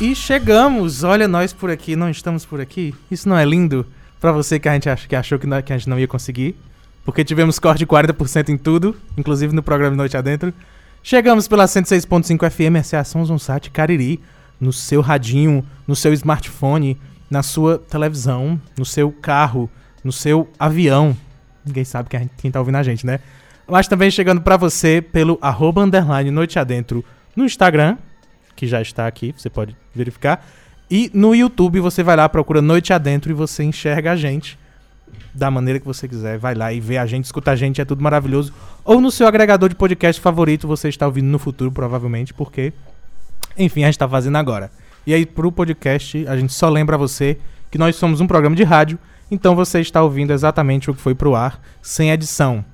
E chegamos! Olha nós por aqui, não estamos por aqui. Isso não é lindo? Pra você que a gente ach, que achou que, não- que a gente não ia conseguir. Porque tivemos corte de 40% em tudo, inclusive no programa Noite Adentro. Chegamos pela 106.5 FM, essa é a Sons Cariri, no seu radinho, no seu smartphone, na sua televisão, no seu carro, no seu avião. Ninguém sabe quem, quem tá ouvindo a gente, né? Mas também chegando pra você pelo arroba underline Noite Adentro no Instagram, que já está aqui, você pode verificar. E no YouTube você vai lá, procura Noite Adentro e você enxerga a gente da maneira que você quiser. Vai lá e vê a gente, escuta a gente, é tudo maravilhoso. Ou no seu agregador de podcast favorito, você está ouvindo no futuro, provavelmente, porque, enfim, a gente está fazendo agora. E aí, pro podcast, a gente só lembra você que nós somos um programa de rádio, então você está ouvindo exatamente o que foi pro ar, sem edição.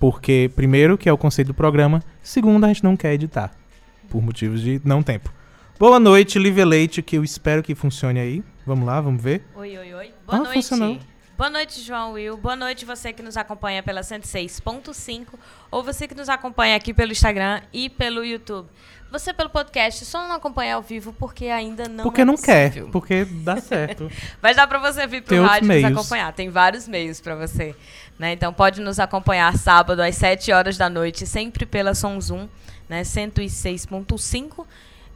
Porque, primeiro, que é o conceito do programa, segundo, a gente não quer editar, por motivos de não tempo. Boa noite, Lívia Leite, que eu espero que funcione aí. Vamos lá, vamos ver. Oi, oi, oi. Boa Ah, noite. funcionou. Boa noite, João Will. Boa noite você que nos acompanha pela 106.5 ou você que nos acompanha aqui pelo Instagram e pelo YouTube. Você pelo podcast só não acompanha ao vivo porque ainda não porque é não quer, possível. porque dá certo. Mas dá pra você vir pro Tem outros rádio nos acompanhar. Tem vários meios pra você. Né? Então pode nos acompanhar sábado às 7 horas da noite, sempre pela Som Zoom, né? 106.5.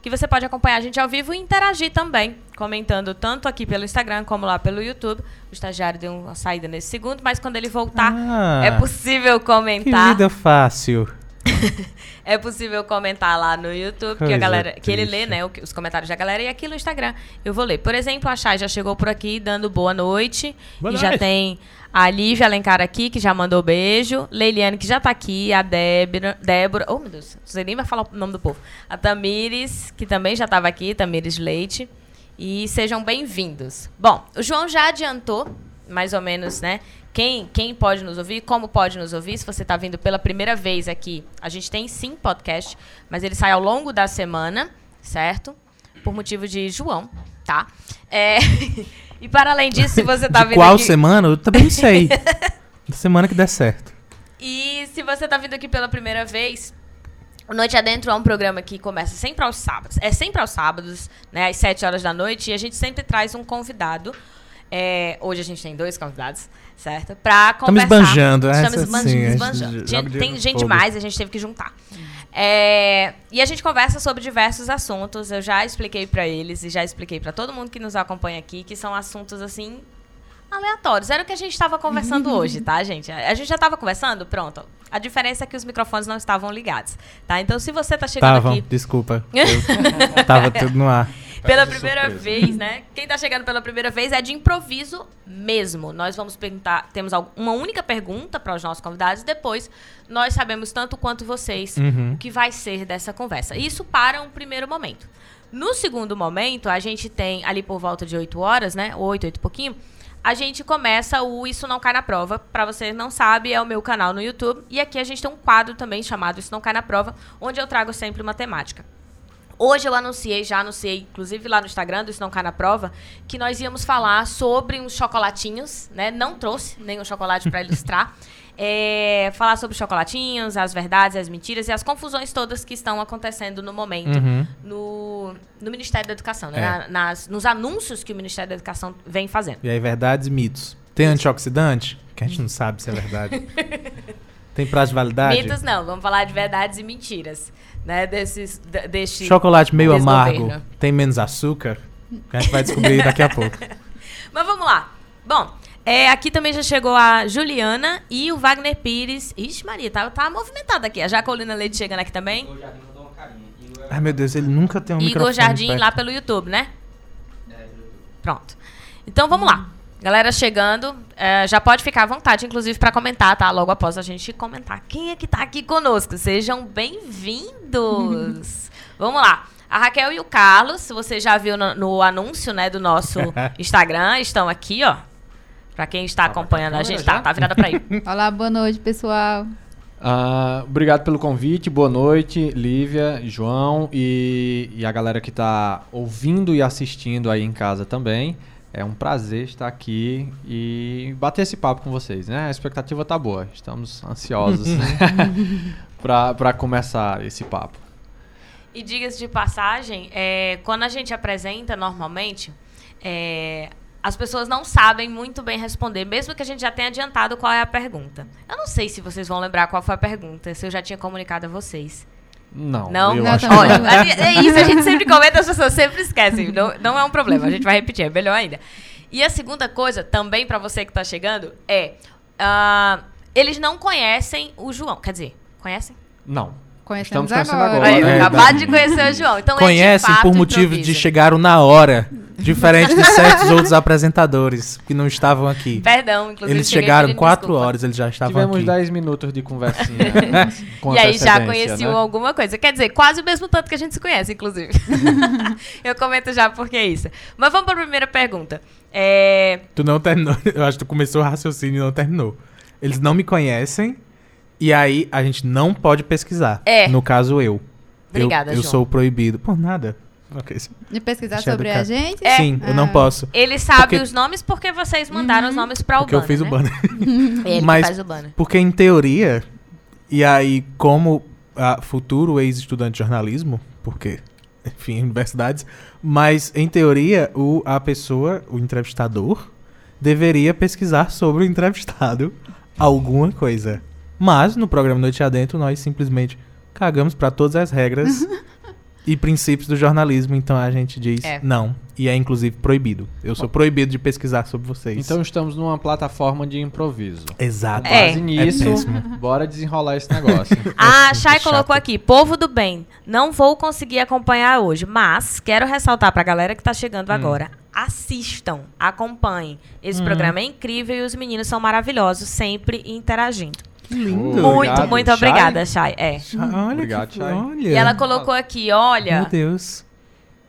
Que você pode acompanhar a gente ao vivo e interagir também, comentando tanto aqui pelo Instagram como lá pelo YouTube. O estagiário deu uma saída nesse segundo, mas quando ele voltar, Ah, é possível que comentar. vida fácil. É possível comentar lá no YouTube, que a galera, que ele lê, né, os comentários da galera e aqui no Instagram eu vou ler. Por exemplo, a Chay já chegou por aqui dando boa noite Boa e já noite. tem a Lívia Alencar aqui que já mandou beijo, Leiliane que já tá aqui, a Débora, Débora, oh meu Deus, você nem vai falar o nome do povo. A Tamires, que também já estava aqui, Tamires Leite. E sejam bem-vindos. Bom, o João já adiantou mais ou menos, né? Quem, quem pode nos ouvir, como pode nos ouvir. Se você está vindo pela primeira vez aqui, a gente tem sim podcast, mas ele sai ao longo da semana, certo? Por motivo de João, tá? É, e para além disso, se você está vindo qual aqui... semana? Eu também sei. da semana que der certo. E se você tá vindo aqui pela primeira vez, o Noite Adentro é um programa que começa sempre aos sábados. É sempre aos sábados, né? Às 7 horas da noite. E a gente sempre traz um convidado. É, hoje a gente tem dois convidados, certo? Pra Estamos conversar. esbanjando, essa Estamos esban- sim, a gente esbanjando. joga Tinha- dinheiro Tem gente mais, a gente teve que juntar. É, e a gente conversa sobre diversos assuntos. Eu já expliquei pra eles e já expliquei pra todo mundo que nos acompanha aqui que são assuntos assim aleatórios. Era o que a gente estava conversando hoje, tá, gente? A a gente já estava conversando? Pronto. A diferença é que os microfones não estavam ligados, tá? Então, se você tá chegando Estavam, aqui desculpa. Eu tava tudo no ar. Pela de primeira surpresa. vez, né? Quem tá chegando pela primeira vez é de improviso mesmo. Nós vamos perguntar, temos uma única pergunta para os nossos convidados depois nós sabemos tanto quanto vocês Uhum. o que vai ser dessa conversa. Isso para um primeiro momento. No segundo momento, a gente tem ali por volta de 8 horas, né? 8, 8 e pouquinho. A gente começa o Isso Não Cai na Prova. Para você não sabe, é o meu canal no YouTube. E aqui a gente tem um quadro também chamado Isso Não Cai na Prova, onde eu trago sempre uma temática. Hoje eu anunciei, já anunciei, inclusive lá no Instagram do Isso Não Cai na Prova, que nós íamos falar sobre uns chocolatinhos, né? Não trouxe nenhum chocolate para ilustrar. É, falar sobre chocolatinhos, as verdades, as mentiras e as confusões todas que estão acontecendo no momento Uhum. no, no Ministério da Educação, né? É. Na- nas, nos anúncios que o Ministério da Educação vem fazendo. E aí, verdades e mitos. Tem antioxidante? Que a gente não sabe se é verdade. Tem prazo de validade? Mitos não, vamos falar de verdades e mentiras, né? Desses, de- deste Chocolate meio amargo tem menos açúcar? Que a gente vai descobrir daqui a pouco. Mas vamos lá. Bom, é, aqui também já chegou a Juliana e o Wagner Pires. Ixi, Maria, tá, tá movimentado aqui. A Jacolina Leite chegando aqui também. Ai, meu Deus, ele nunca tem um Igor microfone Jardim perto. lá pelo YouTube, né? Pronto. Então vamos lá. Galera chegando, é, já pode ficar à vontade, inclusive, para comentar, tá? Logo após a gente comentar. Quem é que tá aqui conosco? Sejam bem-vindos. Vamos lá. A Raquel e o Carlos, você já viu no, no anúncio, né, do nosso Instagram, estão aqui, ó. Pra quem está acompanhando a gente, tá, tá virada pra aí. Olá, boa noite, pessoal. Ah, obrigado pelo convite, boa noite, Lívia, João e, e a galera que está ouvindo e assistindo aí em casa também. É um prazer estar aqui e bater esse papo com vocês, né? A expectativa tá boa, estamos ansiosos para começar esse papo. E diga-se de passagem, é, quando a gente apresenta normalmente, é, as pessoas não sabem muito bem responder, mesmo que a gente já tenha adiantado qual é a pergunta. Eu não sei se vocês vão lembrar qual foi a pergunta, se eu já tinha comunicado a vocês. Não, Não? acho Olha, não. é é isso, a gente sempre comenta, as pessoas sempre esquecem. Não, não é um problema, a gente vai repetir, é melhor ainda. E a segunda coisa, também pra você que tá chegando, é. ah, eles não conhecem o João. Quer dizer, conhecem? Não. Conhecemos Estamos conhecendo agora. agora. É, acabaram de conhecer o João. Então, é Conhecem por motivo de chegaram na hora. Diferente de certos outros apresentadores que não estavam aqui. Perdão, inclusive. Eles chegaram quatro desculpa. horas, eles já estavam Tivemos aqui. 10 minutos de conversinha. com E aí já conheciam né? alguma coisa. Quer dizer, quase o mesmo tanto que a gente se conhece, inclusive. Eu comento já porque é isso. Mas vamos para a primeira pergunta. É, Tu não terminou. Eu acho que tu começou o raciocínio e não terminou. Eles não me conhecem e aí a gente não pode pesquisar. É. No caso, eu. Obrigada, eu, eu João. sou proibido. Por nada. Ok. De pesquisar Deixa eu sobre educar. a gente? É. Sim, eu não Ah. posso. Ele sabe Porque- os nomes porque vocês mandaram os nomes para o Porque eu banner, fiz o né? banner. É ele Mas- que faz o banner. Porque em teoria, e aí como a futuro ex-estudante de jornalismo, porque, enfim, universidades, mas em teoria o, a pessoa, o entrevistador, deveria pesquisar sobre o entrevistado alguma coisa. Mas no programa Noite Adentro nós simplesmente cagamos para todas as regras e princípios do jornalismo, então a gente diz É. não. E é inclusive proibido. Eu sou proibido de pesquisar sobre vocês. Então estamos numa plataforma de improviso. Exato. É. Base nisso, péssimo. bora desenrolar esse negócio. A muito Chay colocou aqui, povo do bem, não vou conseguir acompanhar hoje, mas quero ressaltar pra galera que tá chegando Hum. agora. Assistam, acompanhem. Esse programa é incrível e os meninos são maravilhosos, sempre interagindo. Que lindo. Muito muito, Obrigado, muito Chay. obrigada, Chay. É. Olha, Obrigado, que, Chay. olha. E ela colocou aqui, Meu olha, Deus.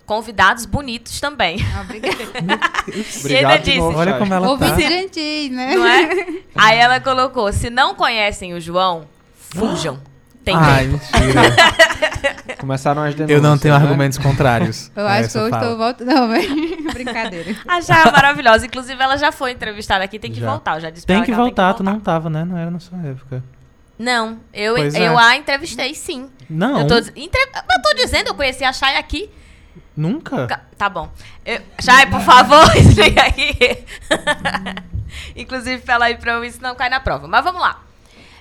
convidados bonitos também. Ah, obrigada. Obrigado de disse- novo, Olha Chay. como ela tá. Ouvintes gentis, né? Não é? Aí ela colocou, se não conhecem o João, fujam. Tem Ai, tempo. Ah, Começaram as denúncias. Eu não tenho né? argumentos contrários. Eu acho que eu fala. estou voltando. Não, mas... brincadeira. A Chay é maravilhosa. Inclusive, ela já foi entrevistada aqui, tem que Já. voltar. Eu já disse Tem que ela voltar, tu não tava, né? Não era na sua época. Não, eu, Pois eu é. a entrevistei sim. Não, Eu tô, entre- eu tô dizendo, eu conheci a Chay aqui. nunca. Ca- Tá bom. Eu, Chay, por favor, explica aqui. Inclusive, fala aí pra eu isso não cai na prova. Mas vamos lá.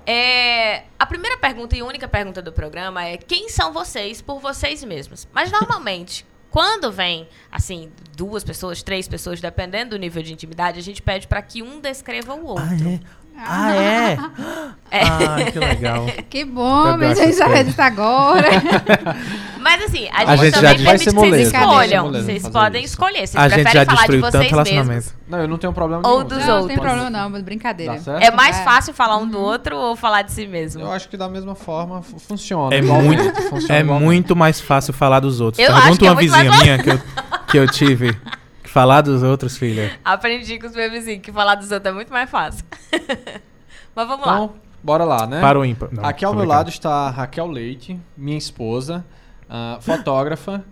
É, a primeira pergunta e única pergunta do programa é quem são vocês por vocês mesmos? Mas normalmente, quando vem, assim, duas pessoas, três pessoas, dependendo do nível de intimidade, a gente pede pra que um descreva o outro. Ah, é? Ah, é? É. Ah, que legal. Que bom, mas a gente já isso agora. Mas assim, a A gente, gente já também permite ser que vocês escolham. Vocês podem isso. escolher. Vocês A gente preferem já falar de destruiu vocês tanto mesmos. relacionamento. Não, eu não tenho problema Ou nenhum. dos não, não outros. tem problema não, mas brincadeira. É mais É. fácil falar um do outro ou falar de si mesmo? Eu acho que da mesma forma fu- funciona. É muito, funciona é muito mais fácil falar dos outros. Eu Pergunta acho que é uma muito vizinha mais minha que eu, que eu tive. Falar dos outros, filha. Aprendi com os meus vizinhos que falar dos outros é muito mais fácil. Mas vamos lá. Então, bora lá, né? Para o ímpar. Não, Aqui ao meu lado está a Raquel Leite, minha esposa, ah, fotógrafa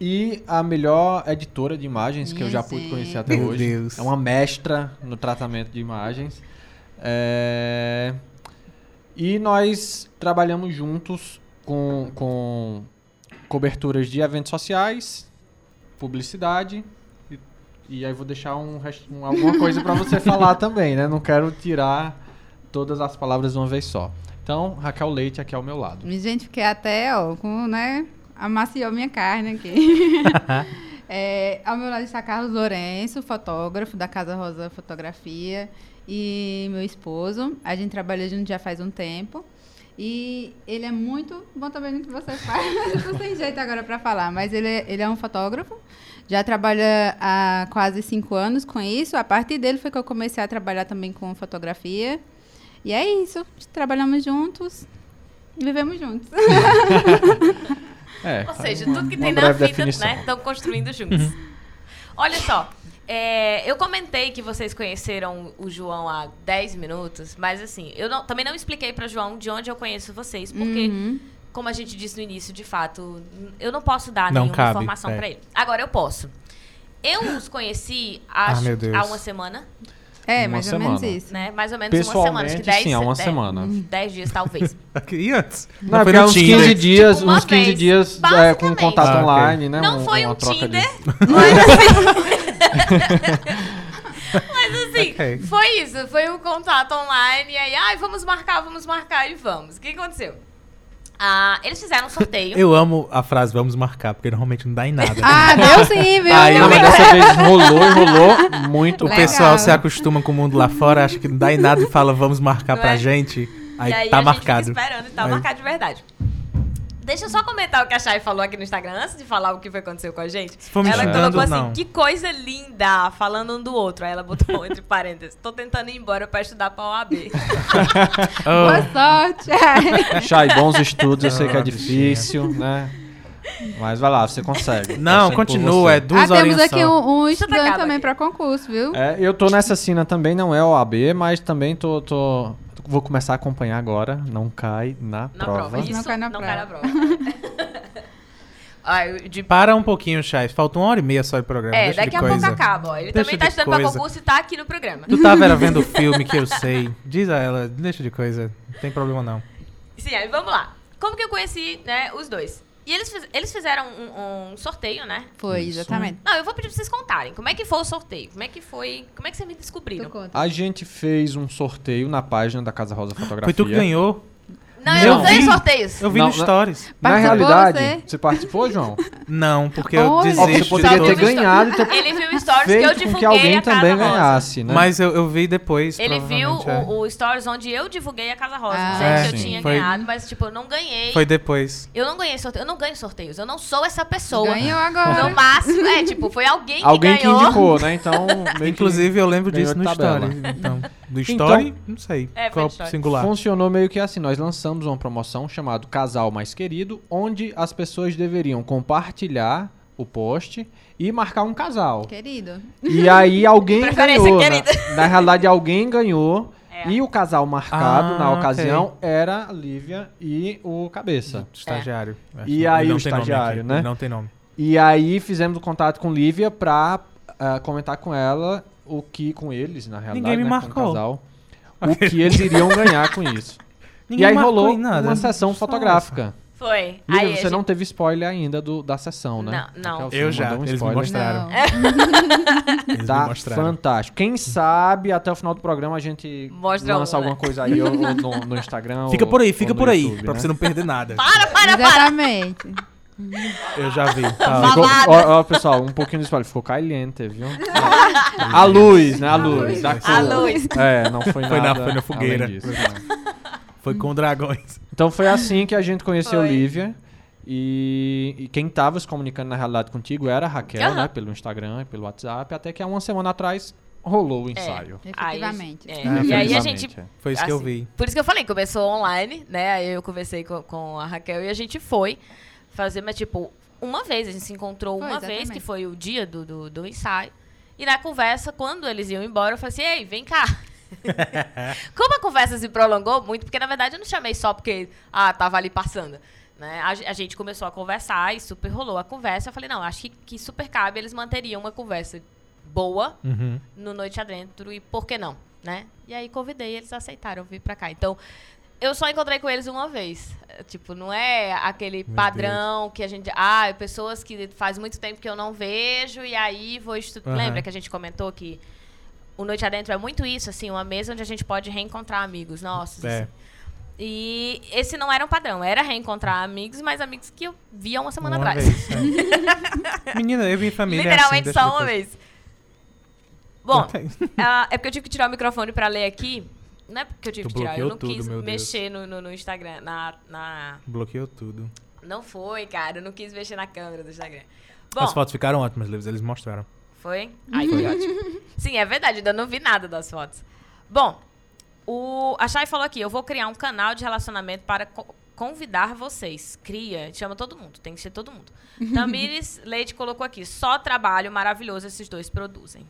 e a melhor editora de imagens que eu já pude conhecer até Meu hoje. Deus. É uma mestra no tratamento de imagens. É, E nós trabalhamos juntos com, com coberturas de eventos sociais, publicidade. E, aí vou deixar um, um- alguma coisa para você falar também, né? Não quero tirar todas as palavras de uma vez só. Então, Raquel Leite aqui ao meu lado. Gente, fiquei até, ó, com, né, amaciou minha carne aqui. É, ao meu lado está Carlos Lourenço, fotógrafo da Casa Rosa Fotografia, e meu esposo. A gente trabalha junto já faz um tempo. E ele é muito bom também no que você faz. Eu tô sem jeito agora para falar, mas ele é, ele é um fotógrafo. Já trabalha há quase cinco anos com isso. A partir dele foi que eu comecei a trabalhar também com fotografia. E é isso. Trabalhamos juntos e vivemos juntos. É, Ou seja, uma- tudo que tem na vida, definição. né? Estão construindo juntos. Olha só. é, eu comentei que vocês conheceram o João há 10 minutos, mas assim, eu não- também não expliquei para João de onde eu conheço vocês, porque, Uhum. Como a gente disse no início, de fato, eu não posso dar Não nenhuma cabe, informação é. para ele. Agora eu posso. Eu os conheci há, Ah, meu Deus. há uma semana. É, Uma mais ou menos semana. isso. Né? Mais ou menos uma semana. Acho que Pessoalmente, 10, sim, há uma 10 semana. 10 dias, talvez. E antes? Não, foi porque no é uns 15 Tinder? dias, Tipo, uns 15 vez, dias é, com contato Ah, online, né? Não foi uma um troca Tinder, mas assim... mas assim, Ok. foi isso. Foi um contato online. E aí, ai, vamos marcar, vamos marcar e vamos. O que aconteceu? Ah, eles fizeram um sorteio. Eu amo a frase vamos marcar, porque normalmente não dá em nada. Ah, deu sim, viu? Aí mas dessa vez rolou e rolou muito. o Legal. pessoal se acostuma com o mundo lá fora, acha que não dá em nada e fala vamos marcar Não pra é? gente. Aí, e aí tá a marcado. gente fica esperando e tá Aí- marcado de verdade. Deixa eu só comentar o que a Chay falou aqui no Instagram, antes de falar o que foi aconteceu com a gente. Se for me ela xingando, colocou assim, não. que coisa linda, falando um do outro. Aí ela botou entre parênteses, tô tentando ir embora pra estudar pra OAB. Boa Oh, sorte. Chay, bons estudos, eu sei que é Ah, difícil, né? Mas vai lá, você consegue. não, por continua, é duas ah, temos aqui um, um estudante também aqui. pra concurso, viu? É, eu tô nessa cena também, não é OAB, mas também tô, tô- Vou começar a acompanhar agora, não cai na, Na prova. prova. Isso Não cai na não prova. cai na prova. Eu- de Para um pouquinho, Chai. Falta uma hora e meia só de programa. É, deixa daqui de a coisa. pouco acaba, ó. Ele Deixa também tá estudando pra coisa. concurso e tá aqui no programa. Tu tava era vendo o filme que eu sei. Diz a ela, deixa de coisa. Não tem problema não. Sim, aí vamos lá. Como que eu conheci, né, os dois? E eles, eles fizeram um, um sorteio, né? Foi, Isso. exatamente. Não, eu vou pedir pra vocês contarem. Como é que foi o sorteio? Como é que foi... Como é que vocês me descobriram? conta. A gente fez um sorteio na página da Casa Rosa Fotografia. Foi tu que ganhou? Não, eu não vi. sorteios. Eu vi Não, no. Stories. Na Participou realidade, você? você participou, João? Não, porque eu Olha. Ó, você poderia ter ganhado e ter Ele viu stories que eu divulguei que alguém a Casa também Rosa. ganhasse, né? Mas eu, eu vi depois. Ele viu é. o, o stories onde eu divulguei a Casa Rosa, Ah, dizendo é, que eu sim. tinha Foi- ganhado, mas tipo, eu não ganhei. Foi depois. Eu não ganhei sorteio, eu não ganho sorteios, eu não sou essa pessoa. Ganhou agora. No máximo, é, tipo, foi alguém que Alguém que ganhou. indicou, né? Então, que Inclusive, eu lembro disso no. Story. Então, do Então- Story, não sei. É, qual singular. funcionou meio que assim. Nós lançamos uma promoção chamada Casal Mais Querido, onde as pessoas deveriam compartilhar o post e marcar um casal. Querido. E aí alguém Preferência, ganhou. Na, querida. na realidade, alguém ganhou. É. E o casal marcado Ah, na ocasião era a Lívia e o Cabeça. Estagiário. E Ele aí não o estagiário, né? Não tem nome. E aí fizemos o contato com Lívia pra ah, comentar com ela o que, com eles, na realidade, Ninguém me né, marcou. com o casal, o que eles iriam ganhar com isso. Ninguém e aí rolou uma sessão fotográfica. Foi. Lívia, Aí, você gente- não teve spoiler ainda do, da sessão, né? Não, não. Eu já, um eles me mostraram. Eles me Tá mostraram. fantástico. Quem sabe até o final do programa a gente Mostra lança um, alguma né? coisa aí ou, ou no, no Instagram. Fica ou- por aí, fica por aí. YouTube, pra né? você não perder nada. Para, para, para! Exatamente. Eu já vi. Fala. Ficou, ó, ó, pessoal, um pouquinho do spoiler. Ficou caliente, viu? a luz, né? A luz. Da A luz. É, não foi nada. Foi na- foi na além fogueira. disso. Foi com dragões. Então foi assim que a gente conheceu Foi. Lívia. E, e quem tava se comunicando na realidade contigo era a Raquel, Aham. né? Pelo Instagram e pelo WhatsApp. Até que há uma semana atrás rolou o ensaio. Aí, Efetivamente. é. E aí a gente é. Foi isso que eu Assim, vi. Por isso que eu falei, começou online, né? Aí eu conversei com, com a Raquel e a gente foi fazer, mas tipo, uma vez, a gente se encontrou Foi, uma vez, que foi o dia do, do, do ensaio. E na conversa, quando eles iam embora, eu falei assim, ei, vem cá. Como a conversa se prolongou muito, porque na verdade eu não chamei só porque, ah, tava ali passando. Né? A, a gente começou a conversar e super rolou a conversa. Eu falei, não, acho que, que super cabe, eles manteriam uma conversa boa, Uhum. no Noite Adentro e por que não, né? E aí convidei, eles aceitaram vir pra cá. Então, eu só encontrei com eles uma vez. É, Tipo, não é aquele Meu padrão que a gente. Ah, pessoas que faz muito tempo que eu não vejo e aí vou estudar. Aham. Lembra que a gente comentou que o Noite Adentro é muito isso, assim, uma mesa onde a gente pode reencontrar amigos nossos. É. assim. E esse não era um padrão, era reencontrar amigos, mas amigos que eu via uma semana Uma atrás. vez, é. Menina, eu vi família Literalmente assim, só uma depois. vez. Bom, ah, é porque eu tive que tirar o microfone pra ler aqui. Não é porque eu tive Tu que tirar, eu não tudo, quis mexer no, no, no Instagram, na, na... Bloqueou tudo. Não foi, cara, eu não quis mexer na câmera do Instagram. Bom, As fotos ficaram ótimas, Lives, eles mostraram. foi? Ai, foi ótimo. Sim, é verdade, ainda não vi nada das fotos. Bom, o, a Chay falou aqui, eu vou criar um canal de relacionamento para convidar vocês. Cria, chama todo mundo, tem que ser todo mundo. Tamires Leite colocou aqui, só trabalho maravilhoso esses dois produzem.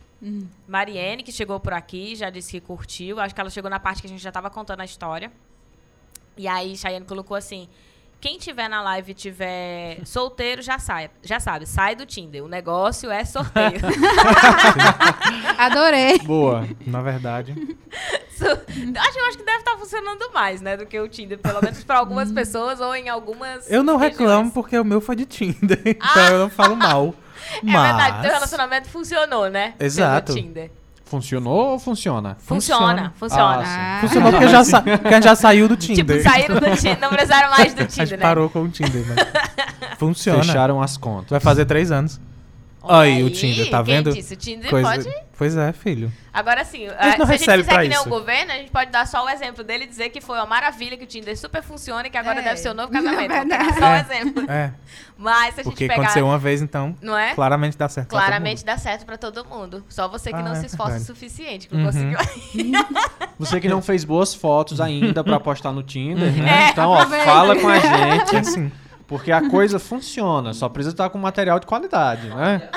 Mariene, que chegou por aqui, já disse que curtiu. Acho que ela chegou na parte que a gente já estava contando a história. E aí, Chayane colocou assim: Quem tiver na live e tiver solteiro, já sai, já sabe, sai do Tinder. O negócio é sorteio. Adorei. Boa. Na verdade. Acho, eu acho que deve estar funcionando mais, né, do que o Tinder, pelo menos para algumas pessoas ou em algumas Eu não regiões. reclamo porque o meu foi de Tinder. Então Ah! eu não falo mal. É Mas... verdade, teu relacionamento funcionou, né? Exato. Tinder. Funcionou ou funciona? Funciona, Funciona. funciona. Ah, sim. Ah. Funcionou porque, já sa... porque a gente já saiu do Tinder. Tipo, saíram do Tinder, não precisaram mais do A Tinder, gente né? parou com o Tinder, mas... Funciona. Fecharam as contas. Vai fazer três anos. Olha Aí, o Tinder, tá quem vendo? Disse? O Tinder Coisa- pode... Pois é, filho. Agora sim, não se a gente recebe fizer que nem o governo, a gente pode dar só o exemplo dele e dizer que foi uma maravilha, que o Tinder super funciona e que agora É. deve ser o novo casamento. Verdade. pegar só o É. exemplo. É, Mas se a gente porque pegar... aconteceu uma vez, então, Não é? claramente dá certo. Claramente dá certo pra todo mundo. Só você que Ah, não é se esforça o verdade. suficiente, que não Uhum. conseguiu. Você que não fez boas fotos ainda pra postar no Tinder, né? É, então, ó, fala com a gente, É assim. Porque a coisa funciona. Só precisa estar com material de qualidade, né?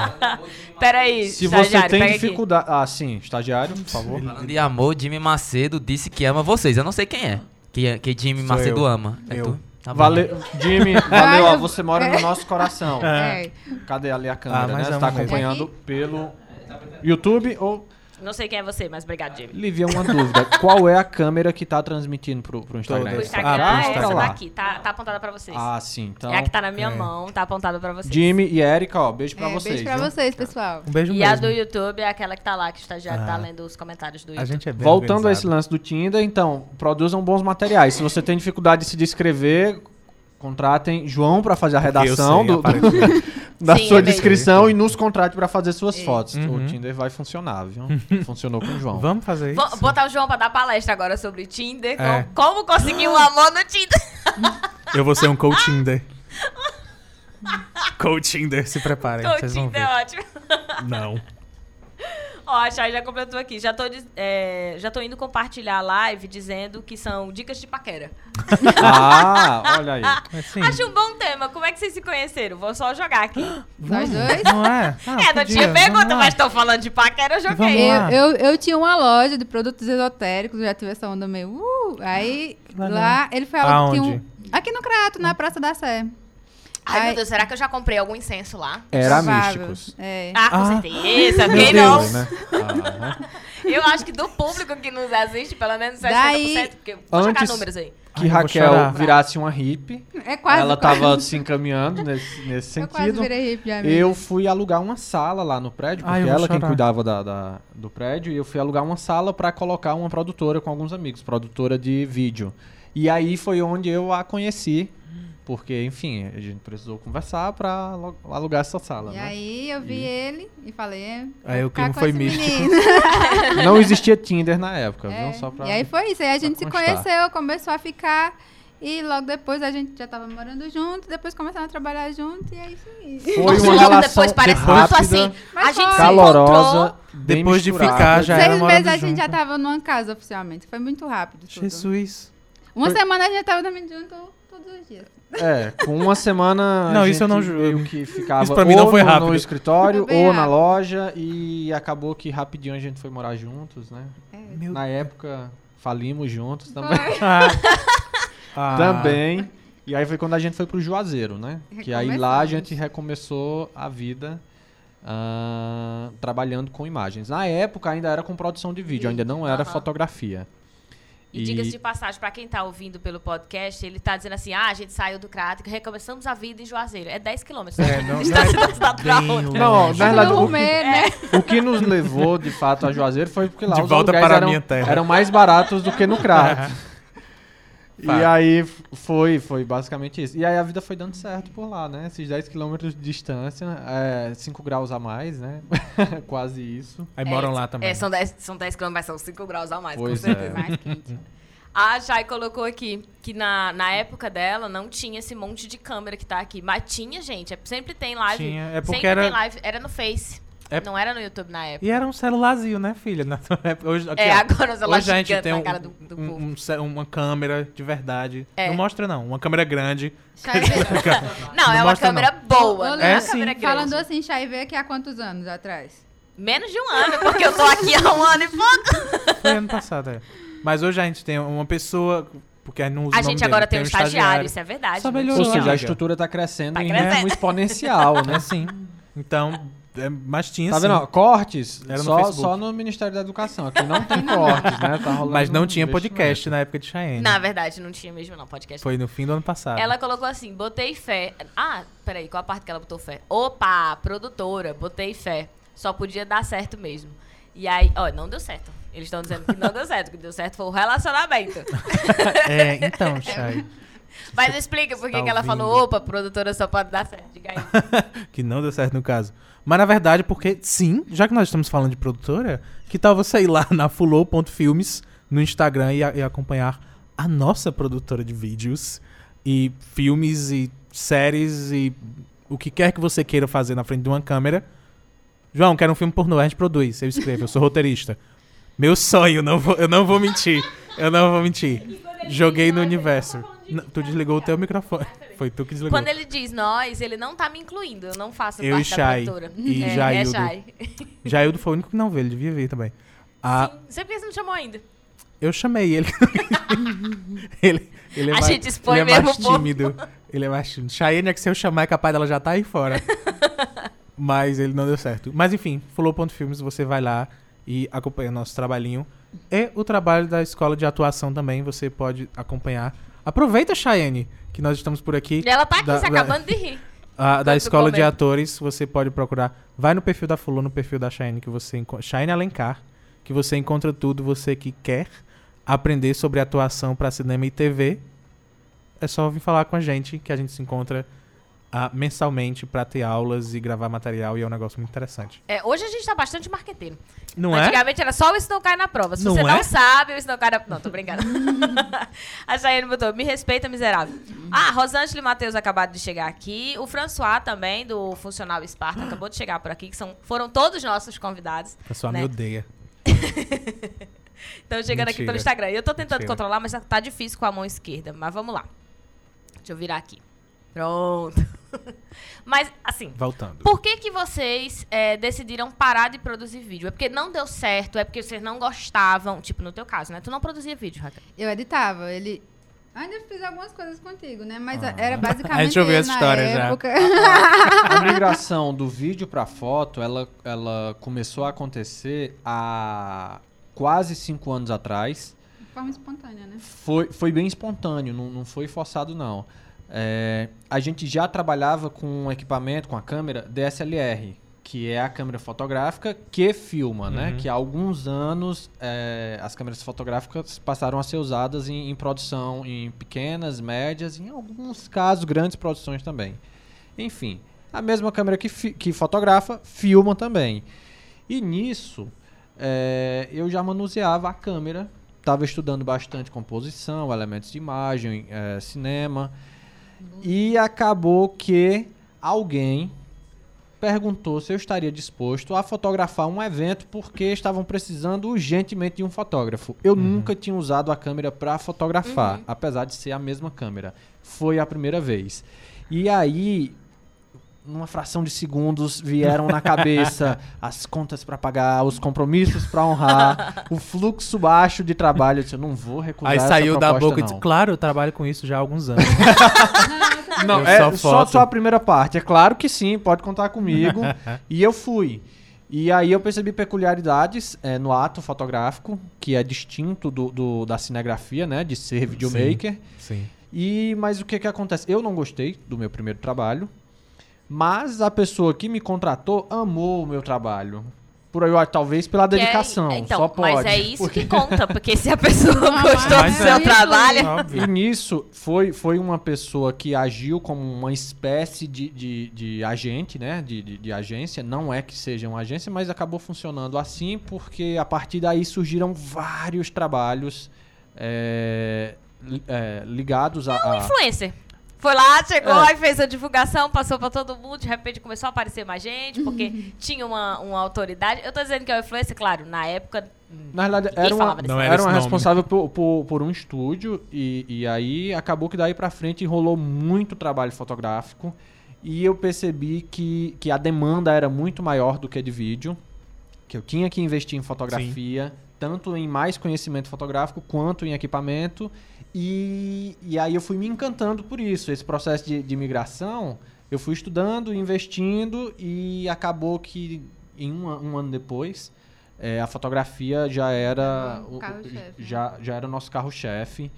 Peraí, Se você tem dificuldade... Ah, sim. Estagiário, por favor. Falando de amor, Jimmy Macedo disse que ama vocês. Eu não sei quem é. Que, que Jimmy Sou Macedo eu. ama. É Eu. tu? Tá. Valeu, Jimmy, valeu, ó, você mora no nosso coração. É. Cadê ali a câmera, Ah, né? Você amo tá mesmo. acompanhando pelo YouTube ou... Não sei quem é você, mas obrigado, Jimmy. Livia, uma dúvida. Qual é a câmera que tá transmitindo pro, pro Instagram? O Todas. Instagram Ah, pro é essa Instagram. daqui, tá, tá apontada pra vocês. Ah, sim. Então, é a que tá na minha é. mão, tá apontada pra vocês. Jimmy e Erika, ó, beijo pra É, vocês. beijo pra viu? vocês, pessoal. Um beijo E a mesmo. do YouTube é aquela que tá lá, que o estagiário tá Ah. lendo os comentários do A YouTube. gente é bem Voltando a esse organizado. lance do Tinder, então, produzam bons materiais. Se você tem dificuldade de se descrever, contratem João pra fazer a redação sei, do- do- da Sim, sua é descrição e nos contrate pra fazer suas fotos. Uhum. O Tinder vai funcionar, viu? Funcionou com o João. Vamos fazer Vou isso? botar o João pra dar palestra agora sobre Tinder. É. com- Como conseguir um amor no Tinder. Eu vou ser um coach Tinder. coach Tinder, se preparem. vão Tinder é ótimo. Não. Ó, a Chay já completou aqui. Já tô, é, já tô indo compartilhar a live dizendo que são dicas de paquera. Ah, olha aí. Mas sim. Acho um bom tema. Como é que vocês se conheceram? Vou só jogar aqui. Nós dois? Não é? Ah, é, não podia, tinha pergunta, mas tô falando de paquera, eu joguei. Eu, eu, eu tinha uma loja de produtos esotéricos, já tive essa onda meio. Uh, aí lá ele foi Aonde? tinha um- aqui no Crato, na Praça da Sé. Ai, Ai. meu Deus, será que eu já comprei algum incenso lá? Era Provável. místicos. É. Ah, com Ah. certeza. Quem não? Né? Aham. Eu acho que do público que nos assiste, pelo menos 60%, Daí- porque vou jogar Antes- números aí. Que Ai, eu Raquel virasse uma hippie. É quase. Ela quase. tava se encaminhando nesse, nesse Eu quase sentido. virei hippie, amiga. Eu fui alugar uma sala lá no prédio, Ai, porque eu vou ela quem cuidava da, da- do prédio, e eu fui alugar uma sala pra colocar uma produtora com alguns amigos, produtora de vídeo. E aí foi onde eu a conheci, porque, enfim, a gente precisou conversar pra alu- alugar essa sala. E né? aí eu vi E- ele e falei. é, Aí o clima com foi místico. Não existia Tinder na época, É, viu? Só pra... E aí foi isso. Aí a gente se constar. conheceu, começou a ficar. E logo depois a gente já tava morando junto, depois começaram a trabalhar junto e é isso aí. Foi Nossa, uma logo relação depois parece rápida, tanto assim. Mas a gente calorosa, Depois de ficar, já era Seis meses a gente junto. já tava numa casa oficialmente. Foi muito rápido. Tudo. Jesus. Uma Foi- semana a gente já tava dormindo junto todos os dias. É, com uma semana. a Não, isso eu não ju- meio que ficava isso pra mim não foi no, rápido. no escritório ou na loja e acabou que rapidinho a gente foi morar juntos, né? Meu Na época falimos juntos também. Foi. Ah. Ah. também. E aí foi quando a gente foi pro Juazeiro, né? Que aí lá a gente recomeçou a vida ah, trabalhando com imagens. Na época ainda era com produção de vídeo, ainda não era Aham. fotografia. E, E- diga-se de passagem, pra quem tá ouvindo pelo podcast, ele tá dizendo assim: ah, a gente saiu do cráter, recomeçamos a vida em Juazeiro. É 10 quilômetros. É, não, Está não se dando pra outra. Não, na verdade, o que- rumê, né? O que nos levou, de fato, a Juazeiro foi porque lá De os volta para a eram, minha terra. eram mais baratos do que no Crato. e Fato. aí foi, foi basicamente isso. E aí a vida foi dando certo por lá, né? Esses 10 quilômetros de distância, 5 graus a mais, né? Quase isso. Aí moram lá também. É, são 10, são 10 quilômetros, mas são 5 graus a mais, Pois com certeza. é. Mais quente. A Jai colocou aqui que na, na época dela não tinha esse monte de câmera que tá aqui. Mas tinha, gente. é- Sempre tem live. Tinha, é porque sempre era- tem live. Era no Face. É- Não era no YouTube na época. E era um celularzinho, né, filha? Na época. Hoje, aqui, é, ó. agora o celular Hoje a gente gigante tem na um, cara do, do um- povo. um uma câmera de verdade. É. Não mostra, não. Uma câmera grande. Não, Não é uma mostra, câmera boa, não é É uma sim. Falando assim, Chai V aqui há quantos anos atrás? Menos de um ano, porque eu tô aqui há um ano e pouco. Foi ano passado, é. Mas hoje a gente tem uma pessoa Porque não usa A gente dele, agora tem um estagiário, isso é verdade. Só né? melhorou. Ou seja, a estrutura tá crescendo Tá em crescendo. ritmo exponencial, É né? sim. Então, é, mas tinha Tá vendo? ó, Cortes Era no só, Facebook. só no Ministério da Educação. Aqui não tem cortes, né? Tá rolando Mas não um tinha podcast na época de Cheyenne. Na verdade, não tinha mesmo, não, podcast. Foi no fim do ano passado. Ela colocou assim, botei fé. Ah, peraí, qual a parte que ela botou fé? Opa, produtora, botei fé. Só podia dar certo mesmo. E aí, ó, não deu certo. Eles estão dizendo que não deu certo. O que deu certo foi o relacionamento. É, então, Chay. Mas explica por que Tá que ela falou, opa, produtora só pode dar certo. Diga aí. que não deu certo no caso. Mas na verdade, porque sim, já que nós estamos falando de produtora, que tal você ir lá na fulô.filmes no Instagram e, e acompanhar a nossa produtora de vídeos e filmes e séries e o que quer que você queira fazer na frente de uma câmera. João, quero um filme pornô, a gente produz, eu escrevo, eu sou roteirista. Meu sonho, não vou- eu não vou mentir. Eu não vou mentir. Joguei no universo. Não, tu desligou o teu microfone. Foi tu que desligou. Quando ele diz nós, ele não tá me incluindo. Eu não faço Eu e parte da Chay. produtora. E é, é Jaildo. Chay. Jaildo foi o único que não veio, ele devia vir também. Ah, Sim. Você por que você não chamou ainda? eu chamei ele. ele, ele é A mais, gente expõe ele é mais mesmo o povo. tímido. Ele é mais tímido. Cheyenne é que se eu chamar é capaz dela já tá aí fora. Mas ele não deu certo. Mas enfim, Flow.filmes, você vai lá e acompanha nosso trabalhinho. E o trabalho da escola de atuação também, você pode acompanhar. Aproveita, Cheyenne, que nós estamos por aqui. E ela tá aqui Da- se da- acabando de rir. A, da escola de atores, você pode procurar. Vai no perfil da Fulô, no perfil da Shine, que você encontra. Shine Alencar, que você encontra tudo. Você que quer aprender sobre atuação para cinema e TV, é só vir falar com a gente, que a gente se encontra ah, mensalmente para ter aulas e gravar material, e é um negócio muito interessante. É, hoje a gente tá bastante marqueteiro. Não é? Antigamente era só o Isso Não Cai na Prova. Se Não você é? não sabe, o Isso Não Cai na Não, tô brincando. a Chayane botou, me respeita, miserável. Ah, Rosângela e Matheus acabaram de chegar aqui. O François também, do Funcional Esparta, acabou de chegar por aqui, que são, foram todos nossos convidados. O pessoal né? me odeia. Estão chegando aqui Mentira. pelo Instagram. Eu tô tentando Mentira. controlar, mas tá difícil com a mão esquerda. Mas vamos lá. Deixa eu virar aqui. Pronto. mas, assim, Voltando. por que que vocês é, decidiram parar de produzir vídeo? É porque não deu certo? É porque vocês não gostavam? Tipo, no teu caso, né? Tu não produzia vídeo, Raquel. Eu editava, ele. Ainda fiz algumas coisas contigo, né? Mas Ah. era A basicamente. gente ouviu essa na história já. época. A migração do vídeo pra foto, ela, ela começou a acontecer há quase cinco anos atrás. De forma espontânea, né? Foi, foi bem espontâneo, não, não foi forçado não. É, a gente já trabalhava com um equipamento, com a câmera DSLR, que é a câmera fotográfica que filma, né? Uhum. Que há alguns anos é, as câmeras fotográficas passaram a ser usadas em, em produção em pequenas, médias, em alguns casos grandes produções também. Enfim, a mesma câmera que, que fotografa, filma também. E nisso, é, eu já manuseava a câmera, estava estudando bastante composição, elementos de imagem, é, cinema. E acabou que alguém perguntou se eu estaria disposto a fotografar um evento porque estavam precisando urgentemente de um fotógrafo. Eu nunca tinha usado a câmera para fotografar, apesar de ser a mesma câmera. Foi a primeira vez. E aí, numa fração de segundos, vieram na cabeça as contas para pagar, os compromissos para honrar, o fluxo baixo de trabalho. Eu disse, eu não vou recusar Aí essa saiu da boca e disse: Claro, eu trabalho com isso já há alguns anos. Não, Eu é só só, só a primeira parte. É claro que sim, pode contar comigo. e eu fui. E aí eu percebi peculiaridades é, no ato fotográfico, que é distinto do, do- da cinegrafia, né? De ser videomaker. Sim. E, mas o que que acontece? Eu não gostei do meu primeiro trabalho, mas a pessoa que me contratou amou o meu trabalho. Por aí, ó, talvez pela Que é- dedicação, então, só pode. Mas é isso porque- que conta, porque se a pessoa Não, gostou mas do é seu isso trabalho... Óbvio. E nisso foi, foi uma pessoa que agiu como uma espécie de, de, de agente, né? De, de, de agência. Não é que seja uma agência, mas acabou funcionando assim porque a partir daí surgiram vários trabalhos é, li- é, ligados a. a- influencer. Foi lá, chegou, É. aí fez a divulgação, passou pra todo mundo, de repente começou a aparecer mais gente, porque tinha uma, uma autoridade. Eu tô dizendo que é o influencer, claro, na época. Na verdade, era uma, Não era era uma responsável por, por, por um estúdio e, e aí acabou que daí pra frente rolou muito trabalho fotográfico e eu percebi que, que a demanda era muito maior do que de vídeo, que eu tinha que investir em fotografia, tanto em mais conhecimento fotográfico quanto em equipamento. E, e aí eu fui me encantando por isso. Esse processo de, de migração, eu fui estudando, investindo e acabou que em um, um ano depois é, a fotografia já era O o- né? já, já era o nosso carro-chefe.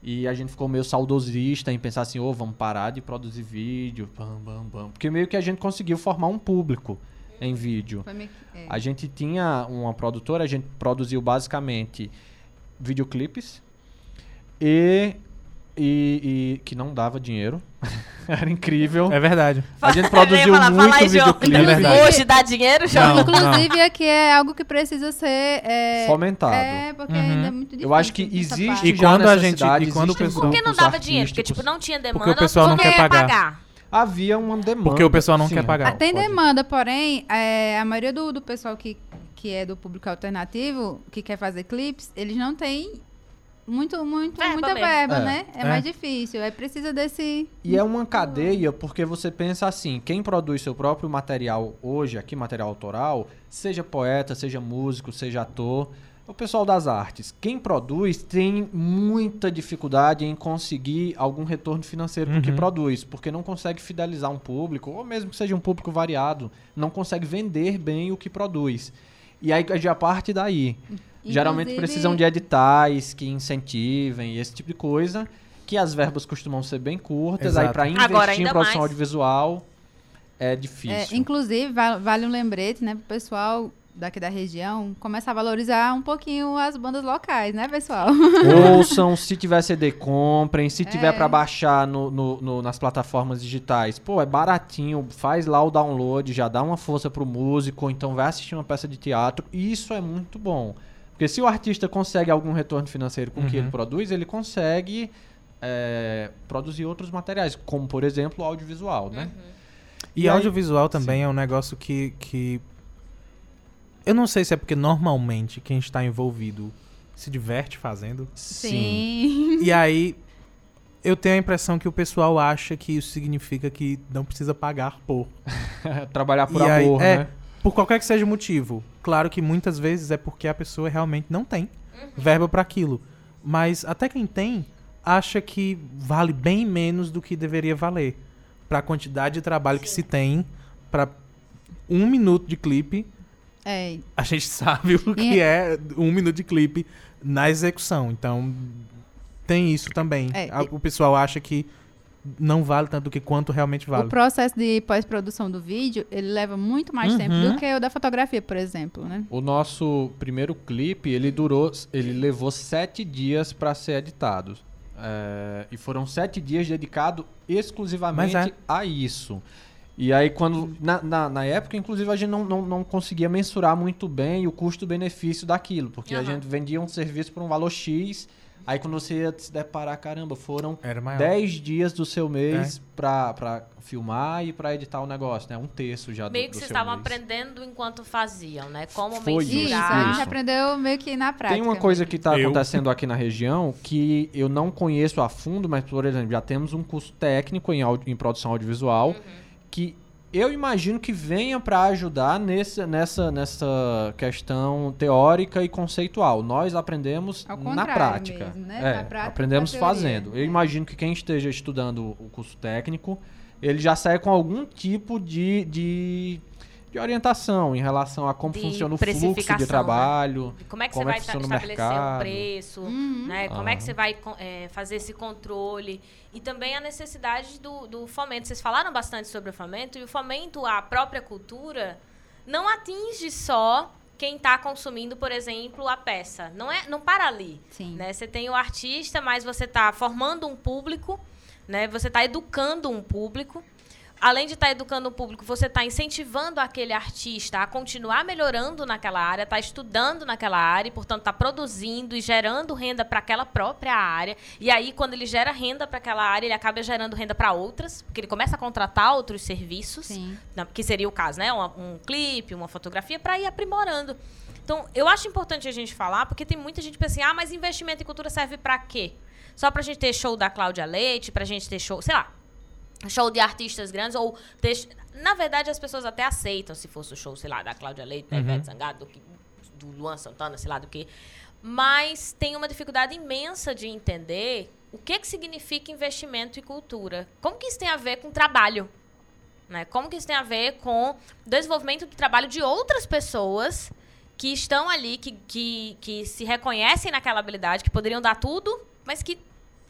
E a gente ficou meio saudosista em pensar assim, ô, vamos parar de produzir vídeo, bam, bam, bam. Porque meio que a gente conseguiu formar um público em vídeo. Meio é. A gente tinha uma produtora, a gente produziu basicamente videoclipes e, e, e que não dava dinheiro. Era incrível. É verdade. A gente produziu falar, muito fala aí, João. videoclipe. É verdade. Hoje dá dinheiro, João? Não, Inclusive, aqui é algo que precisa ser. É, Fomentado. É, porque Uhum. ainda é muito difícil. Eu acho que existe. E quando a gente- e quando o pessoal- Por que não dava dinheiro? Porque, tipo, não tinha demanda. Porque o pessoal não quer ia pagar. Havia uma demanda. Porque o pessoal não sim. quer pagar. Ah, Tem Pode. demanda, porém, é, a maioria do, do pessoal que, que é do público alternativo, que quer fazer clipes, eles não têm muito, muito, Verba muita mesmo. verba, É. né? É, É. mais difícil. Aí precisa desse. E é uma cadeia, porque você pensa assim, quem produz seu próprio material hoje, aqui material autoral, seja poeta, seja músico, seja ator, é o pessoal das artes. Quem produz tem muita dificuldade em conseguir algum retorno financeiro com o que Uhum. produz, porque não consegue fidelizar um público, ou mesmo que seja um público variado, não consegue vender bem o que produz. E aí já parte daí. Geralmente Inclusive- precisam de editais que incentivem esse tipo de coisa, que as verbas costumam ser bem curtas, aí Exato. para investir Agora, em produção mais. audiovisual é É, difícil. inclusive, va- vale um lembrete, né, pro pessoal daqui da região começar a valorizar um pouquinho as bandas locais, né, pessoal? Ouçam, se tiver CD, comprem. Se tiver É. pra baixar no, no- no- nas plataformas digitais, pô, é baratinho. Faz lá o download, já dá uma força pro músico, ou então vai assistir uma peça de teatro. Isso é muito bom. Porque se o artista consegue algum retorno financeiro com o que Uhum. ele produz, ele consegue é, produzir outros materiais, como por exemplo o audiovisual, né? E, E aí- audiovisual também é um negócio que, que. Eu não sei se é porque normalmente quem está envolvido se diverte fazendo. Sim. E aí eu tenho a impressão que o pessoal acha que isso significa que não precisa pagar por. Trabalhar por E aí- amor, é. né? Por qualquer que seja o motivo. Claro que muitas vezes é porque a pessoa realmente não tem verba para aquilo. Mas até quem tem acha que vale bem menos do que deveria valer. Pra quantidade de trabalho que se tem pra um minuto de clipe, É, a gente sabe o que E- é um minuto de clipe na execução. Então, tem isso também. É, A- O pessoal acha que não vale tanto do que quanto realmente vale. O processo de pós-produção do vídeo, ele leva muito mais Uhum. tempo do que o da fotografia, por exemplo, né? O nosso primeiro clipe, ele durou, ele levou sete dias para ser editado. É, e foram sete dias dedicados exclusivamente é. a isso. E aí, quando. Na, na, na época, inclusive, a gente não, não, não conseguia mensurar muito bem o custo-benefício daquilo. Porque a Aham. gente vendia um serviço por um valor X. Aí, quando você ia se deparar, caramba, foram Era maior. 10 dias do seu É. mês pra, pra filmar e pra editar o negócio, né? Um terço já do, Meio que vocês estavam mês. aprendendo enquanto faziam, né? Como Foi Isso, a mensurar. gente aprendeu meio que na prática. Tem uma coisa que está Eu. acontecendo aqui na região que eu não conheço a fundo, mas, por exemplo, já temos um curso técnico em, áudio- em produção audiovisual que eu imagino que venha para ajudar nesse, nessa, nessa questão teórica e conceitual. Nós aprendemos na prática. mesmo, né? É, Na prática, aprendemos fazendo. Eu É. imagino que quem esteja estudando o curso técnico, ele já sai com algum tipo de, de, de orientação em relação a como De funciona o fluxo de né? trabalho. Como é que Como você é vai que ta- funciona o estabelecer um preço, Uhum. né? Como é que você vai é, fazer esse controle? E também a necessidade do, do fomento. Vocês falaram bastante sobre o fomento, e o fomento à própria cultura não atinge só quem está consumindo, por exemplo, a peça. Não, é, não para ali. Sim. Né? Você tem o artista, mas você está formando um público, né? Você está educando um público. Além de estar educando o público, você está incentivando aquele artista a continuar melhorando naquela área, está estudando naquela área, e, portanto, está produzindo e gerando renda para aquela própria área. E aí, quando ele gera renda para aquela área, ele acaba gerando renda para outras, porque ele começa a contratar outros serviços Sim. na- que seria o caso, né? Uma- um clipe, uma fotografia, para ir aprimorando. Então, eu acho importante a gente falar, porque tem muita gente que pensa assim, ah, mas investimento em cultura serve para quê? Só pra gente ter show da Cláudia Leite, pra gente ter show, sei lá, show de artistas grandes, ou ter... Na verdade, as pessoas até aceitam se fosse o show, sei lá, da Cláudia Leite, da Uhum. Ivete Sangado, do que do Luan Santana, sei lá do que. Mas tem uma dificuldade imensa de entender o que, que significa investimento e cultura. Como que isso tem a ver com trabalho? Né? Como que isso tem a ver com o desenvolvimento do trabalho de outras pessoas que estão ali, que, que, que se reconhecem naquela habilidade, que poderiam dar tudo, mas que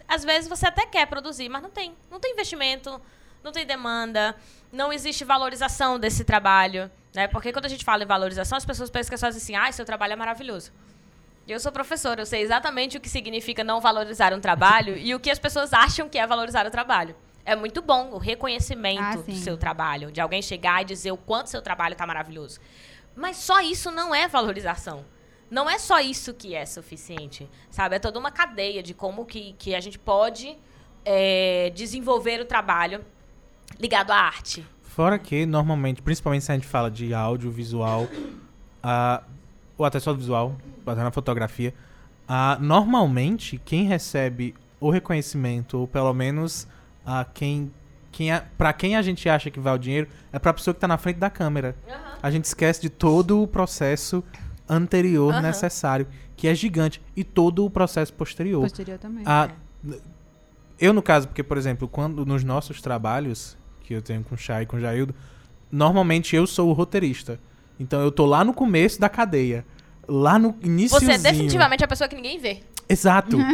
às vezes você até quer produzir, mas não tem. Não tem investimento, não tem demanda, não existe valorização desse trabalho. Né? Porque quando a gente fala em valorização, as pessoas pensam que é só assim, ah, seu trabalho é maravilhoso. Eu sou professora, eu sei exatamente o que significa não valorizar um trabalho e o que as pessoas acham que é valorizar o trabalho. É muito bom o reconhecimento Ah, do seu trabalho, de alguém chegar e dizer o quanto seu trabalho está maravilhoso. Mas só isso não é valorização. Não é só isso que é suficiente, sabe? É toda uma cadeia de como que, que a gente pode é, desenvolver o trabalho ligado à arte. Fora que, normalmente, principalmente se a gente fala de áudio, visual, ah, ou até só visual, até na fotografia, ah, normalmente quem recebe o reconhecimento, ou pelo menos ah, quem, quem a, pra quem a gente acha que vai o dinheiro, é pra pessoa que tá na frente da câmera. A gente esquece de todo o processo anterior Aham. necessário, que é gigante, e todo o processo posterior. Posterior também. Ah, eu, no caso, porque, por exemplo, quando nos nossos trabalhos, que eu tenho com o Chay e com o Jaildo, normalmente eu sou o roteirista. Então eu tô lá no começo da cadeia. Lá no início. Você é definitivamente a pessoa que ninguém vê. Exato.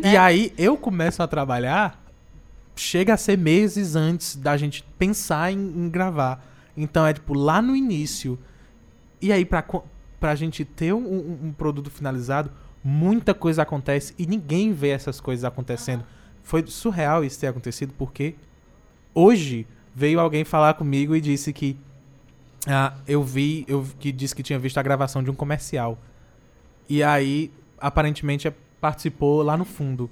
E aí eu começo a trabalhar, chega a ser meses antes da gente pensar em, em gravar. Então é tipo lá no início. E aí pra, pra gente ter um, um- um produto finalizado, muita coisa acontece e ninguém vê essas coisas acontecendo. Foi surreal isso ter acontecido porque hoje veio alguém falar comigo e disse que ah, eu vi, eu que disse que tinha visto a gravação de um comercial. E aí, aparentemente, é- participou lá no fundo.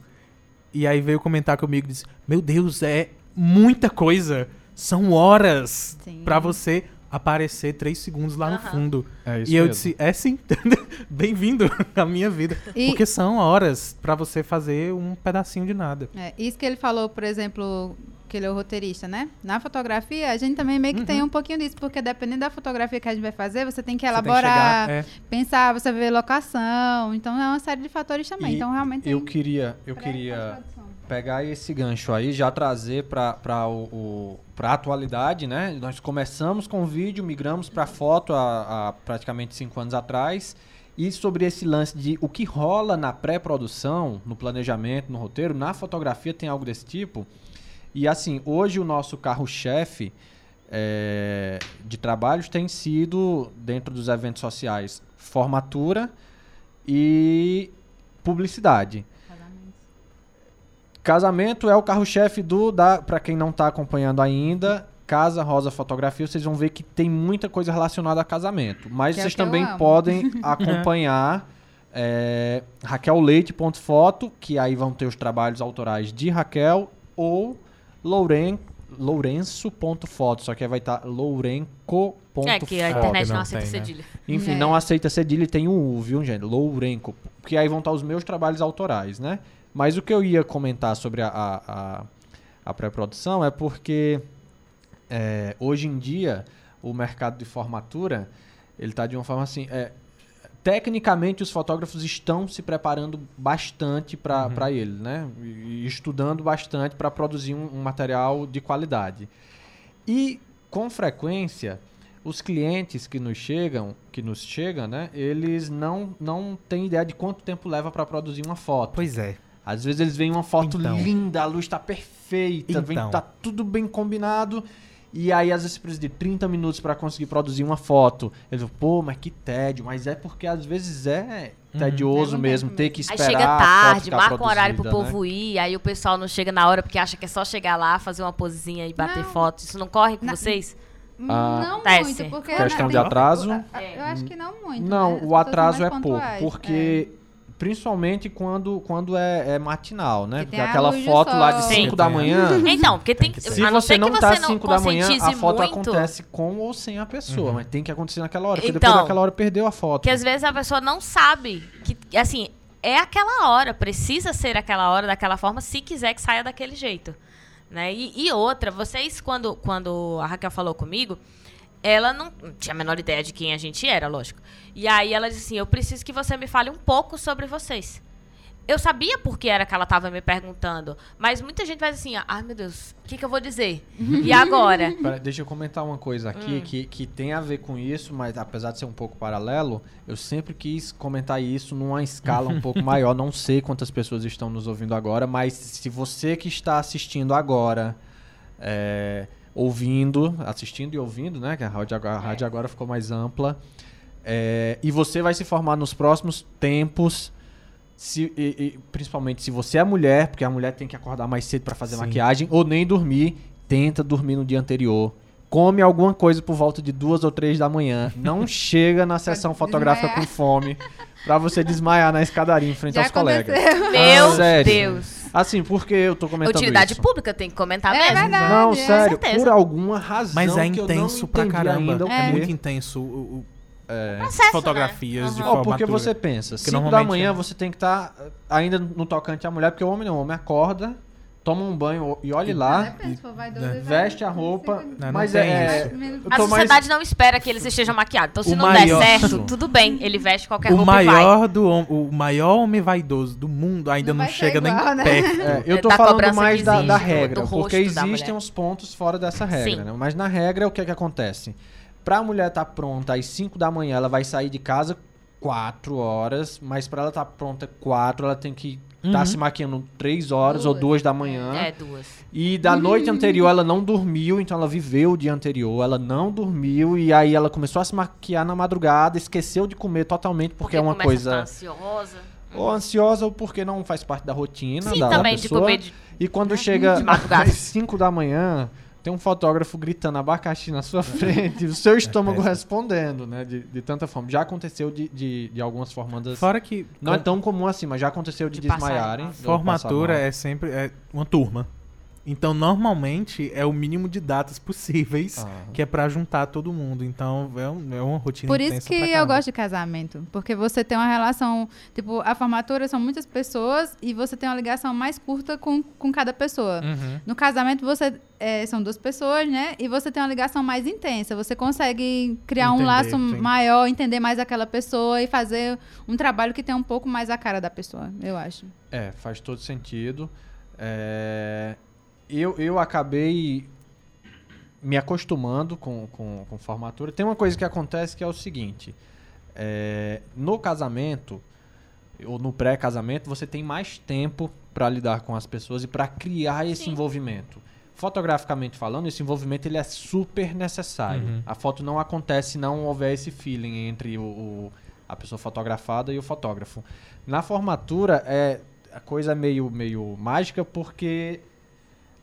E aí veio comentar comigo e disse: Meu Deus, é muita coisa. São horas pra você aparecer três segundos lá no Aham. fundo. É isso e eu mesmo. disse: É sim, bem-vindo à minha vida. E- Porque são horas pra você fazer um pedacinho de nada. É, isso que ele falou, por exemplo, que ele é o roteirista, né? Na fotografia, a gente também meio que tem um pouquinho disso, porque dependendo da fotografia que a gente vai fazer, você tem que Você tem que elaborar, chegar- é. pensar, você vê locação. Então é uma série de fatores também. E então realmente eu tem queria, eu queria. Pegar esse gancho aí, já trazer para o, o, a atualidade, né? Nós começamos com vídeo, migramos para foto há, há praticamente cinco anos atrás. E sobre esse lance de o que rola na pré-produção, no planejamento, no roteiro, na fotografia tem algo desse tipo. E assim, hoje o nosso carro-chefe é, de trabalhos tem sido, dentro dos eventos sociais, formatura e publicidade. Casamento é o carro-chefe do da para quem não tá acompanhando ainda, Casa Rosa Fotografia, vocês vão ver que tem muita coisa relacionada a casamento, mas Que é o vocês eu também podem acompanhar é, raquelleite.foto, que aí vão ter os trabalhos autorais de Raquel ou Louren, lourenço.foto, só que aí vai estar lourenco.foto. É que a internet não não aceita tem, né? cedilha. Enfim, É. não aceita cedilha e tem um U, viu, gente? Lourenco. Que aí vão estar os meus trabalhos autorais, né? Mas o que eu ia comentar sobre a, a, a- pré-produção é porque é, hoje em dia o mercado de formatura ele tá de uma forma assim. é, tecnicamente os fotógrafos estão se preparando bastante para Uhum. ele, né? E estudando bastante para produzir um, um material de qualidade. E com frequência os clientes que nos chegam, que nos chegam, né? Eles não não têm ideia de quanto tempo leva para produzir uma foto. Pois é. Às vezes eles veem uma foto Então. linda, a luz está perfeita, vem, Então. tá tudo bem combinado. E aí, às vezes, você precisa de 30 minutos para conseguir produzir uma foto. Eles falam, pô, mas que tédio. Mas é porque às vezes é Uhum. tedioso mesmo ter que Aí esperar. chega a foto tarde, ficar marca um horário pro né? povo ir, aí o pessoal não chega na hora porque acha que é só chegar lá, fazer uma posezinha e bater Não. foto. Isso não corre com Na- vocês? Ah, não Desce. muito, porque Questão né, de atraso? Eu acho que não muito. Não, né? O atraso é pouco, porque principalmente quando, quando é, é matinal, né? Que Porque tem a aquela foto lá de sol. 5 Sim. da manhã. Então, porque tem, que. Se a não você ser não que tá você às não 5 da manhã, a foto muito, acontece com ou sem a pessoa, Uhum. mas tem que acontecer naquela hora, porque Então, depois daquela hora perdeu a foto. que às vezes a pessoa não sabe que, assim, é aquela hora, precisa ser aquela hora, daquela forma, se quiser que saia daquele jeito. Né? E, e outra, vocês, quando, quando a Raquel falou comigo, ela não tinha a menor ideia de quem a gente era, lógico. E aí ela disse assim: Eu preciso que você me fale um pouco sobre vocês. Eu sabia por que era que ela estava me perguntando, mas muita gente vai assim: Ai meu Deus, o que, que eu vou dizer? e agora? Pera, deixa eu comentar uma coisa aqui Hum. que, que tem a ver com isso, mas apesar de ser um pouco paralelo, eu sempre quis comentar isso numa escala um pouco maior. Não sei quantas pessoas estão nos ouvindo agora, mas se você que está assistindo agora, é, ouvindo, assistindo e ouvindo, né? Que a rádio agora, a rádio agora ficou mais ampla. é, e você vai se formar nos próximos tempos. se- e- e principalmente se você é mulher, porque a mulher tem que acordar mais cedo para fazer Sim. maquiagem, ou nem dormir, tenta dormir no dia anterior. Come alguma coisa por volta de duas ou três da manhã. Não chega na sessão fotográfica com desmaiar. fome pra você desmaiar na escadaria em frente Já aos colegas. aconteceu. Meu sério? Deus. Assim, porque eu tô comentando Utilidade isso? pública tem que comentar É mesmo. verdade. Não, é. sério, por alguma razão Mas é que eu intenso não pra caramba. ainda É, quê. muito intenso o, o- É. Processo, fotografias né? de. Ó, formatura. porque você pensa, 5 da normalmente manhã é. você tem que estar ainda no tocante à mulher, porque o homem não, o homem acorda, toma um banho e olhe lá, né, vai- veste a roupa, Não, não mas é... isso. eu A tô mais- sociedade não espera que eles estejam maquiados. Então, se O não maior- der certo, tudo bem. Ele veste qualquer O roupa e vai. maior, do, o maior homem vaidoso do mundo ainda Não não, chega igual, nem né? perto. É, eu tô Da falando mais da, da do- regra, do porque existem uns pontos fora dessa regra, né? Mas na regra, o que é que acontece? Pra mulher estar pronta às 5 da manhã, ela vai sair de casa 4 horas, mas pra ela estar pronta 4, ela tem que estar Uhum. se maquiando 3 horas ou Duas. 2 da manhã. É, duas. E da noite anterior ela não dormiu, então ela viveu o dia anterior, ela não dormiu e aí ela começou a se maquiar na madrugada, esqueceu de comer totalmente porque, é uma começa a coisa ansiosa. ou ansiosa ou porque não faz parte da rotina Sim, da, também, pessoa. comer de... E quando chega de madrugada. às 5 da manhã, tem um fotógrafo gritando abacaxi na sua frente, e o seu estômago péssimo. respondendo, né? De, de tanta fome. Já aconteceu de, de, de algumas formandas. Fora que Não é tão comum assim, mas já aconteceu de, De desmaiarem. formatura é sempre é uma turma. Então, normalmente, é o mínimo de datas possíveis Ah. que é pra juntar todo mundo. Então, é, um- é uma rotina Por isso que eu gosto de casamento. Porque você tem uma relação. Tipo, a formatura são muitas pessoas e você tem uma ligação mais curta com, com cada pessoa. Uhum. No casamento, você é, são duas pessoas, né? E você tem uma ligação mais intensa. Você consegue criar um Entender, laço sim. maior, entender mais aquela pessoa e fazer um trabalho que tem um pouco mais a cara da pessoa, eu acho. É, faz todo sentido. É, eu, eu acabei me acostumando com, com, com formatura. Tem uma coisa que acontece que é o seguinte: é, no casamento ou no pré-casamento, você tem mais tempo para lidar com as pessoas e para criar esse Sim. envolvimento. Fotograficamente falando, esse envolvimento ele é super necessário. Uhum. A foto não acontece se não houver esse feeling entre o, o- a pessoa fotografada e o fotógrafo. Na formatura, é, a coisa é meio, meio mágica porque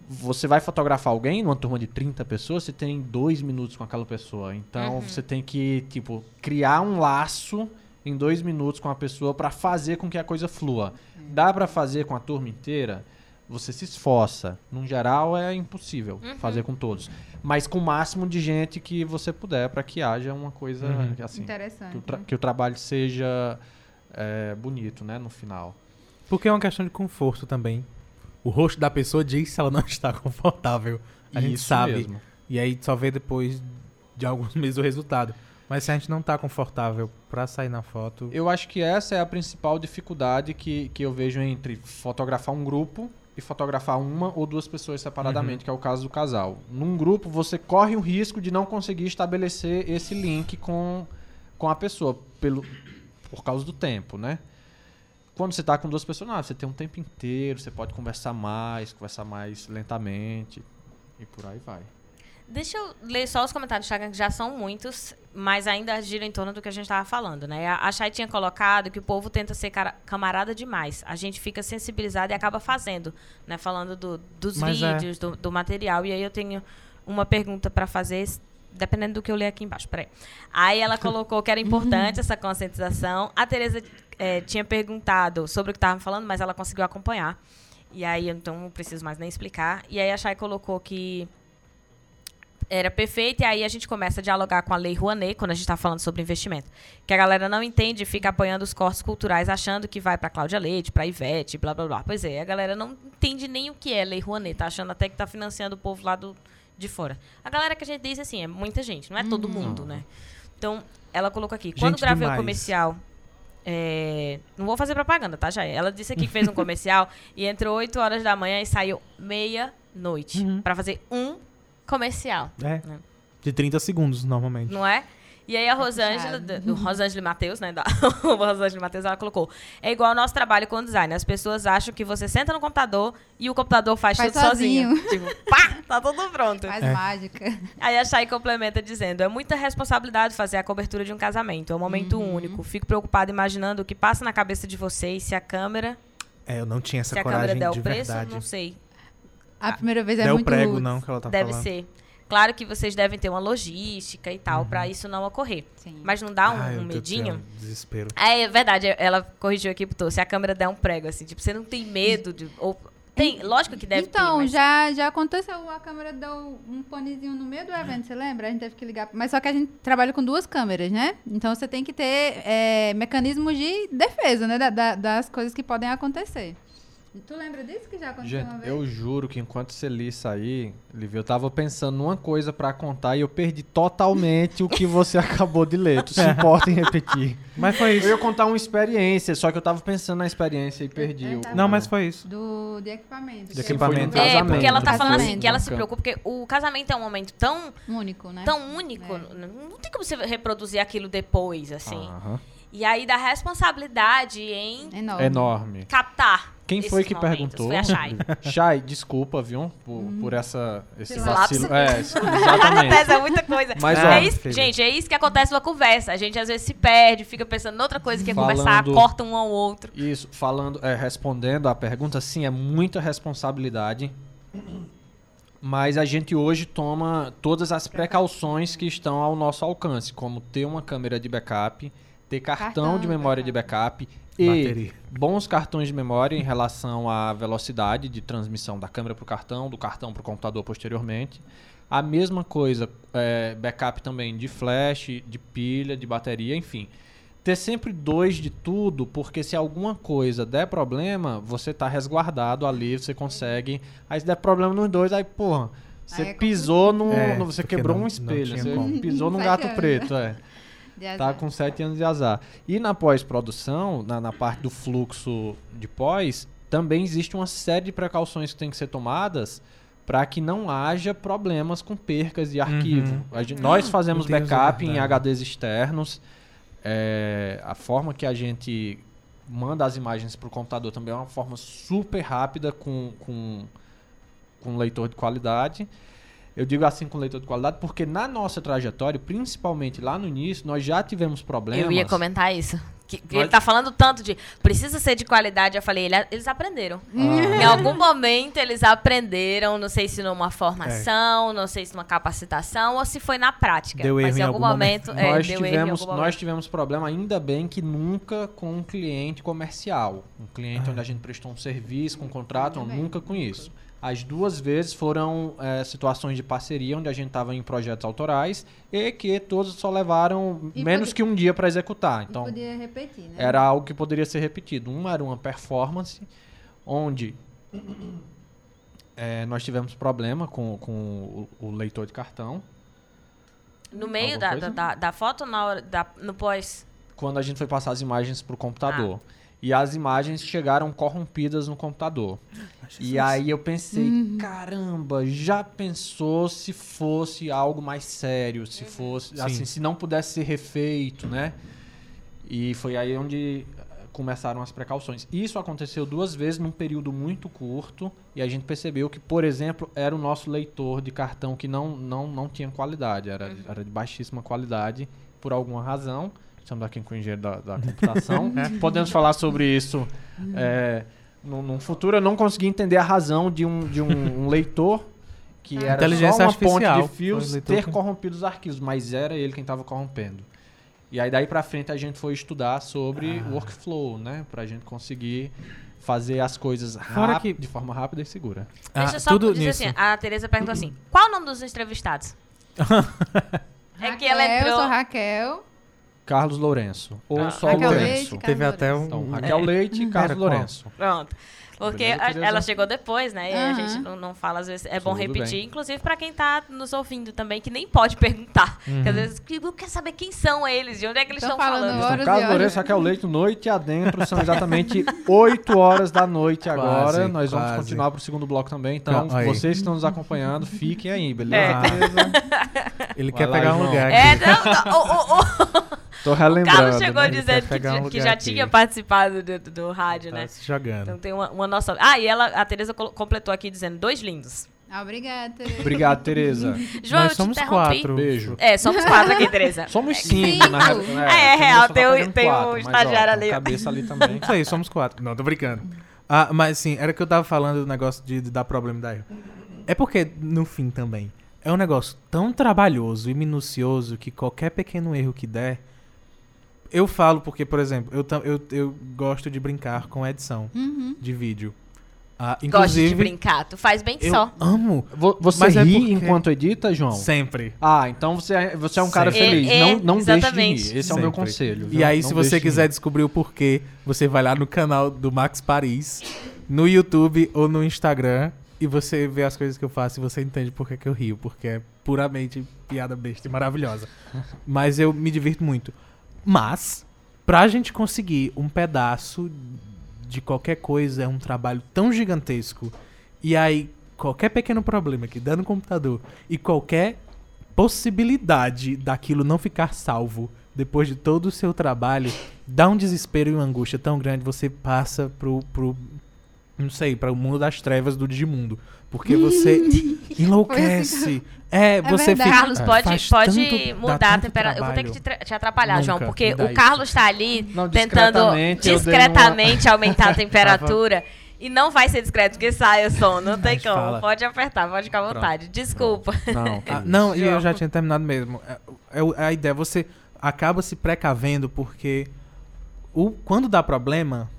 você vai fotografar alguém numa turma de 30 pessoas, você tem dois minutos com aquela pessoa. Então Uhum. você tem que, tipo, criar um laço em dois minutos com a pessoa para fazer com que a coisa flua. Dá para fazer com a turma inteira? Você se esforça. Num geral é impossível Uhum. fazer com todos. Mas com o máximo de gente que você puder para que haja uma coisa Uhum. assim. Interessante. Que o, tra- que o trabalho seja é, bonito, né, no final. Porque é uma questão de conforto também. O rosto da pessoa diz se ela não está confortável. A gente Isso sabe. mesmo. E aí só vê depois de alguns meses o resultado. Mas se a gente não tá confortável pra sair na foto. Eu acho que essa é a principal dificuldade que, que eu vejo entre fotografar um grupo e fotografar uma ou duas pessoas separadamente, que é o caso do casal. Num grupo, você corre o risco de não conseguir estabelecer esse link com, com a pessoa, pelo, por causa do tempo, né? Quando você tá com duas pessoas, não, você tem um tempo inteiro, você pode conversar mais, conversar mais lentamente e por aí vai. Deixa eu ler só os comentários do Instagram, que já são muitos, mas ainda gira em torno do que a gente estava falando, né? A Chay tinha colocado que o povo tenta ser cara- camarada demais. A gente fica sensibilizado e acaba fazendo, né? Falando do- dos Mas é. vídeos, do, do material. E aí eu tenho uma pergunta para fazer, dependendo do que eu ler aqui embaixo. Peraí. Aí ela colocou que era importante essa conscientização. A Tereza eh, tinha perguntado sobre o que estavam falando, mas ela conseguiu acompanhar. E aí, então, não preciso mais nem explicar. E aí a Chay colocou que era perfeito, e aí a gente começa a dialogar com a Lei Rouanet, quando a gente está falando sobre investimento. Que a galera não entende e fica apoiando os cortes culturais, achando que vai para Cláudia Leite, para Ivete, blá blá blá. Pois é, a galera não entende nem o que é Lei Rouanet, tá achando até que tá financiando o povo lá do de fora. A galera que a gente diz assim, é muita gente, não é todo mundo, né? Então, ela colocou aqui, quando Gente gravei o demais. comercial. É, não vou fazer propaganda, tá, Jair? Ela disse aqui que fez um comercial e entrou 8 horas da manhã e saiu meia-noite Uhum. pra fazer um comercial, É. Né? De 30 segundos, normalmente. não é? E aí a Rosângela, puxado. do, Rosângela Matheus, né? Da Rosângela Matheus, ela colocou. É igual ao nosso trabalho com design. As pessoas acham que você senta no computador e o computador faz, Faz tudo sozinho. sozinho. tipo, pá, tá tudo pronto. Faz É. mágica. Aí a Chay complementa dizendo: é muita responsabilidade fazer a cobertura de um casamento. É um momento Uhum. único. Fico preocupada imaginando o que passa na cabeça de vocês se a câmera. É, eu não tinha essa se a câmera coragem der de o preço, verdade. não sei. A primeira vez é Deu muito prego, luz. não, que ela tá Deve falando. ser. Claro que vocês devem ter uma logística e tal pra isso não ocorrer. Sim. Mas não dá um, Ai, um medinho? céu, desespero. É, é verdade, ela corrigiu aqui pro se a câmera der um prego, assim, tipo, você não tem medo de. Ou, tem, lógico que deve então, ter. mas- já, já aconteceu, a câmera deu um panezinho no meio do evento, você lembra? A gente teve que ligar. Mas só que a gente trabalha com duas câmeras, né? Então você tem que ter é, mecanismos de defesa, né? da- da- das coisas que podem acontecer. E tu lembra disso que já aconteceu uma Gente, vez? eu juro que enquanto você li isso aí, Lívia, eu tava pensando numa coisa pra contar e eu perdi totalmente o que você acabou de ler. Tu se importa em repetir? Mas foi Eu isso. ia contar uma experiência, só que eu tava pensando na experiência e perdi. É, o- tá. Não, mas foi isso. Do, de equipamento. De que equipamento. É, casamento, porque ela tá falando assim, que ela se preocupa, porque o casamento é um momento tão, Único, né? tão único, É. não tem como você reproduzir aquilo depois, assim. Aham. E aí da responsabilidade em Enorme. Enorme. captar. Quem esses foi que momentos. perguntou? Foi a Chay. Chay, desculpa, viu? Por, por essa, esse Esse vacilo. lapso. É, isso- exatamente. É muita coisa. Mas, é ó, isso, filha. gente, é isso que acontece numa conversa. A gente às vezes se perde, fica pensando em outra coisa que é conversar, Falando- corta um ao outro. Isso, falando, é, respondendo à pergunta, sim, é muita responsabilidade. Mas a gente hoje toma todas as precauções que estão ao nosso alcance, como ter uma câmera de backup, ter cartão, Cartão de de memória de backup e Bateria. bons cartões de memória em relação à velocidade de transmissão da câmera para o cartão, do cartão para o computador posteriormente. A mesma coisa, é, backup também de flash, de pilha, de bateria, enfim. Ter sempre dois de tudo, porque se alguma coisa der problema, você tá resguardado ali, você consegue. Aí se der problema nos dois, aí, porra, você Aí é pisou no. É, você quebrou não- um espelho, você como. pisou num Sete gato preto, é. Tá com sete anos de azar. E na pós-produção, na, na parte do fluxo de pós, também existe uma série de precauções que tem que ser tomadas para que não haja problemas com percas de arquivo. A gente- nós fazemos é backup em. HDs externos. É, a forma que a gente manda as imagens para o computador também é uma forma super rápida com, com, com leitor de qualidade. Eu digo assim com leitor de qualidade porque na nossa trajetória, principalmente lá no início, nós já tivemos problemas. Eu ia comentar isso. Que, que Nós- Ele tá falando tanto de precisa ser de qualidade. Eu falei, ele- eles aprenderam. Ah. Em algum momento eles aprenderam, não sei se numa formação, não sei se numa capacitação ou se foi na prática. Deu Mas erro em em algum algum momento, é, nós, tivemos, nós momento. tivemos problema, ainda bem que nunca com um cliente comercial. Um cliente Ah. onde a gente prestou um serviço, com um contrato, nunca com isso. As duas vezes foram é, situações de parceria, onde a gente estava em projetos autorais e que todos só levaram E menos pode- que um dia para executar. Então, podia repetir, né? era algo que poderia ser repetido. Uma era uma performance, onde é, nós tivemos problema com, com o, o leitor de cartão. No meio da, da, da foto, na hora, da, no pós. quando a gente foi passar as imagens para o computador. Ah. E as imagens chegaram corrompidas no computador. E aí eu pensei, Uhum. caramba, já pensou se fosse algo mais sério, se Uhum. fosse, Sim. assim, se não pudesse ser refeito, né? E foi aí onde eh, começaram as precauções. Isso aconteceu duas vezes num período muito curto e a gente percebeu que, por exemplo, era o nosso leitor de cartão que não, não, não tinha qualidade, era, Uhum. era de baixíssima qualidade por alguma razão. Estamos aqui com o engenheiro da, da computação. Podemos falar sobre isso é, no, num futuro. Eu não consegui entender a razão de um, de um, um leitor que era Inteligência só uma ponte artificial. de fios ter que- corrompido os arquivos, mas era ele quem estava corrompendo. E aí daí pra frente a gente foi estudar sobre Ah. workflow, né? Pra gente conseguir fazer as coisas rápido, que- de forma rápida e segura. Deixa eu Ah, só tudo dizer nisso. assim, a Tereza perguntou assim, qual o nome dos entrevistados? é que ela Raquel, entrou... Eu sou Raquel. Carlos Lourenço. Ou Ah, só Raquel Lourenço. Leite, Carlos Teve até Lourenço. um. Então, Raquel Leite e Carlos Era qual? Lourenço. Pronto. Porque a- ela chegou depois, né? E a gente não, não fala, às vezes. É bom Tudo repetir, bem. inclusive pra quem tá nos ouvindo também, que nem pode perguntar. Uhum. Porque às vezes que- quer saber quem são eles, de onde é que eles Tão estão falando falando. Então, e Carlos. Lourenço, Raquel Leite, noite adentro, são exatamente 8 horas da noite agora. Quase, Nós vamos quase. continuar pro segundo bloco também. Então, aí. vocês que estão nos acompanhando, fiquem aí, beleza? É. Ele Vai quer lá, pegar um João. lugar É, aqui. não, não, o, o- o Tô relembrando. Carlos chegou né? dizendo que, um que já aqui. tinha participado do, do rádio, Tá né? se jogando. Então tem uma, uma nossa. Ah, e ela, a Tereza completou aqui dizendo dois lindos. Ah, obrigada, Tereza. Obrigado, Tereza. João, Nós somos quatro. Beijo. É, somos quatro aqui, Tereza. Somos cinco. cinco, na real- É, a é real, tem o- fazendo tem o ó, estagiário ali. cabeça ali também. Isso aí, somos quatro. Não, tô brincando. Ah, mas sim, era que eu tava falando do negócio de, de dar problema e dar erro. É porque, no fim também, é um negócio tão trabalhoso e minucioso que qualquer pequeno erro que der. Eu falo porque, por exemplo, eu, eu, eu gosto de brincar com edição Uhum. de vídeo. Ah, Gosto de inclusive, brincar. Tu faz bem eu só. amo Vo- Você Mas é ri porque- enquanto edita, João? sempre. Ah, então você é, você é um cara Sempre. feliz. É, é, não não deixe de exatamente. rir. Esse é o meu Sempre. conselho. E aí, Não se você de quiser rir. descobrir o porquê, você vai lá no canal do Max Paris, no YouTube ou no Instagram, e você vê as coisas que eu faço e você entende por que, que eu rio, porque é puramente piada besta e maravilhosa. Mas eu me divirto muito. Mas, pra gente conseguir um pedaço de qualquer coisa, é um trabalho tão gigantesco. E aí, qualquer pequeno problema que dá no computador e qualquer possibilidade daquilo não ficar salvo depois de todo o seu trabalho, dá um desespero e uma angústia tão grande, você passa pro, pro não sei, para o mundo das trevas do Digimundo. Porque você enlouquece. É, você verdade. fica. Carlos, pode, faz pode tanto- dá mudar a temperatura. Eu vou ter que te, te atrapalhar, João, Nunca porque me dá o. Carlos tá ali Não, tentando discretamente, dei discretamente aumentar a temperatura. E não vai ser discreto, porque sai o som. Não tem Mas como. fala. Pode apertar, pode ficar à Pronto. vontade. Desculpa. Não, Ah, não, e eu João. já tinha terminado mesmo. É, é, a ideia, você acaba se precavendo porque o, quando dá problema,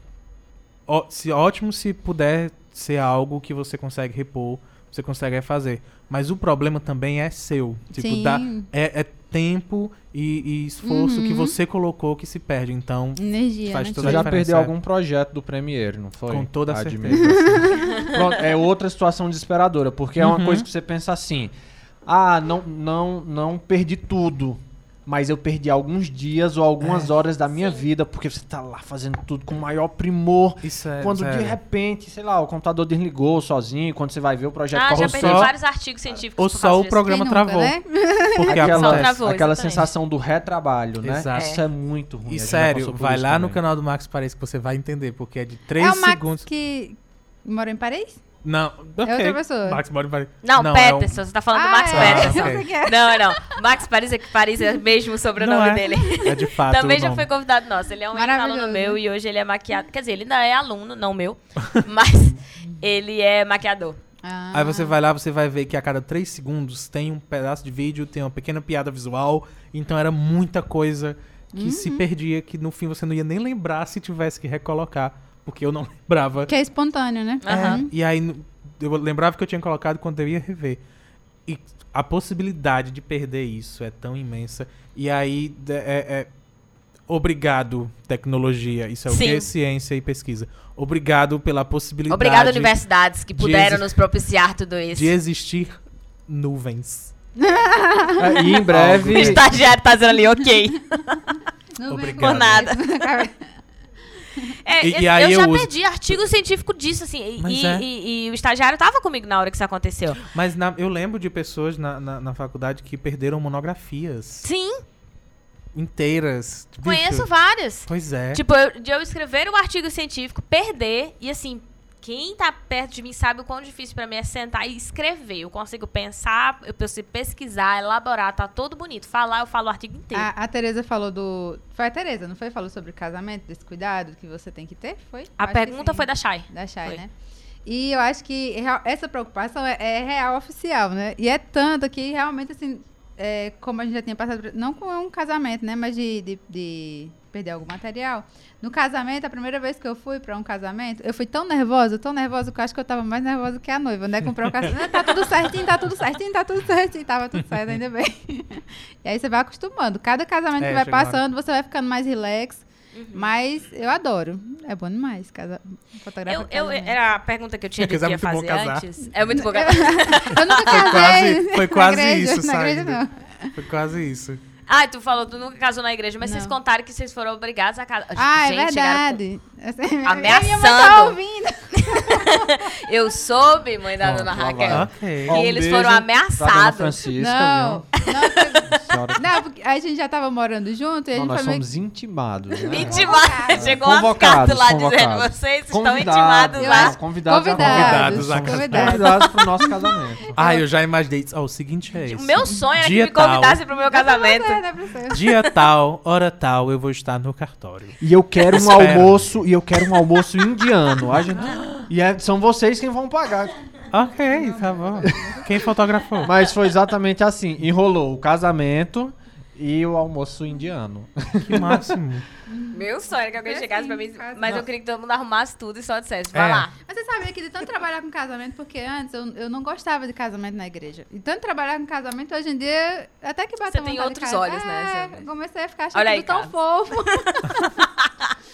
ó, se, ótimo se puder ser algo que você consegue repor, você consegue fazer. Mas o problema também é seu. Tipo, Sim. dá, é, é tempo e, e esforço que Uhum. você colocou que se perde. Então, Energia, Faz né? toda Você já perdeu algum projeto do Premiere, não foi? com toda a Admito. certeza. Pronto, é outra situação desesperadora, porque é uma Uhum. coisa que você pensa assim: ah, não, não, não perdi tudo, mas eu perdi alguns dias ou algumas É. horas da minha vida, porque você tá lá fazendo tudo com o maior primor. Isso é. Quando sério. de repente, sei lá, o computador desligou sozinho, quando você vai ver o projeto Ah, já corre perdi só- vários artigos científicos. Ou por só causa o disso. programa nunca, travou. né? Porque aquela, travou, aquela exatamente. sensação do retrabalho, né? Exato. Isso é muito ruim. E já sério, vai isso lá no também. canal do Max Paris que você vai entender, porque é de 3 É o Max segundos. que mora em Paris? Não, ok. outra pessoa. Max mora em Paris. Não, Não, é um- Peterson. Você tá falando do Ah, Max é. Peterson. Ah, ok. Você quer? Não, não. Max Paris é que Paris é mesmo o sobrenome Não é. dele. É de fato. Também já foi convidado nosso. Ele é um ex-aluno Maravilhoso. meu e hoje ele é maquiado. Quer dizer, ele ainda é aluno, não meu, mas ele é maquiador. Ah. Aí você vai lá, você vai ver que a cada 3 segundos tem um pedaço de vídeo, tem uma pequena piada visual. Então era muita coisa que se Uhum. perdia, que no fim você não ia nem lembrar se tivesse que recolocar. Porque eu não lembrava. Que é espontâneo, né? Aham. E aí eu lembrava que eu tinha colocado quando eu ia rever. E a possibilidade de perder isso é tão imensa. E aí é, é- obrigado tecnologia, isso é o Sim. que ciência e pesquisa. Obrigado pela possibilidade Obrigado, universidades, que de puderam nos propiciar tudo isso. de existir nuvens. E em breve. O estagiário tá dizendo ali, ok. Obrigado. Por nada. É, E- eu, e aí eu já eu uso- perdi artigo científico disso, assim. e- E, é. e- e o estagiário tava comigo na hora que isso aconteceu. Mas na- eu lembro de pessoas na, na, na faculdade que perderam monografias Sim, inteiras. Bicho, conheço várias. Pois é. Tipo, eu- de eu escrever um artigo científico, perder, e assim, quem tá perto de mim sabe o quão difícil pra mim é sentar e escrever. Eu consigo pensar, eu consigo pesquisar, elaborar, tá todo bonito. Falar, eu falo o artigo inteiro. A, a Tereza falou do. Foi a Tereza, não foi? Falou sobre casamento, desse cuidado que você tem que ter? Foi? a Acho pergunta foi da Chay. Da Chay, Foi. né? E eu acho que essa preocupação é, é real oficial, né? E é tanto que realmente, assim, é, como a gente já tinha passado, não com um casamento, né? Mas de, de, de perder algum material. No casamento, a primeira vez que eu fui pra um casamento, eu fui tão nervosa, tão nervosa, que eu acho que eu tava mais nervosa que a noiva, né? Comprar o casamento, tá tudo certinho, tá tudo certinho, tá tudo certinho, tava tudo certo, ainda bem. e aí você vai acostumando. Cada casamento É, que vai passando, você vai ficando mais relax. Uhum. Mas eu adoro. É bom demais. Casa... Fotografar Eu, eu, era a pergunta que eu tinha É que é que ia muito bom fazer casar. antes. É muito bom Eu, casar. eu nunca Foi casei. quase- foi quase igreja, isso, não. Foi quase isso. Ah, tu falou, tu nunca casou na igreja, mas Não. vocês contaram que vocês foram obrigados a casar. Ah, é Gente, chegaram verdade. Minha mãe Ameaçando. tá Eu soube, mãe da dona Raquel. vai. Ok. Ó, E um eles foram ameaçados. Não. Não, Senhora- não, porque a gente já tava morando junto e a Não, gente nós meio somos intimados. Né? Intimado. Chegou Convocados, cartas lá dizendo, vocês estão intimados Eu lá. Convidados, a Convidados, Convidados. a- Convidados. Convidados pro nosso casamento. Ah, eu já imaginei. Ó, o seguinte é O esse. meu sonho era que Dia me convidassem pro meu casamento. você. Dia tal, hora tal, eu vou estar no cartório. E eu quero um almoço, e eu quero um almoço indiano. A gente- E é- são vocês quem vão pagar. Ok, tá bom. Quem fotografou? Mas foi exatamente assim. Enrolou o casamento e o almoço indiano. Que máximo. Meu sonho era que alguém É chegasse pra assim, mim, quase. mas eu queria que todo mundo arrumasse tudo e só dissesse, vai É. lá. Mas você sabia que de tanto trabalhar com casamento, porque antes eu, eu não gostava de casamento na igreja. E tanto trabalhar com casamento, hoje em dia, até que bateu Você tem outros olhos, né? É, Você- comecei a ficar achando Olha aí, tudo tão fofo.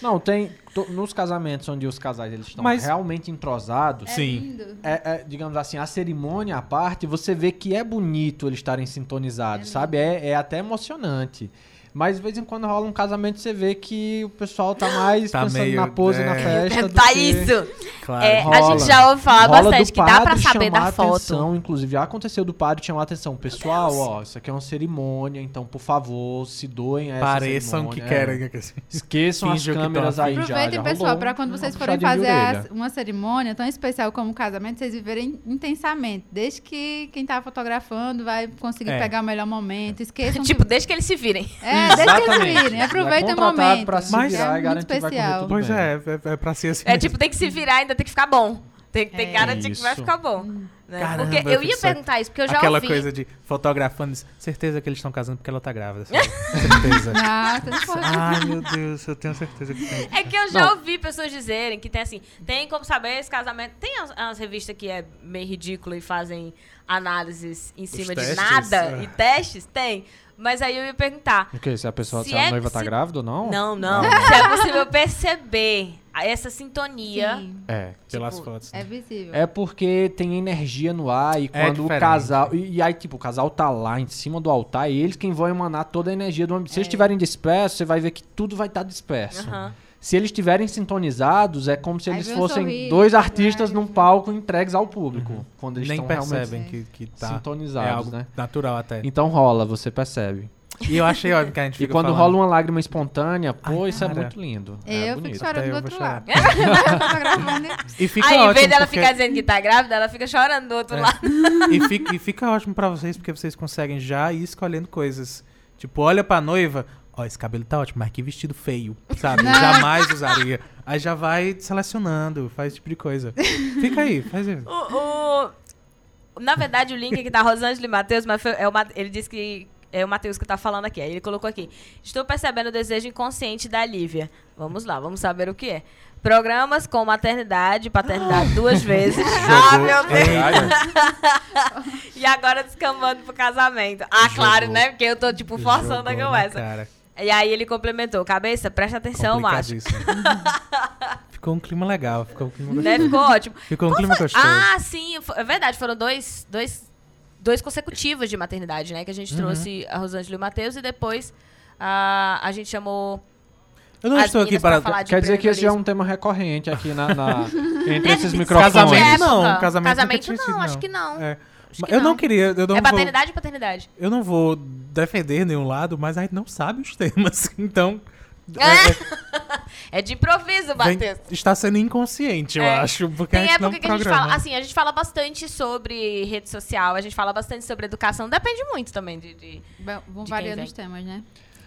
Não, tem. to- nos casamentos onde os casais eles estão Mas- realmente entrosados. É Sim. É, é, digamos assim, a cerimônia à parte, você vê que é bonito eles estarem sintonizados, sabe? É, é até emocionante. Mas de vez em quando rola um casamento você vê que o pessoal tá mais Tá pensando meio- na pose, é. na festa. do Tá que- isso. Claro. É, a gente já ouve falar Rola bastante do que dá pra saber da foto. atenção, inclusive já aconteceu do padre chamar atenção. Pessoal, ó, isso aqui é uma cerimônia, então por favor, se doem a essa Pareçam que querem. É. Esqueçam as câmeras aí já. Aproveitem, pessoal, rolou pra quando vocês forem fazer as- uma cerimônia tão especial como o casamento, vocês viverem intensamente. Desde que quem tá fotografando vai conseguir É. pegar o melhor momento. Esqueçam Tipo, que... deixa que eles se virem. É, deixa que eles Exatamente. virem. Aproveitem É o momento. pra se Mas- virar é e muito garantir que vai correr especial. tudo Pois bem. é, é, é pra ser assim. É mesmo. tipo, tem que se virar ainda tem que ficar bom. Tem, tem que É. garantir que vai ficar bom. né? Caramba, porque eu ia perguntar isso, porque eu já Aquela ouvi. coisa de fotografando. Certeza que eles estão casando porque ela tá grávida. certeza. Ah. Ai, meu Deus, eu tenho certeza que tem. É que eu já Não. ouvi pessoas dizerem que tem assim, tem como saber esse casamento. Tem as, as revistas que é meio ridícula e fazem análises em cima de testes, nada é. e testes? Tem. Mas aí eu ia perguntar. O quê? Se a pessoa, Se se, a é- noiva tá se- grávida ou não? Não, não. Se é possível perceber essa sintonia. Sim, É. Pelas Tipo, fotos. é visível. É porque tem energia no ar e É quando o diferente. casal. E, e aí, tipo, o casal tá lá em cima do altar e eles quem vão emanar toda a energia do ambiente. Se eles estiverem dispersos, você vai ver que tudo vai estar disperso. Aham. Se eles estiverem sintonizados, é como se eles um fossem sorriso, dois artistas num vai. palco entregues ao público. Quando eles Nem estão percebem realmente que, que tá. sintonizados, é algo né? natural até. Então rola, você percebe. E eu achei óbvio que a gente E quando falando. rola uma lágrima espontânea, pô, Ai, isso é muito lindo. eu é fico bonito. chorando Até do eu outro lado. E- fica Aí, em ótimo vez dela porque... ficar dizendo que tá grávida, ela fica chorando do outro É. lado. e, fica, e fica ótimo pra vocês, porque vocês conseguem já ir escolhendo coisas. Tipo, olha pra noiva, ó, esse cabelo tá ótimo, mas que vestido feio, sabe? Não. Jamais usaria. Aí já vai selecionando, faz esse tipo de coisa. Fica aí, faz isso. O, o- Na verdade, o link aqui tá Rosângela e Matheus, mas foi- é o Ma- ele disse que é o Matheus que tá falando aqui. Aí ele colocou aqui. Estou percebendo o desejo inconsciente da Lívia. Vamos lá, vamos saber o que é. Programas com maternidade e paternidade duas vezes. ah, meu Deus! e agora descambando pro casamento. Ah, claro, Jogou. né? Porque eu tô, tipo, forçando a Jogou na conversa. cara. E aí ele complementou. Cabeça, presta atenção, macho. Ficou um clima legal, ficou um clima Né? Ficou ótimo. Ficou um clima gostoso. Ah, sim, é verdade. Foram dois, dois, dois consecutivos de maternidade, né? Que a gente Uhum. trouxe a Rosângela e o Matheus e depois a, a gente chamou. eu não as estou aqui para... falar de Quer dizer que esse já é um tema recorrente aqui na, na- entre É, esses microfones. Casamento não, casamento nunca Casamento não, sido, acho não. que não. É. Acho que eu não não. queria, eu não é vou... paternidade e paternidade. Eu não vou defender nenhum lado, mas a gente não sabe os temas, então... é- É de improviso, é- Matheus. está sendo inconsciente, eu É. acho, porque a Tem gente não época que a gente programa. fala, assim, a gente fala bastante sobre rede social, a gente fala bastante sobre educação, depende muito também de. de- Vão vão De quem variando vem. os temas, né?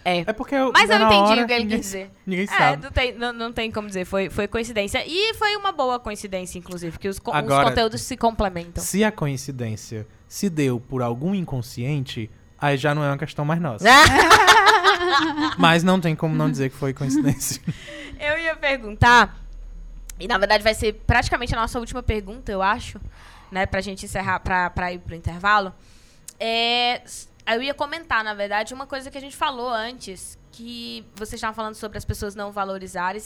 É. É porque eu, Mas eu entendi hora, o que ele ninguém, quis dizer. Ninguém É, sabe. não tem, não, não tem como dizer, foi, foi coincidência. E foi uma boa coincidência, inclusive, que os, co- os Agora- conteúdos se complementam. Se a coincidência se deu por algum inconsciente, aí já não é uma questão mais nossa. Mas não tem como não dizer que foi coincidência. Eu ia perguntar, e na verdade vai ser praticamente a nossa última pergunta, eu acho, né, pra gente encerrar, pra, pra ir pro intervalo. É, eu ia comentar, na verdade, uma coisa que a gente falou antes, que vocês estavam falando sobre as pessoas não valorizarem,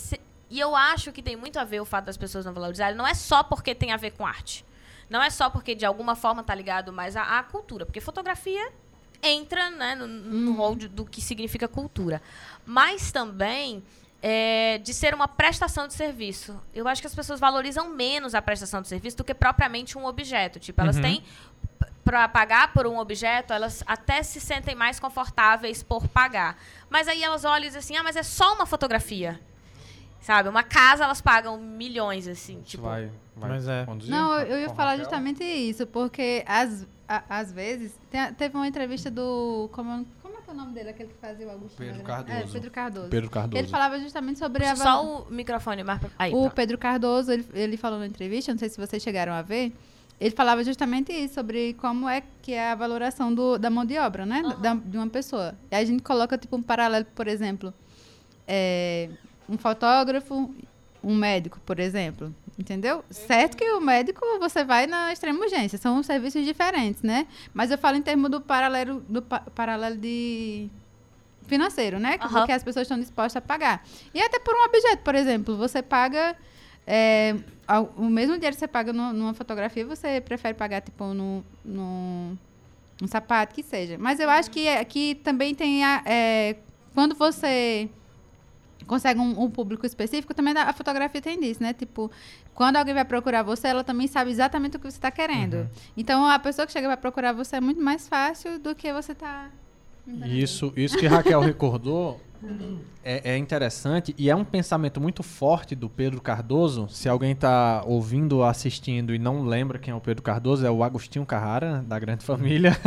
e eu acho que tem muito a ver o fato das pessoas não valorizarem, não é só porque tem a ver com arte. Não é só porque de alguma forma tá ligado mais à, à cultura, porque fotografia entra né, no, no rol de- do que significa cultura. Mas também é, de ser uma prestação de serviço. Eu acho que as pessoas valorizam menos a prestação de serviço do que propriamente um objeto. Tipo, elas Uhum. têm para pagar por um objeto, elas até se sentem mais confortáveis por pagar. Mas aí elas olham e dizem assim: "Ah, mas é só uma fotografia". Sabe? Uma casa elas pagam milhões assim, tipo. vai, vai Mas é. conduzir Não, eu, eu ia falar Raquel? justamente isso, porque às, a- às vezes. tem- teve uma entrevista do. Como, como é que é o nome dele? Aquele que fazia o Agostinho? Pedro Agra- Cardoso. É, Pedro Cardoso. Pedro Cardoso. Ele falava justamente sobre a. Puxa valo- só o microfone pra... aí. O pronto. Pedro Cardoso, ele, ele falou na entrevista, não sei se vocês chegaram a ver, ele falava justamente isso, sobre como é que é a valoração do, da mão de obra, né? Da- de uma pessoa. E a gente coloca, tipo, um paralelo, por exemplo, é, um fotógrafo, um médico, por exemplo. Entendeu? Certo que o médico você vai na extrema urgência, são serviços diferentes, né? Mas eu falo em termos do paralelo, do pa- paralelo de financeiro, né? Aham. que as pessoas estão dispostas a pagar. E até por um objeto, por exemplo, você paga é, ao- o mesmo dinheiro que você paga nu- numa fotografia, você prefere pagar tipo no, no um sapato que seja. Mas eu acho que aqui também tem a, é, quando você consegue um, um público específico, também a fotografia tem disso, né? Tipo, quando alguém vai procurar você, ela também sabe exatamente o que você está querendo. Então, a pessoa que chega para procurar você é muito mais fácil do que você tá... Isso, isso que Raquel recordou é, é interessante e é um pensamento muito forte do Pedro Cardoso. Se alguém está ouvindo ou assistindo e não lembra quem é o Pedro Cardoso, é o Agostinho Carrara, da Grande Família.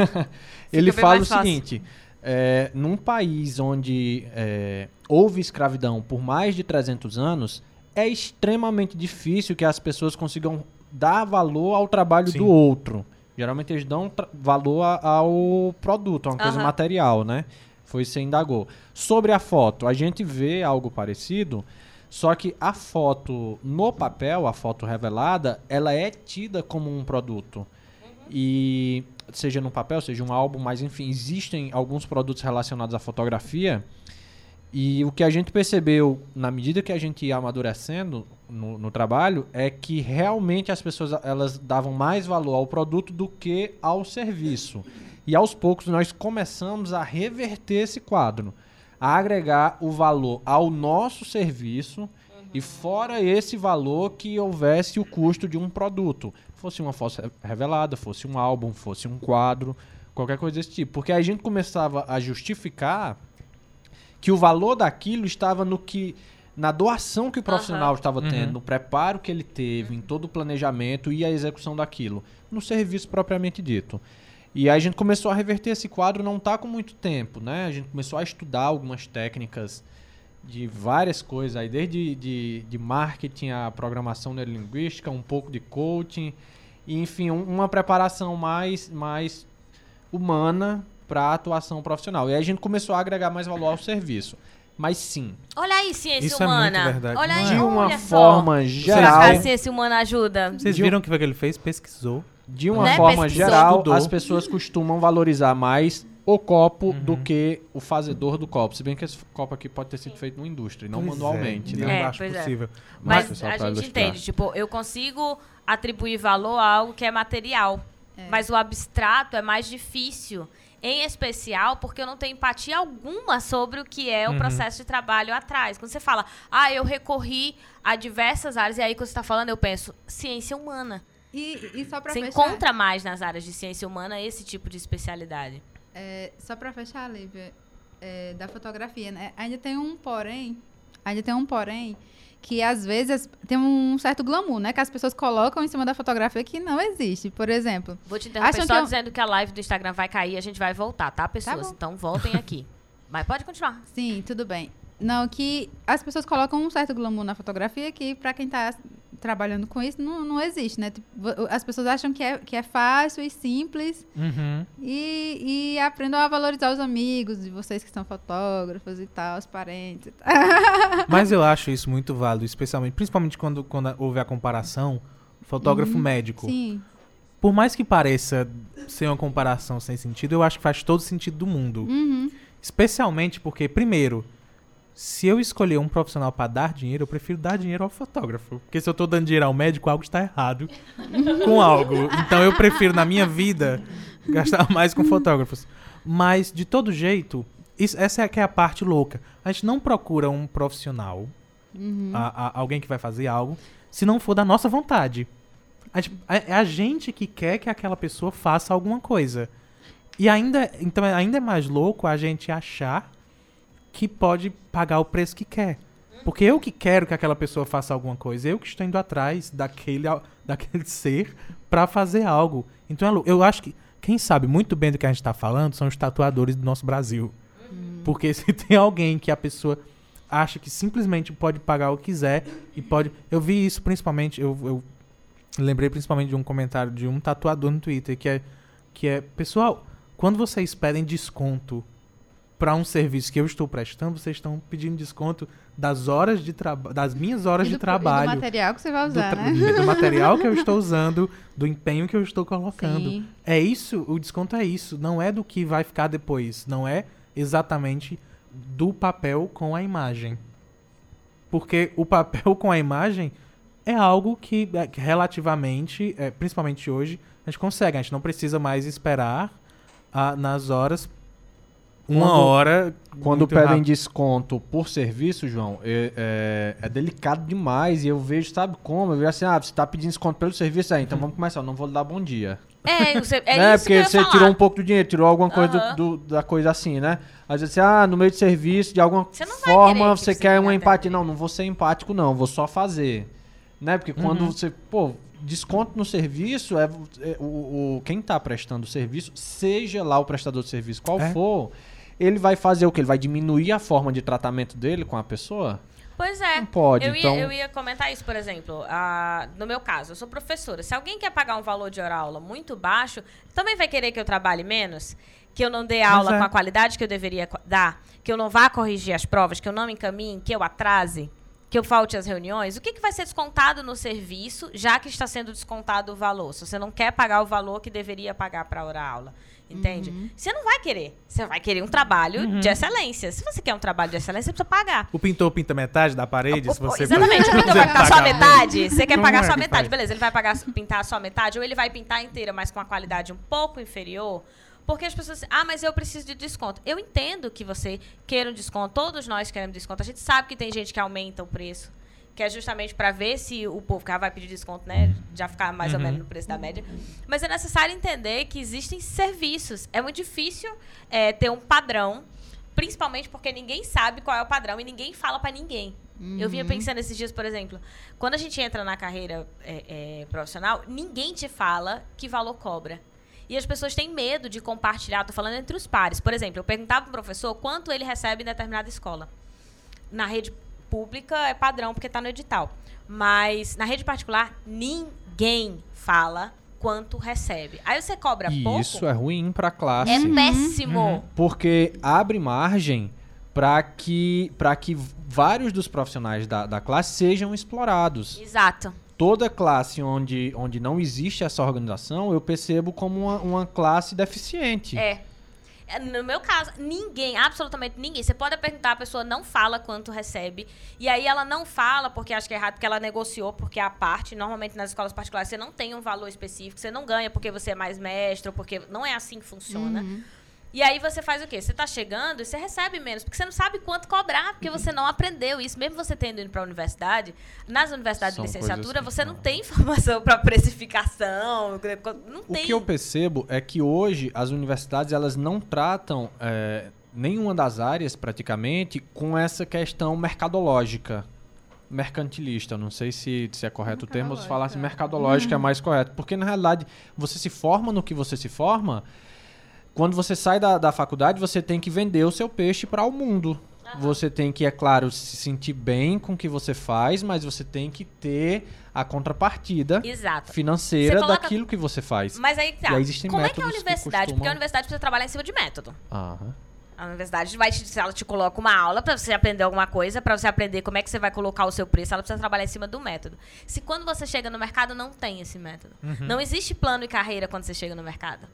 Ele fala o fácil. seguinte: é, num país onde é, houve escravidão por mais de 300 anos, é extremamente difícil que as pessoas consigam dar valor ao trabalho Sim. do outro. Geralmente eles dão valor ao produto, a uma coisa Aham. material, né? Foi você indagou. Sobre a foto, a gente vê algo parecido, só que a foto no papel, a foto revelada, ela é tida como um produto. E seja no papel, seja um álbum, mas enfim, existem alguns produtos relacionados à fotografia. E o que a gente percebeu na medida que a gente ia amadurecendo no, no trabalho é que realmente as pessoas elas davam mais valor ao produto do que ao serviço. E aos poucos nós começamos a reverter esse quadro, a agregar o valor ao nosso serviço e fora esse valor que houvesse o custo de um produto. Fosse uma foto re- revelada, fosse um álbum, fosse um quadro, qualquer coisa desse tipo. Porque a gente começava a justificar que o valor daquilo estava no que na doação que o profissional Aham. estava Uhum. tendo, no preparo que ele teve, em todo o planejamento e a execução daquilo, no serviço propriamente dito. E aí a gente começou a reverter esse quadro, não tá com muito tempo, né? A gente começou a estudar algumas técnicas de várias coisas, aí desde de, de marketing, a programação neurolinguística, um pouco de coaching, e, enfim, um- uma preparação mais, mais humana para a atuação profissional. E aí a gente começou a agregar mais valor ao serviço. Mas sim, Olha aí, ciência Isso é muito humana. verdade. Olha aí, de uma olha só. forma Pra geral, cá, a ciência humana ajuda. Vocês viram o que foi que ele fez? Pesquisou. de uma Né, forma pesquisou. geral, Estudou. as pessoas costumam valorizar mais o copo Uhum. do que o fazedor do copo. Se bem que esse copo aqui pode ter sido feito numa indústria, e não Pois manualmente, é, né? Eu É, acho pois é. possível. Mas Mas- só a gente ilustrar. entende, tipo, eu consigo atribuir valor a algo que é material. Mas o abstrato é mais difícil. Em especial porque eu não tenho empatia alguma sobre o que é o Uhum. processo de trabalho atrás. Quando você fala, ah, eu recorri a diversas áreas, e aí quando você está falando, eu penso, ciência humana. E, e só pra Você fechar... encontra mais nas áreas de ciência humana esse tipo de especialidade. É, só para fechar, Lívia, é, da fotografia, né? Ainda tem um porém, ainda tem um porém que às vezes tem um certo glamour, né? Que as pessoas colocam em cima da fotografia que não existe. Por exemplo, Vou te interromper Acham só que eu- dizendo que a live do Instagram vai cair e a gente vai voltar, tá, pessoas? bom. então voltem aqui. Mas pode continuar. sim, tudo bem. Não, que as pessoas colocam um certo glamour na fotografia que para quem tá trabalhando com isso, não, não existe, né? Tipo, as pessoas acham que é, que é fácil e simples Uhum. e, e aprendam a valorizar os amigos de vocês que são fotógrafos e tal, os parentes e tal. Mas eu acho isso muito válido, especialmente, principalmente quando, quando houve a comparação fotógrafo médico. Sim. Por mais que pareça ser uma comparação sem sentido, eu acho que faz todo sentido do mundo. Uhum. Especialmente porque, primeiro, se eu escolher um profissional para dar dinheiro, eu prefiro dar dinheiro ao fotógrafo. Porque se eu tô dando dinheiro ao médico, algo está errado com algo. Então eu prefiro, na minha vida, gastar mais com fotógrafos. Mas, de todo jeito, isso- essa é que é a parte louca. A gente não procura um profissional, a- a- alguém que vai fazer algo, se não for da nossa vontade. A gente- É é a gente que quer que aquela pessoa faça alguma coisa. E ainda, então é- ainda é mais louco a gente achar que pode pagar o preço que quer. Porque eu que quero que aquela pessoa faça alguma coisa, eu que estou indo atrás daquele, daquele ser pra fazer algo. Então eu acho que quem sabe muito bem do que a gente está falando são os tatuadores do nosso Brasil. Porque se tem alguém que a pessoa acha que simplesmente pode pagar o que quiser e pode. Eu vi isso principalmente, eu, eu lembrei principalmente de um comentário de um tatuador no Twitter que é que é, pessoal, quando vocês pedem desconto para um serviço que eu estou prestando, vocês estão pedindo desconto das horas de trabalho, das minhas horas E de do, trabalho, E do material que você vai do, usar, tra- né? do material que eu estou usando, do empenho que eu estou colocando. Sim. É isso, o desconto é isso, não é do que vai ficar depois, não é exatamente do papel com a imagem. Porque o papel com a imagem é algo que, é, relativamente, é, principalmente hoje, a gente consegue. A gente não precisa mais esperar ah, nas horas uma Quando- hora. Quando pedem rápido. desconto por serviço, João, é, é- é delicado demais. E eu vejo, sabe como? Eu vejo assim, ah, você tá pedindo desconto pelo serviço aí, então vamos começar. Eu não vou lhe dar bom dia. É, você, é né? isso que Porque você falar. tirou um pouco do dinheiro, tirou alguma coisa do- Aham. do- da coisa assim, né? Às vezes, ah, no meio de serviço, de alguma Você querer forma, que você você quer uma tenha empatia. Não, não vou ser empático, não, vou só fazer. Né? Porque quando Uhum. você, pô, desconto no serviço, é, é o, o- quem tá prestando o serviço, seja lá o prestador de serviço qual É. for, ele vai fazer o quê? Ele vai diminuir a forma de tratamento dele com a pessoa? Pois é. Não pode, eu, então- ia, eu ia comentar isso, por exemplo. ah, no meu caso, eu sou professora. Se alguém quer pagar um valor de hora-aula muito baixo, também vai querer que eu trabalhe menos? Que eu não dê aula é. com a qualidade que eu deveria dar? Que eu não vá corrigir as provas? Que eu não me encaminhe? Que eu atrase? Que eu falte às reuniões? O que, que vai ser descontado no serviço, já que está sendo descontado o valor? Se você não quer pagar o valor que deveria pagar para a hora-aula. Entende? Você não vai querer. Você vai querer um trabalho de excelência. Se você quer um trabalho de excelência, você precisa pagar. O pintor pinta metade da parede, O- se você Exatamente, o pintor vai pintar só a metade. Você quer Como pagar é só a metade, faz? beleza. Ele vai pagar, pintar só a metade, ou ele vai pintar inteira, mas com a qualidade um pouco inferior. Porque as pessoas ah, mas eu preciso de desconto. Eu entendo que você queira um desconto, todos nós queremos desconto. A gente sabe que tem gente que aumenta o preço, que é justamente para ver se o povo que ah, vai pedir desconto, né, já ficar mais ou Uhum. menos no preço da média. Mas é necessário entender que existem serviços. É muito difícil é, ter um padrão, principalmente porque ninguém sabe qual é o padrão e ninguém fala para ninguém. Eu vinha pensando esses dias, por exemplo, quando a gente entra na carreira é, é, profissional, ninguém te fala que valor cobra. E as pessoas têm medo de compartilhar, tô falando entre os pares. Por exemplo, eu perguntava pro professor quanto ele recebe em determinada escola. Na rede pública é padrão porque tá no edital. Mas na rede particular, ninguém fala quanto recebe. Aí você cobra E pouco. isso é ruim pra classe. é péssimo. Uhum. Porque abre margem para que, pra que vários dos profissionais da, da classe sejam explorados. Exato. Toda classe onde, onde não existe essa organização, eu percebo como uma, uma classe deficiente. É. É, No meu caso, ninguém, absolutamente ninguém. Você pode perguntar, a pessoa não fala quanto recebe. E aí ela não fala porque acha que é errado, porque ela negociou, porque é a parte. Normalmente nas escolas particulares você não tem um valor específico, você não ganha porque você é mais mestre, porque não é assim que funciona. E aí você faz o quê? Você tá chegando e você recebe menos, porque você não sabe quanto cobrar, porque você não aprendeu isso. Mesmo você tendo ido para a universidade, nas universidades São de licenciatura, você não tem informação para precificação, não O tem. que eu percebo é que hoje as universidades elas não tratam é, nenhuma das áreas praticamente com essa questão mercadológica. Mercantilista, não sei se, se é correto o termo, ou se falar assim, mercadológica é mais correto. Porque na realidade você se forma no que você se forma, quando você sai da, da faculdade você tem que vender o seu peixe para o mundo. Você tem que, é claro, se sentir bem com o que você faz, mas você tem que ter a contrapartida Exato. financeira coloca- daquilo que você faz. Mas aí, tá. Aí Como é que é a universidade? Porque costumam- a universidade precisa trabalhar em cima de método. Aham. A universidade vai te, se ela te coloca uma aula pra você aprender alguma coisa, pra você aprender como é que você vai colocar o seu preço, ela precisa trabalhar em cima do método. Se quando você chega no mercado não tem esse método. Não existe plano e carreira quando você chega no mercado.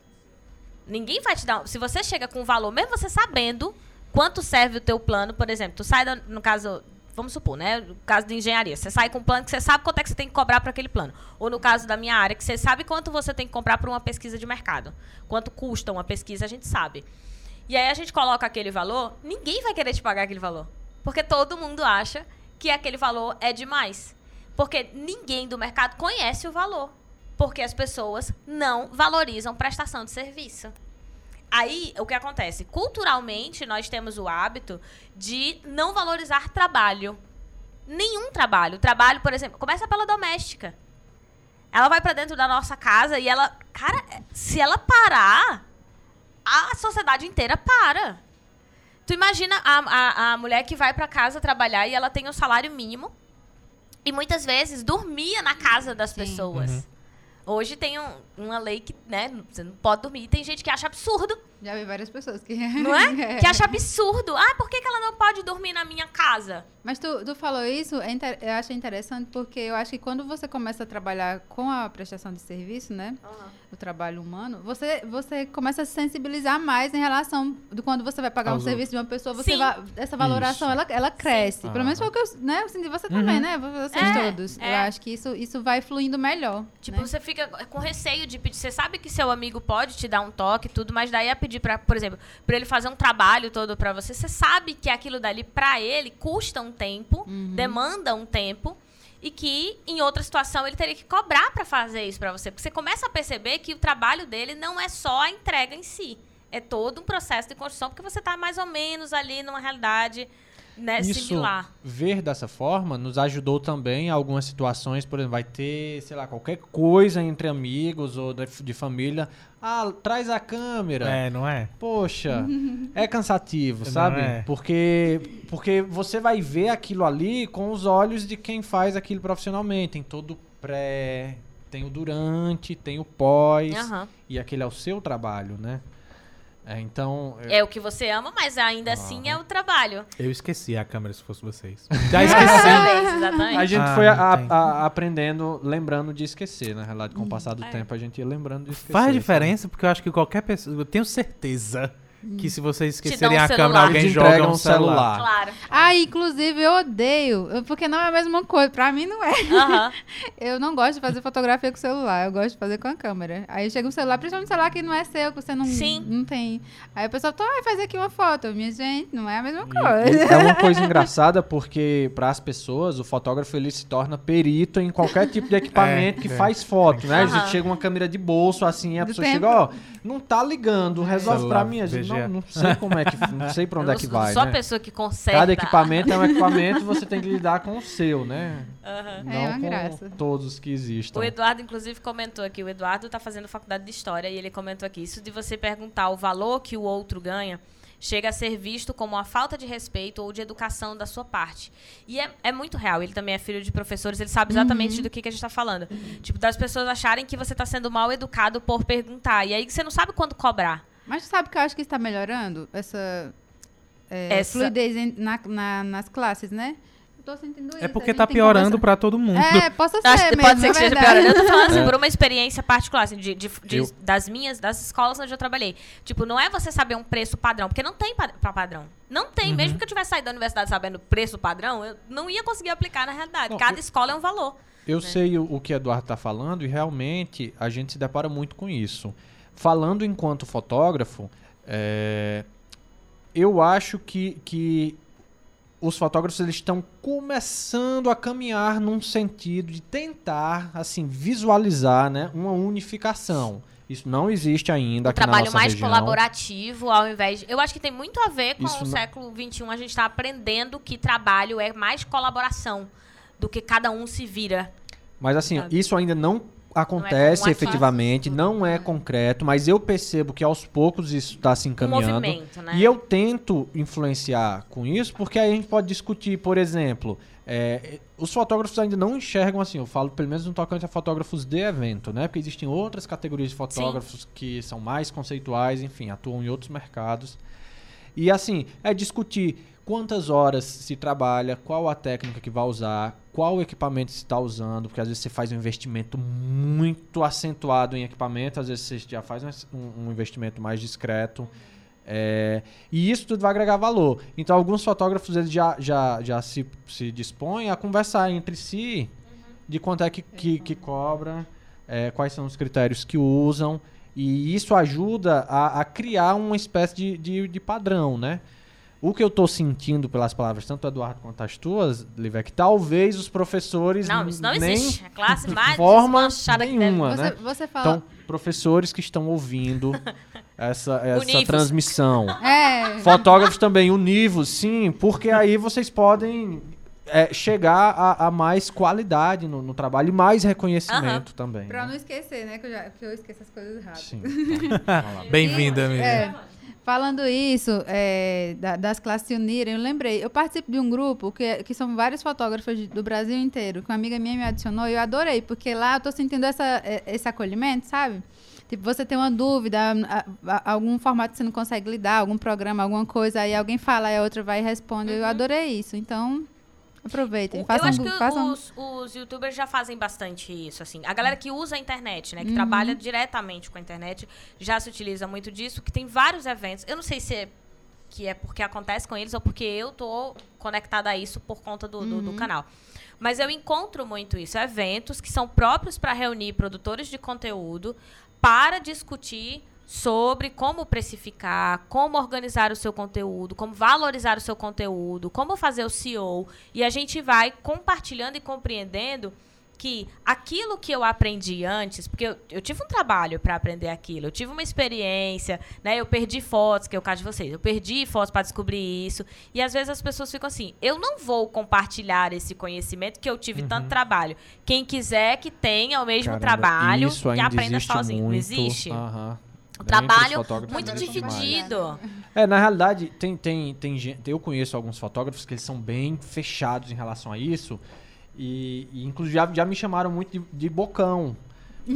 Ninguém vai te dar, se você chega com um valor, mesmo você sabendo quanto serve o teu plano, por exemplo, tu sai da- no caso, vamos supor, né, no caso de engenharia, você sai com um plano que você sabe quanto é que você tem que cobrar para aquele plano. Ou no caso da minha área, que você sabe quanto você tem que comprar para uma pesquisa de mercado. Quanto custa uma pesquisa, a gente sabe. E aí a gente coloca aquele valor, ninguém vai querer te pagar aquele valor. Porque todo mundo acha que aquele valor é demais. Porque ninguém do mercado conhece o valor. Porque as pessoas não valorizam prestação de serviço. Aí, o que acontece? Culturalmente, nós temos o hábito de não valorizar trabalho. Nenhum trabalho. Trabalho, por exemplo, começa pela doméstica. Ela vai pra dentro da nossa casa e ela. Cara, se ela parar, a sociedade inteira para. Tu imagina a, a, a mulher que vai pra casa trabalhar e ela tem o salário mínimo e muitas vezes dormia na casa das Sim. pessoas. Hoje tem um- uma lei que, né, você não pode dormir. Tem gente que acha absurdo, Já vi várias pessoas que. não é? Que acha absurdo. Ah, por que, que ela não pode dormir na minha casa? Mas tu, tu falou isso, é inter- eu achei interessante porque eu acho que quando você começa a trabalhar com a prestação de serviço, né? O trabalho humano, você, você começa a se sensibilizar mais em relação de quando você vai pagar Aos um serviço de uma pessoa, você Sim. va- essa valoração, Isso. ela, ela cresce. Pelo menos Ah. foi o que eu, né, eu senti você também, né? Vocês É, todos. Eu é. acho que isso, isso vai fluindo melhor. Tipo, né? você fica com receio de pedir. Você sabe que seu amigo pode te dar um toque e tudo, mas daí a pedir pra, por exemplo, pra ele fazer um trabalho todo pra você, você sabe que aquilo dali pra ele custa um tempo, demanda um tempo. E que em outra situação ele teria que cobrar pra fazer isso pra você. Porque você começa a perceber que o trabalho dele não é só a entrega em si. É todo um processo de construção, porque você tá mais ou menos ali numa realidade né, Isso, similar. ver dessa forma nos ajudou também em algumas situações, por exemplo, vai ter, sei lá, qualquer coisa entre amigos ou de, de família. Ah, traz a câmera. É, não é? Poxa, é cansativo, Não sabe? é. Porque, porque você vai ver aquilo ali com os olhos de quem faz aquilo profissionalmente. Tem todo o pré, tem o durante, tem o pós. Aham. E aquele é o seu trabalho, né? É, então. É o que você ama, mas ainda assim é o trabalho. Eu esqueci a câmera se fosse vocês. Já esqueci. Exatamente. A gente Ah, foi a- a- aprendendo, lembrando de esquecer, na realidade, com o passar do tempo a gente ia lembrando de esquecer. Faz diferença, porque eu acho que qualquer pessoa. Eu tenho certeza que se vocês esquecerem um a câmera, alguém joga um um celular. celular. Claro. Ah, inclusive eu odeio, porque não é a mesma coisa. Pra mim não é. Aham. Eu não gosto de fazer fotografia com celular, eu gosto de fazer com a câmera. Aí chega um celular, principalmente um celular que não é seu, que você não, Sim. não tem. Aí o pessoal fala, ah, faz aqui uma foto. Minha gente, não é a mesma coisa. e é uma coisa engraçada porque para as pessoas o fotógrafo ele se torna perito em qualquer tipo de equipamento É, que é. faz foto, né? Aham. Você chega uma câmera de bolso assim, a Do pessoa tempo. chega, ó, não tá ligando, resolve Celular, pra mim, a gente, VGA. Não, não sei como é que, não sei para onde eu é que vai, a né? pessoa que conserta. Cada equipamento é um equipamento, você tem que lidar com o seu, né? Aham. Não É com graça. todos que existam. O Eduardo, inclusive, comentou aqui. O Eduardo tá fazendo faculdade de História e ele comentou aqui. Isso de você perguntar o valor que o outro ganha chega a ser visto como uma falta de respeito ou de educação da sua parte. E é, é muito real. Ele também é filho de professores, ele sabe exatamente do que, que a gente tá falando. Tipo, das pessoas acharem que você tá sendo mal educado por perguntar. E aí você não sabe quando cobrar. Mas tu sabe que eu acho que está melhorando essa, é, Essa- fluidez em- na- na- nas classes, né? Eu tô sentindo isso. É porque tá piorando pra todo mundo. É, possa ser Acho que mesmo, pode ser é que esteja verdade. piorando. Eu tô falando assim, É. por uma experiência particular, assim, de, de- de- Eu- das minhas, das escolas onde eu trabalhei. Tipo, não é você saber um preço padrão, porque não tem pa- pra padrão. Não tem. Mesmo que eu tivesse saído da universidade sabendo preço padrão, eu não ia conseguir aplicar na realidade. Não, Cada eu- escola é um valor. Eu sei o, o que Eduardo está falando e realmente a gente se depara muito com isso. Falando enquanto fotógrafo, é, eu acho que, que os fotógrafos eles estão começando a caminhar num sentido de tentar assim visualizar né, uma unificação. Isso não existe ainda Um aqui na trabalho nossa mais região. colaborativo, ao invés de. Eu acho que tem muito a ver com Isso o não- século XXI. A gente está aprendendo que trabalho é mais colaboração do que cada um se vira. Mas assim, Sabe? isso ainda não acontece Não é efetivamente, não é concreto, mas eu percebo que aos poucos isso está se Um encaminhando. movimento, né? E eu tento influenciar com isso, porque aí a gente pode discutir, por exemplo, é, os fotógrafos ainda não enxergam assim, eu falo pelo menos no tocante a fotógrafos de evento, né? Porque existem outras categorias de fotógrafos que são mais conceituais, enfim, atuam em outros mercados. E assim, é discutir quantas horas se trabalha, qual a técnica que vai usar, qual equipamento se está usando, porque às vezes você faz um investimento muito acentuado em equipamento, às vezes você já faz um, um investimento mais discreto. É, e isso tudo vai agregar valor. Então, alguns fotógrafos eles já, já, já se, se dispõem a conversar entre si de quanto é que, que, que cobra, é, quais são os critérios que usam. E isso ajuda a, a criar uma espécie de, de, de padrão, né? O que eu tô sentindo pelas palavras, tanto do Eduardo quanto as tuas, Liv, é que talvez os professores Não, isso não nem existe. A classe mais forma deve. nenhuma, Você, né? você fala. Então, professores que estão ouvindo essa, essa Univos. transmissão. é. Fotógrafos também, univos, sim, porque aí vocês podem é, chegar a, a mais qualidade no, no trabalho e mais reconhecimento também. Pra né? não esquecer, né? Que eu, já, que eu esqueço as coisas rápido. Sim. Bem-vinda, amiga. É, falando isso, é, da- das classes se unirem, eu lembrei, eu participo de um grupo que, que são vários fotógrafos de- do Brasil inteiro, que uma amiga minha me adicionou e eu adorei, porque lá eu tô sentindo essa, é, esse acolhimento, sabe? Tipo, você tem uma dúvida, a- a- algum formato que você não consegue lidar, algum programa, alguma coisa, aí alguém fala, aí a outra vai e responde. Eu adorei isso. Então, aproveitem. Façam, eu acho que façam os, os youtubers já fazem bastante isso, assim. A galera que usa a internet, Uhum. né? Que trabalha diretamente com a internet, já se utiliza muito disso, que tem vários eventos. Eu não sei se é, que é porque acontece com eles ou porque eu tô conectada a isso por conta do, do- Uhum. do canal. Mas eu encontro muito isso. Eventos que são próprios para reunir produtores de conteúdo para discutir sobre como precificar, como organizar o seu conteúdo, como valorizar o seu conteúdo, como fazer o SEO. E a gente vai compartilhando e compreendendo que aquilo que eu aprendi antes, porque eu, eu tive um trabalho para aprender aquilo, eu tive uma experiência, né? Eu perdi fotos, que é o caso de vocês. Eu perdi fotos para descobrir isso. E às vezes as pessoas ficam assim: eu não vou compartilhar esse conhecimento que eu tive tanto trabalho. Quem quiser que tenha o mesmo Caramba, trabalho que ainda aprenda sozinho. muito. Não existe. Aham. O trabalho muito dividido. É, na realidade, tem, tem, tem gente. Eu conheço alguns fotógrafos que eles são bem fechados em relação a isso. E, e, inclusive já, já me chamaram muito de, de bocão.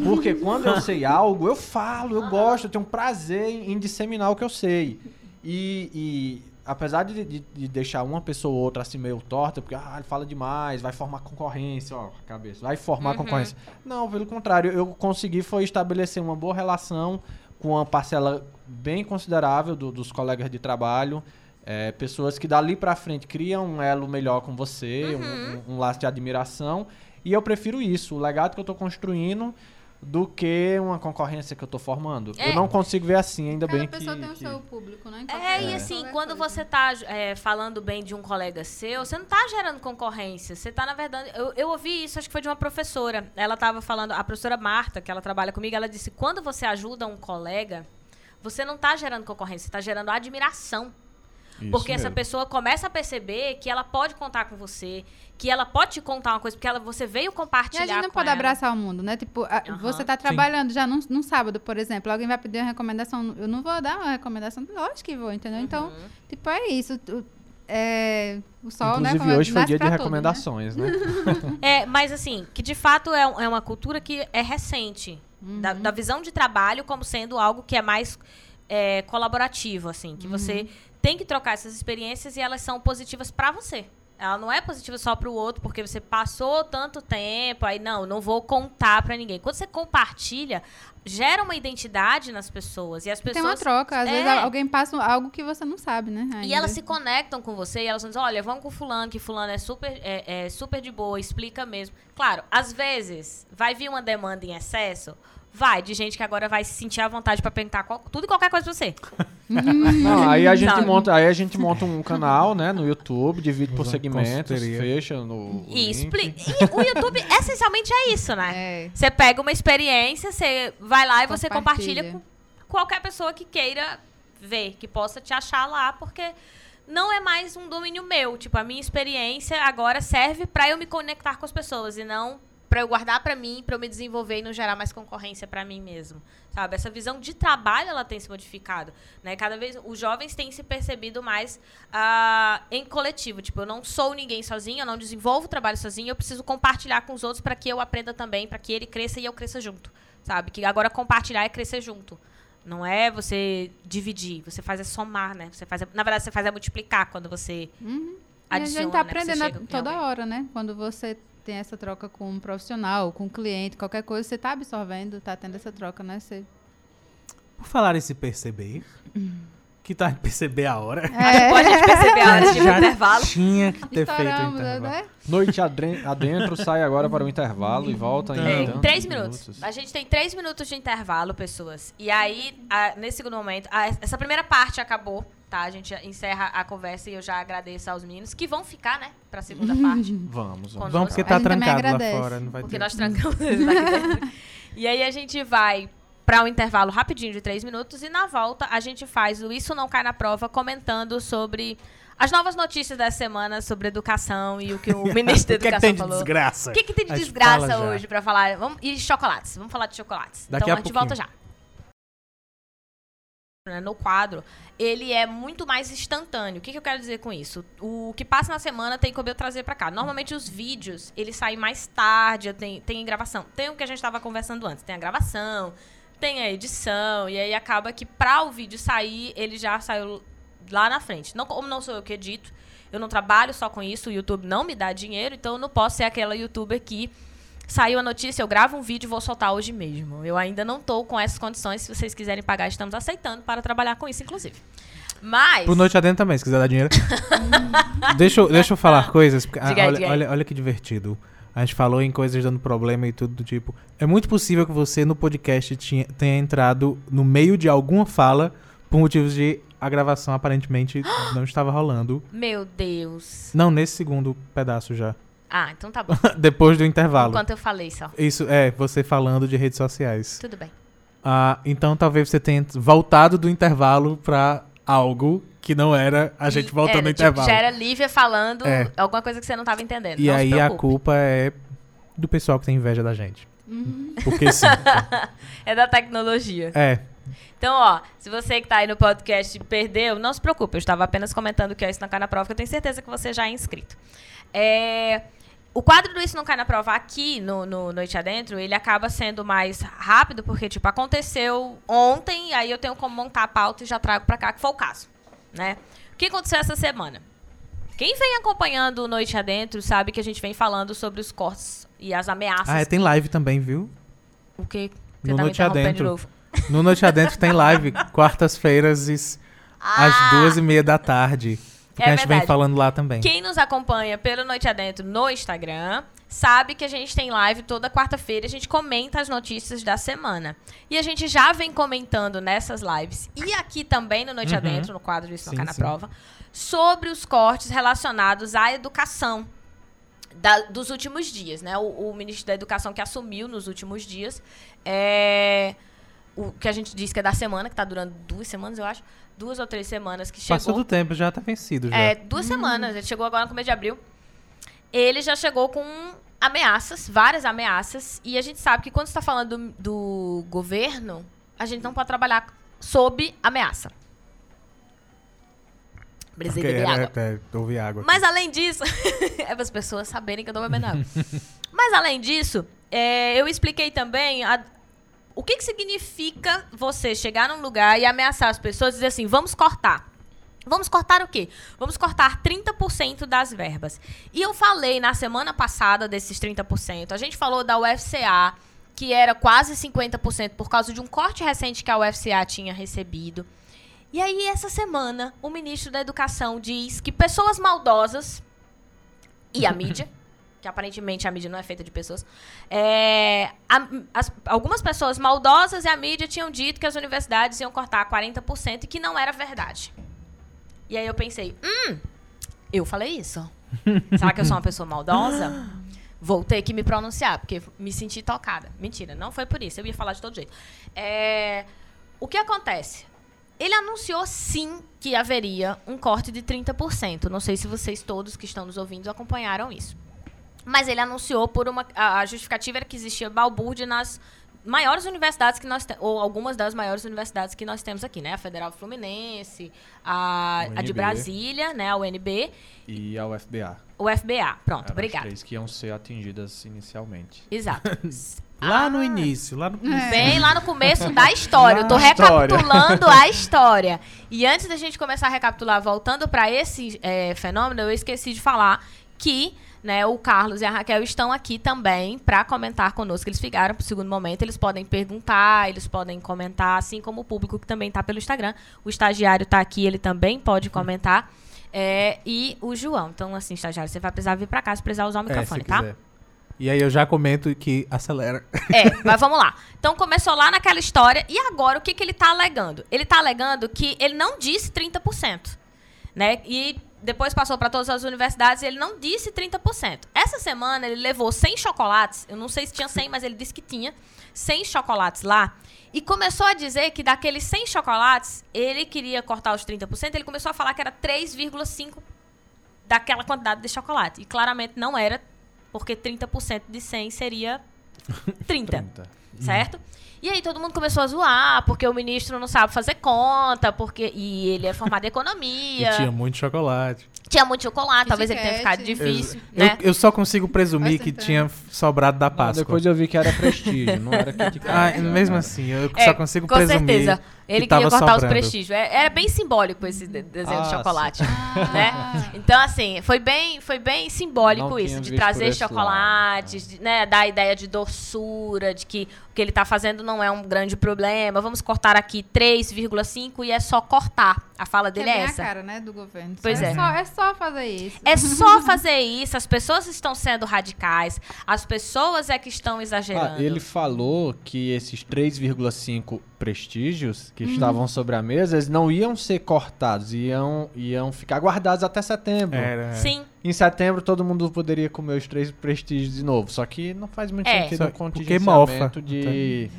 Porque quando eu sei algo, eu falo, eu gosto, eu tenho prazer em, em disseminar o que eu sei. E, e apesar de, de, de deixar uma pessoa ou outra assim meio torta, porque ah, ele fala demais, vai formar concorrência, ó, cabeça, vai formar Uhum. concorrência. Não, pelo contrário, eu consegui foi estabelecer uma boa relação com uma parcela bem considerável do- dos colegas de trabalho. é, pessoas que dali pra frente criam um elo melhor com você, um- um, um laço de admiração. E eu prefiro isso, o legado que eu tô construindo, do que uma concorrência que eu tô formando. É. Eu não consigo ver assim, ainda Cada bem que... pessoa tem o que- seu público, né? É, e É. assim, Qualquer quando você tá é, falando bem de um colega seu, você não tá gerando concorrência. Você tá, na verdade. Eu, eu ouvi isso, acho que foi de uma professora. Ela tava falando, a professora Marta, que ela trabalha comigo, ela disse: quando você ajuda um colega, você não tá gerando concorrência, você tá gerando admiração. Isso Porque essa mesmo. pessoa começa a perceber que ela pode contar com você, que ela pode te contar uma coisa, porque ela, você veio E compartilhar a gente não com pode ela. abraçar o mundo, né? Tipo, a- Aham. você tá trabalhando já num, num sábado, por exemplo, alguém vai pedir uma recomendação, eu não vou dar uma recomendação, lógico que vou, entendeu? Então, Uhum. tipo, é isso. tu- é, o sol, né? Inclusive como é- hoje foi dia de né? recomendações, né? É, mas assim, que de fato é, é uma cultura que é recente. Da, da visão de trabalho como sendo algo que é mais é, colaborativo, assim. Que você tem que trocar essas experiências e elas são positivas pra você. Ela não é positiva só pro outro, porque você passou tanto tempo, aí não, não vou contar pra ninguém. Quando você compartilha, gera uma identidade nas pessoas. E as pessoas. Tem uma troca, às É. vezes alguém passa algo que você não sabe, né? E ainda. elas se conectam com você e elas dizem, olha, vamos com fulano, que fulano é super, é, é super de boa, explica mesmo. Claro, às vezes vai vir uma demanda em excesso, vai, de gente que agora vai se sentir à vontade pra perguntar qual- tudo e qualquer coisa pra você. Não, aí a gente Sabe? monta, aí a gente monta um canal, né, no YouTube, divide por segmentos, fecha no o E, e o YouTube essencialmente é isso, né? É. Você pega uma experiência, você vai lá e você compartilha Compartilha. com qualquer pessoa que queira ver, que possa te achar lá, porque não é mais um domínio meu. Tipo, a minha experiência agora serve pra eu me conectar com as pessoas e não pra eu guardar pra mim, pra eu me desenvolver e não gerar mais concorrência pra mim mesmo. Sabe? Essa visão de trabalho, ela tem se modificado. Né? Cada vez, os jovens têm se percebido mais ah, em coletivo. Tipo, eu não sou ninguém sozinho, eu não desenvolvo o trabalho sozinho, eu preciso compartilhar com os outros pra que eu aprenda também, pra que ele cresça e eu cresça junto. Sabe? Que agora compartilhar é crescer junto. Não é você dividir, você faz é somar, né? Você faz é- na verdade, você faz é multiplicar quando você E a adiciona. gente tá né? Você aprendendo em toda hora, né? Quando você tem essa troca com um profissional, com um cliente, qualquer coisa, você tá absorvendo, tá tendo essa troca, né? Você... Por falar em se perceber, que tá em perceber a hora. É, Pode a gente perceber a hora de Já intervalo. tinha que ter feito o estouramos, intervalo. né? Noite adren- adentro, sai agora para o intervalo e volta Então. em É, três minutos. A gente tem três minutos de intervalo, pessoas. E aí, a- nesse segundo momento, a- essa primeira parte acabou, tá? A gente encerra a conversa e eu já agradeço aos meninos que vão ficar, né, pra segunda parte. Vamos, vamos. Vamos porque A tá trancado lá agradece. fora, não vai Porque ter. nós trancamos. E aí a gente vai para um intervalo rapidinho de três minutos e na volta a gente faz o Isso Não Cai na Prova comentando sobre as novas notícias da semana sobre educação e o que o ministro da O que é que Educação tem de falou. desgraça? O que, que tem de desgraça hoje pra falar? Vamos, e chocolates. Vamos falar de chocolates. Daqui então a a, gente pouquinho. volta já. Né, No quadro, ele é muito mais instantâneo. O que, que eu quero dizer com isso? O que passa na semana tem como eu trazer pra cá. Normalmente os vídeos, eles saem mais tarde, tem, tem gravação. Tem o que a gente tava conversando antes, tem a gravação, tem a edição, e aí acaba que pra o vídeo sair, ele já saiu lá na frente. Não, como não sou eu que edito, eu não trabalho só com isso, o YouTube não me dá dinheiro, então eu não posso ser aquela youtuber que saiu a notícia, eu gravo um vídeo e vou soltar hoje mesmo. Eu ainda não tô com essas condições, se vocês quiserem pagar, estamos aceitando para trabalhar com isso, inclusive. Mas. Pro Noite Adentro também, se quiser dar dinheiro. deixa, eu, deixa eu falar coisas. porque, ah, Diga aí, olha, diga olha, olha que divertido. A gente falou em coisas dando problema e tudo do tipo. É muito possível que você no podcast tinha, tenha entrado no meio de alguma fala por motivos de a gravação aparentemente não estava rolando. Meu Deus. Não, nesse segundo pedaço já. Ah, então tá bom. Depois do intervalo. Enquanto eu falei só. Isso é, você falando de redes sociais. Tudo bem. Ah, então talvez você tenha voltado do intervalo pra algo que não era a gente voltando era, no tipo, intervalo. Já era Lívia falando É. alguma coisa que você não tava entendendo. E Não aí a culpa é do pessoal que tem inveja da gente. Uhum. Porque sim. É da tecnologia. é. Então, ó, se você que tá aí no podcast perdeu, não se preocupe. Eu estava apenas comentando que é Isso Não Cai na Prova, que eu tenho certeza que você já é inscrito. É, o quadro do Isso Não Cai na Prova aqui no, no Noite Adentro, ele acaba sendo mais rápido, porque, tipo, aconteceu ontem, aí eu tenho como montar a pauta e já trago pra cá, que foi o caso, né? O que aconteceu essa semana? Quem vem acompanhando Noite Adentro sabe que a gente vem falando sobre os cortes e as ameaças. Ah, é, tem live também, viu? O que? Você No tá Noite Adentro. No Noite Adentro tem live, quartas-feiras, às Ah! duas e meia da tarde. Porque É a gente vem verdade. falando lá também. Quem nos acompanha pelo Noite Adentro no Instagram sabe que a gente tem live toda quarta-feira. A gente comenta as notícias da semana. E a gente já vem comentando nessas lives e aqui também no Noite Uhum. Adentro, no quadro Isso Não Cai na. Prova, sobre os cortes relacionados à educação. da- dos últimos dias, né? O, o ministro da Educação que assumiu nos últimos dias é o que a gente diz que é da semana, que tá durando duas semanas, eu acho. Duas ou três semanas que chegou. Passou do tempo, já tá vencido já. É, duas semanas. Ele chegou agora no começo de abril. Ele já chegou com ameaças, várias ameaças. E a gente sabe que quando está falando do, do governo, a gente não pode trabalhar sob ameaça. Beber era, água. é, houve água. Mas além disso, é para as pessoas saberem que eu tô bebendo água. Mas além disso, é, eu expliquei também a- o que, que significa você chegar num lugar e ameaçar as pessoas e dizer assim, vamos cortar. Vamos cortar o quê? Vamos cortar 30% das verbas. E eu falei na semana passada desses 30%. A gente falou da UFCA, que era quase 50% por causa de um corte recente que a UFCA tinha recebido. E aí, essa semana, o ministro da Educação diz que pessoas maldosas e a mídia, que aparentemente a mídia não é feita de pessoas, é, a- as- algumas pessoas maldosas e a mídia tinham dito que as universidades iam cortar 40% e que não era verdade. E aí eu pensei, hum, eu falei isso. Será que eu sou uma pessoa maldosa? Vou ter que me pronunciar, porque me senti tocada. Mentira, não foi por isso. Eu ia falar de todo jeito. É, o que acontece? Ele anunciou sim que haveria um corte de 30%. Não sei se vocês todos que estão nos ouvindo acompanharam isso. Mas ele anunciou por uma. A justificativa era que existia balbúrdia nas maiores universidades que nós temos, ou algumas das maiores universidades que nós temos aqui, né? A Federal Fluminense, a, a de. Brasília, né? A UNB, E a UFBA. o FBA. Pronto, Eram obrigada. as três que iam ser atingidas inicialmente. Exato. Lá no início, lá no começo. Bem lá no começo da história. Eu tô recapitulando a história. E antes da gente começar a recapitular, voltando para esse é, fenômeno, eu esqueci de falar que né, o Carlos e a Raquel estão aqui também para comentar conosco. Eles ficaram pro segundo momento, eles podem perguntar, eles podem comentar, assim como o público que também tá pelo Instagram. O estagiário tá aqui, ele também pode comentar. É, e o João. Então, assim, estagiário, você vai precisar vir para cá se precisar usar o É, microfone, tá? quiser. E aí eu já comento que acelera. É, mas vamos lá. Então começou lá naquela história e agora o que, que ele tá alegando? Ele tá alegando que ele não disse 30%, né? E depois passou para todas as universidades e ele não disse 30%. Essa semana ele levou 100 chocolates, eu não sei se tinha 100, mas ele disse que tinha 100 chocolates lá e começou a dizer que daqueles 100 chocolates, ele queria cortar os 30%, ele começou a falar que era 3,5 daquela quantidade de chocolate. E claramente não era, porque 30% de 100 seria 30 30. certo? E aí todo mundo começou a zoar, porque o ministro não sabe fazer conta, porque e ele é formado em E economia, tinha tinha, muito chocolate. Muito chocolate, talvez ele tenha ficado difícil, Eu, né? eu só consigo presumir que tinha sobrado da Não, Páscoa. depois eu vi que era prestígio, não era Kit Kat. Ah, Não, mesmo não. assim, eu É, só consigo com presumir. certeza. Ele que queria cortar os sobrando. prestígios. É- Era bem simbólico esse de- desenho de Ah, chocolate. Ah. né? Então, assim, foi bem, foi bem simbólico Não isso, tinha de trazer chocolates, de, né, dar a ideia de doçura, de que o que ele está fazendo não é um grande problema. Vamos cortar aqui 3,5 e é só cortar. A fala Que dele é é bem a essa. cara, né, do governo. Pois Só- é. Só, é só fazer isso. É só fazer isso. As pessoas estão sendo radicais. As pessoas é que estão exagerando. Ah, ele falou que esses 3,5 prestígios que estavam sobre a mesa, eles não iam ser cortados, iam, iam ficar guardados até setembro. Era. Sim. Em setembro todo mundo poderia comer os três prestígios de novo. Só que não faz muito É. sentido um mofa. contingenciamento de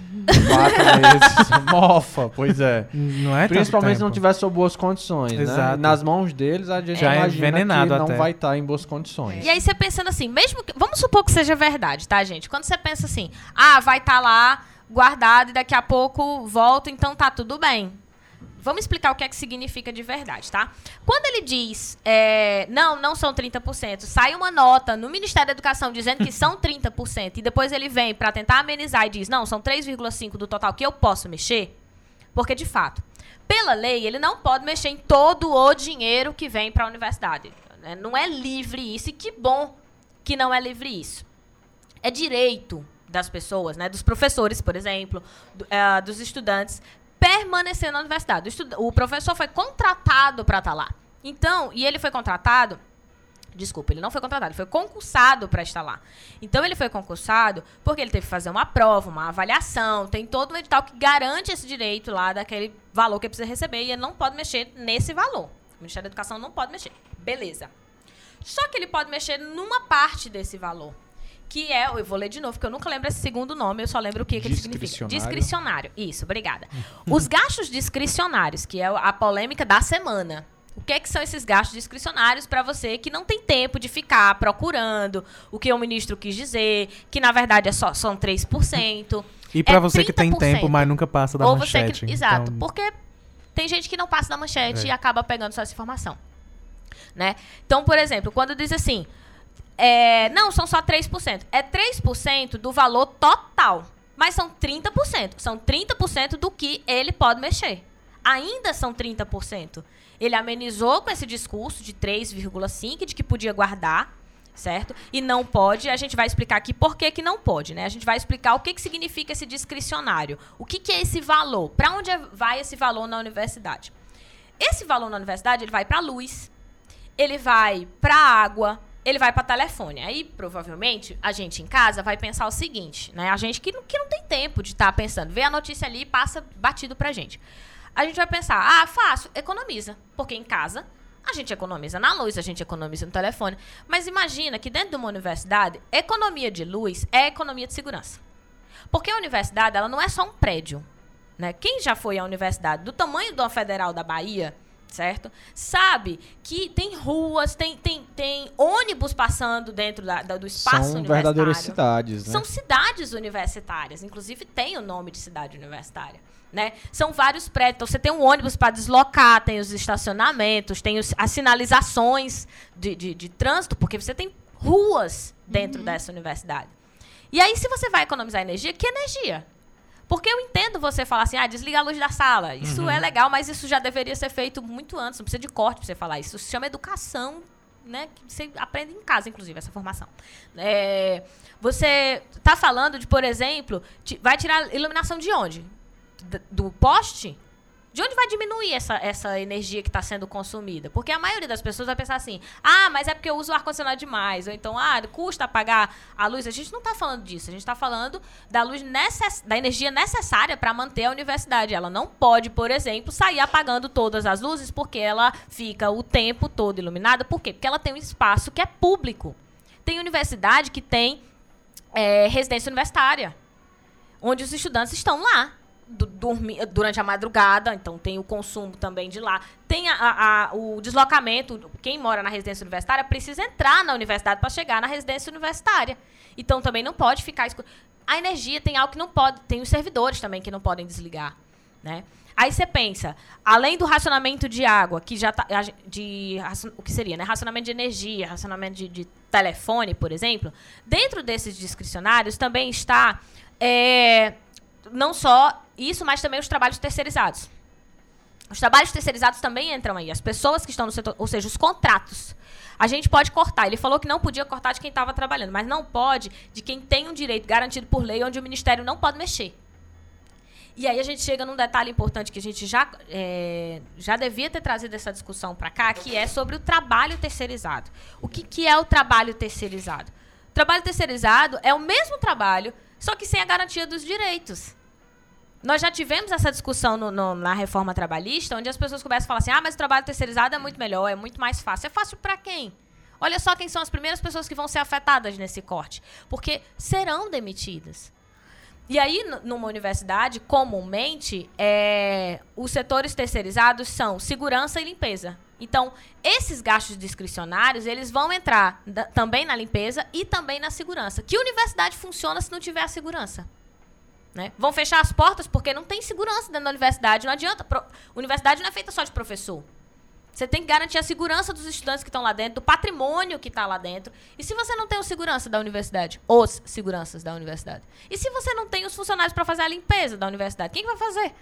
quatro meses. mofa, pois é. Não é Principalmente se não tiver sob boas condições, né? Exato. Nas mãos deles, a gente Já é envenenado que não até. vai estar em boas condições. E aí você pensando assim, mesmo que. Vamos supor que seja verdade, tá, gente? Quando você pensa assim, ah, vai estar lá guardado e daqui a pouco volta, então tá tudo bem. Vamos explicar o que é que significa de verdade, tá? Quando ele diz, é, não, não são 30%, sai uma nota no Ministério da Educação dizendo que são 30%, e depois ele vem para tentar amenizar e diz, não, são 3,5% do total que eu posso mexer, porque de fato, pela lei, ele não pode mexer em todo o dinheiro que vem para a universidade. né? Não é livre isso, e que bom que não é livre isso. É direito das pessoas, né, dos professores, por exemplo, do- eh, dos estudantes, permanecer na universidade. O, o professor foi contratado para estar lá. Então, e ele foi contratado Desculpa, ele não foi contratado, ele foi concursado para estar lá. Então ele foi concursado porque ele teve que fazer uma prova, uma avaliação, tem todo um edital que garante esse direito lá daquele valor que ele precisa receber e ele não pode mexer nesse valor. O Ministério da Educação não pode mexer. Beleza. Só que ele pode mexer numa parte desse valor. Que é, eu vou ler de novo, porque eu nunca lembro esse segundo nome, eu só lembro o que, que ele significa. Discricionário. Isso, obrigada. Os gastos discricionários, que é a polêmica da semana. O que, é que são esses gastos discricionários para você que não tem tempo de ficar procurando o que o ministro quis dizer, que na verdade é só, são 3%. E pra É você que tem 30%. tempo, mas nunca passa da Ou manchete. você que. Exato. então- Porque tem gente que não passa da manchete É. e acaba pegando só essa informação. Né? Então, por exemplo, quando diz assim. É, não, são só 3%. É 3% do valor total. Mas são 30%. São 30% do que ele pode mexer. Ainda são 30%. Ele amenizou com esse discurso de 3,5% de que podia guardar, certo? E não pode. A gente vai explicar aqui por que, que não pode, né? A gente vai explicar o que, que significa esse discricionário. O que, que é esse valor? Para onde é- vai esse valor na universidade? Esse valor na universidade ele vai para luz, ele vai para água, ele vai para telefone. Aí, provavelmente, a gente em casa vai pensar o seguinte, né? A gente que não, que não tem tempo de estar pensando, vê a notícia ali e passa batido pra gente. A gente vai pensar, ah, fácil, economiza. Porque em casa a gente economiza na luz, a gente economiza no telefone. Mas imagina que dentro de uma universidade, economia de luz é economia de segurança. Porque a universidade, ela não é só um prédio. Né? Quem já foi à universidade do tamanho da Federal da Bahia certo? Sabe que tem ruas, tem, tem, tem ônibus passando dentro da- da- do espaço São universitário. verdadeiras cidades, né? São cidades universitárias, inclusive tem o nome de cidade universitária. Né? São vários prédios. Então, você tem um ônibus para deslocar, tem os estacionamentos, tem os- as sinalizações de, de, de trânsito, porque você tem ruas dentro dessa universidade. E aí, se você vai economizar energia, que energia? Porque eu entendo você falar assim, ah, desliga a luz da sala. Isso é legal, mas isso já deveria ser feito muito antes. Não precisa de corte pra você falar isso. Isso se chama educação, né? Que você aprende em casa, inclusive, essa formação. É, você tá falando de, por exemplo, vai tirar iluminação de onde? Do poste? De onde vai diminuir essa, essa energia que está sendo consumida? Porque a maioria das pessoas vai pensar assim: ah, mas é porque eu uso o ar-condicionado demais. Ou então, ah, custa apagar a luz. A gente não está falando disso. A gente está falando da luz necess... da energia necessária para manter a universidade. Ela não pode, por exemplo, sair apagando todas as luzes porque ela fica o tempo todo iluminada. Por quê? Porque ela tem um espaço que é público. Tem universidade que tem é, residência universitária onde os estudantes estão lá du- dormi- durante a madrugada, então tem o consumo também de lá. Tem a- a- o deslocamento, quem mora na residência universitária precisa entrar na universidade para chegar na residência universitária. Então também não pode ficar A energia tem algo que não pode, tem os servidores também que não podem desligar, né? Aí você pensa, além do racionamento de água, que já tá, de o que seria, né? Racionamento de energia, racionamento de, de telefone, por exemplo, dentro desses discricionários também está é, não só isso, mas também os trabalhos terceirizados. Os trabalhos terceirizados também entram aí. As pessoas que estão no setor, ou seja, os contratos. A gente pode cortar. Ele falou que não podia cortar de quem estava trabalhando, mas não pode de quem tem um direito garantido por lei, onde o Ministério não pode mexer. E aí a gente chega num detalhe importante que a gente já, é, já devia ter trazido essa discussão para cá, que é sobre o trabalho terceirizado. O que, que é o trabalho terceirizado? O trabalho terceirizado é o mesmo trabalho, só que sem a garantia dos direitos. Nós já tivemos essa discussão no- no- na reforma trabalhista, onde as pessoas começam a falar assim: ah, mas o trabalho terceirizado é muito melhor, é muito mais fácil. É fácil para quem? Olha só quem são as primeiras pessoas que vão ser afetadas nesse corte. Porque serão demitidas. E aí, numa universidade, comumente, é, os setores terceirizados são segurança e limpeza. Então, esses gastos discricionários, eles vão entrar da- também na limpeza e também na segurança. Que universidade funciona se não tiver a segurança? Né? Vão fechar as portas porque não tem segurança dentro da universidade. Não adianta. Pro- Universidade não é feita só de professor. Você tem que garantir a segurança dos estudantes que estão lá dentro, do patrimônio que está lá dentro. E se você não tem o segurança da universidade? Os seguranças da universidade. E se você não tem os funcionários para fazer a limpeza da universidade? Quem que vai fazer?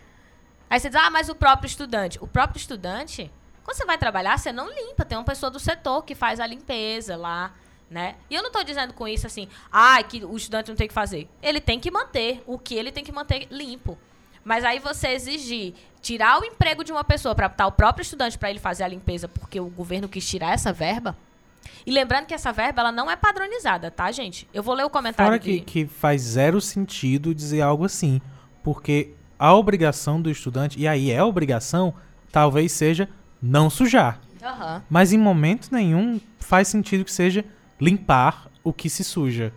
Aí você diz, ah, mas o próprio estudante. O próprio estudante, você vai trabalhar, você não limpa. Tem uma pessoa do setor que faz a limpeza lá, né? E eu não estou dizendo com isso assim, ah, que o estudante não tem que fazer. Ele tem que manter o que ele tem que manter limpo. Mas aí você exigir tirar o emprego de uma pessoa para botar o próprio estudante para ele fazer a limpeza porque o governo quis tirar essa verba. E lembrando que essa verba ela não é padronizada, tá, gente? Eu vou ler o comentário Fora de... que, que faz zero sentido dizer algo assim. Porque a obrigação do estudante, e aí é obrigação, talvez seja não sujar. Aham. Mas em momento nenhum faz sentido que seja limpar o que se suja.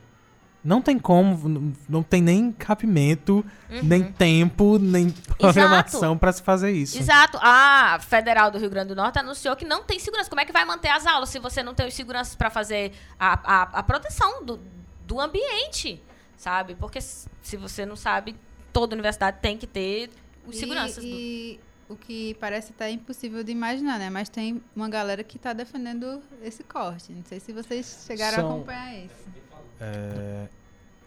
Não tem como, não tem nem cabimento, nem tempo, nem programação pra se fazer isso. Exato. A Federal do Rio Grande do Norte anunciou que não tem segurança. Como é que vai manter as aulas se você não tem os seguranças para fazer a, a, a proteção do, do ambiente, sabe? Porque se você não sabe, toda universidade tem que ter os seguranças. do- E, e o que parece até impossível de imaginar, né? Mas tem uma galera que tá defendendo esse corte. Não sei se vocês chegaram São- a acompanhar isso. É,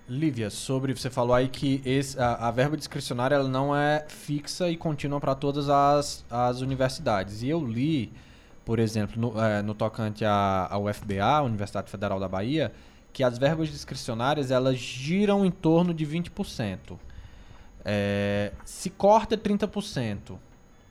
Lívia, sobre você falou aí que esse- a, a verba discricionária ela não é fixa e contínua para todas as, as universidades. E eu li, por exemplo, no, é, no tocante à, à UFBA, Universidade Federal da Bahia, que as verbas discricionárias elas giram em torno de 20%. É, se corta 30%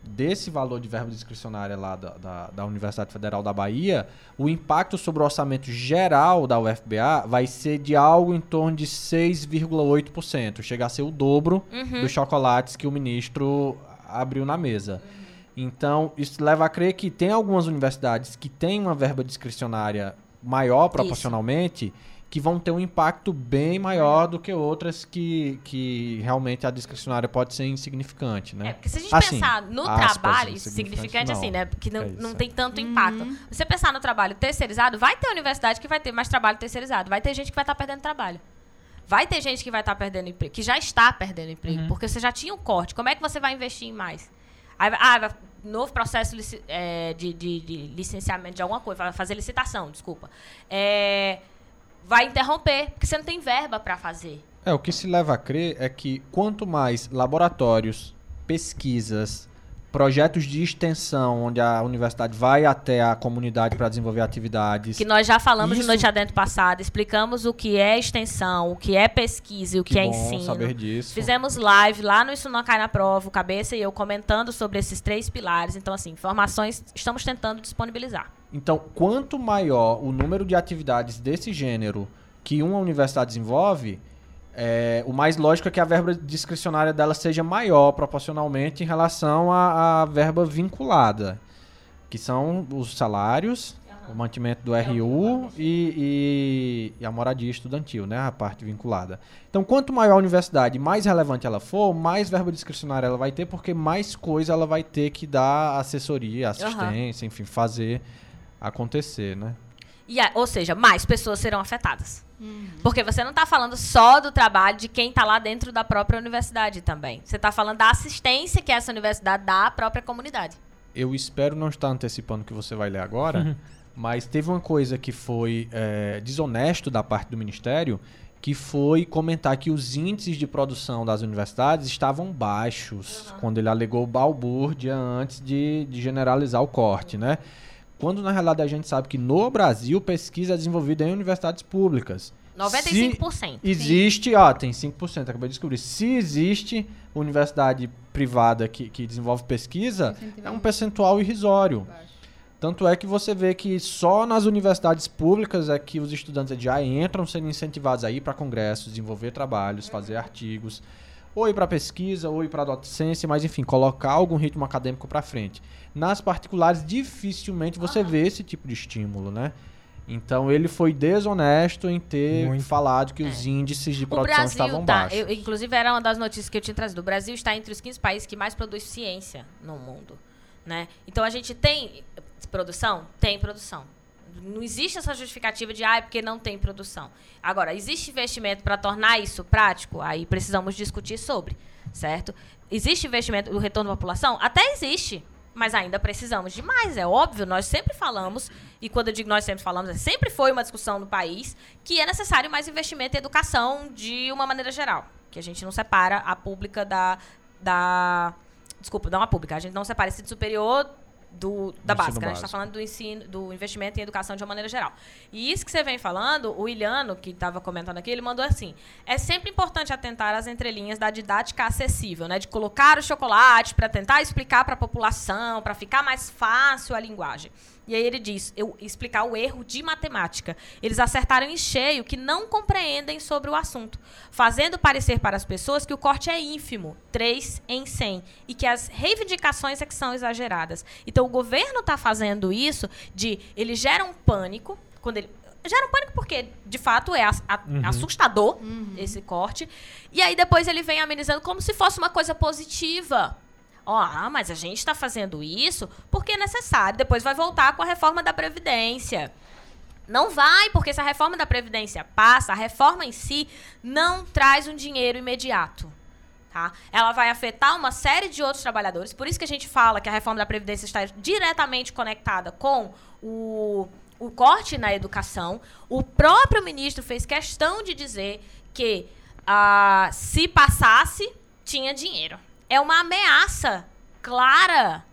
desse valor de verba discricionária lá da, da, da Universidade Federal da Bahia, o impacto sobre o orçamento geral da UFBA vai ser de algo em torno de 6,8%. Chega a ser o dobro Uhum. dos chocolates que o ministro abriu na mesa. Então, isso leva a crer que tem algumas universidades que têm uma verba discricionária maior proporcionalmente que vão ter um impacto bem maior do que outras que, que realmente a discricionária pode ser insignificante, né? É, porque se a gente Assim, pensar no aspas, trabalho, insignificante significante não. assim, né? Que não, É isso, não é. tem tanto impacto. Se você pensar no trabalho terceirizado, vai ter universidade que vai ter mais trabalho terceirizado. Vai ter gente que vai estar perdendo trabalho. Vai ter gente que vai estar perdendo emprego, que já está perdendo emprego, porque você já tinha um corte. Como é que você vai investir em mais? Aí, ah, novo processo é, de, de- de licenciamento de alguma coisa, vai fazer licitação, desculpa. É, vai interromper, porque você não tem verba para fazer. É, o que se leva a crer é que quanto mais laboratórios, pesquisas, projetos de extensão, onde a universidade vai até a comunidade para desenvolver atividades, Que nós já falamos Isso- no Noite Adentro passado, explicamos o que é extensão, o que é pesquisa e o que, que é bom ensino. saber disso. Fizemos live lá no Isso Não Cai na Prova, o Cabeça e eu comentando sobre esses três pilares. Então, assim, informações estamos tentando disponibilizar. Então, quanto maior o número de atividades desse gênero que uma universidade desenvolve, é, o mais lógico é que a verba discricionária dela seja maior proporcionalmente em relação à, à verba vinculada, que são os salários, o mantimento do RU e, e- e a moradia estudantil, né, a parte vinculada. Então, quanto maior a universidade, mais relevante ela for, mais verba discricionária ela vai ter, porque mais coisa ela vai ter que dar assessoria, assistência, enfim, fazer acontecer, né? E, a- ou seja, mais pessoas serão afetadas. Porque você não está falando só do trabalho de quem está lá dentro da própria universidade também. Você está falando da assistência que essa universidade dá à própria comunidade. Eu espero não estar antecipando o que você vai ler agora, mas teve uma coisa que foi é, desonesto da parte do Ministério, que foi comentar que os índices de produção das universidades estavam baixos, quando ele alegou balbúrdia antes de, de generalizar o corte, né? Quando na realidade a gente sabe que no Brasil pesquisa é desenvolvida em universidades públicas. 95%. Existe, ó, tem 5%, acabei de descobrir. Se existe universidade privada que, que desenvolve pesquisa, é um percentual irrisório. Tanto é que você vê que só nas universidades públicas é que os estudantes já entram sendo incentivados a ir para congressos, desenvolver trabalhos, fazer artigos, ou ir para pesquisa, ou ir para docência, mas enfim, colocar algum ritmo acadêmico para frente. Nas particulares, dificilmente você vê esse tipo de estímulo, né? Então ele foi desonesto em ter Muito. falado que os índices de O produção Brasil estavam tá, baixos. eu- inclusive era uma das notícias que eu tinha trazido. O Brasil está entre os 15 países que mais produz ciência no mundo, né? Então a gente tem produção, tem produção. Não existe essa justificativa de ah, é porque não tem produção. Agora, existe investimento para tornar isso prático? Aí precisamos discutir sobre, certo? Existe investimento do retorno da população? Até existe, mas ainda precisamos de mais, é óbvio. Nós sempre falamos, e quando eu digo nós sempre falamos, é, sempre foi uma discussão no país que é necessário mais investimento em educação de uma maneira geral. Que a gente não separa a pública da. da desculpa, não a pública, a gente não separa esse superior do, da ensino básica, né? A gente está falando do ensino, do investimento em educação de uma maneira geral. E isso que você vem falando, o Iliano, que estava comentando aqui, ele mandou assim: é sempre importante atentar às entrelinhas da didática acessível, né? De colocar o chocolate para tentar explicar para a população, para ficar mais fácil a linguagem. E aí ele diz, eu explicar o erro de matemática. Eles acertaram em cheio que não compreendem sobre o assunto, fazendo parecer para as pessoas que o corte é ínfimo, 3 em 100, e que as reivindicações é que são exageradas. Então o governo está fazendo isso de ele gera um pânico quando ele gera um pânico porque de fato é a- assustador esse corte. E aí depois ele vem amenizando como se fosse uma coisa positiva. Ó, mas a gente está fazendo isso porque é necessário. Depois vai voltar com a reforma da Previdência. Não vai, porque se a reforma da Previdência passa, a reforma em si não traz um dinheiro imediato. Tá? Ela vai afetar uma série de outros trabalhadores. Por isso que a gente fala que a reforma da Previdência está diretamente conectada com o, o corte na educação. O próprio ministro fez questão de dizer que ah, se passasse, tinha dinheiro. É uma ameaça clara.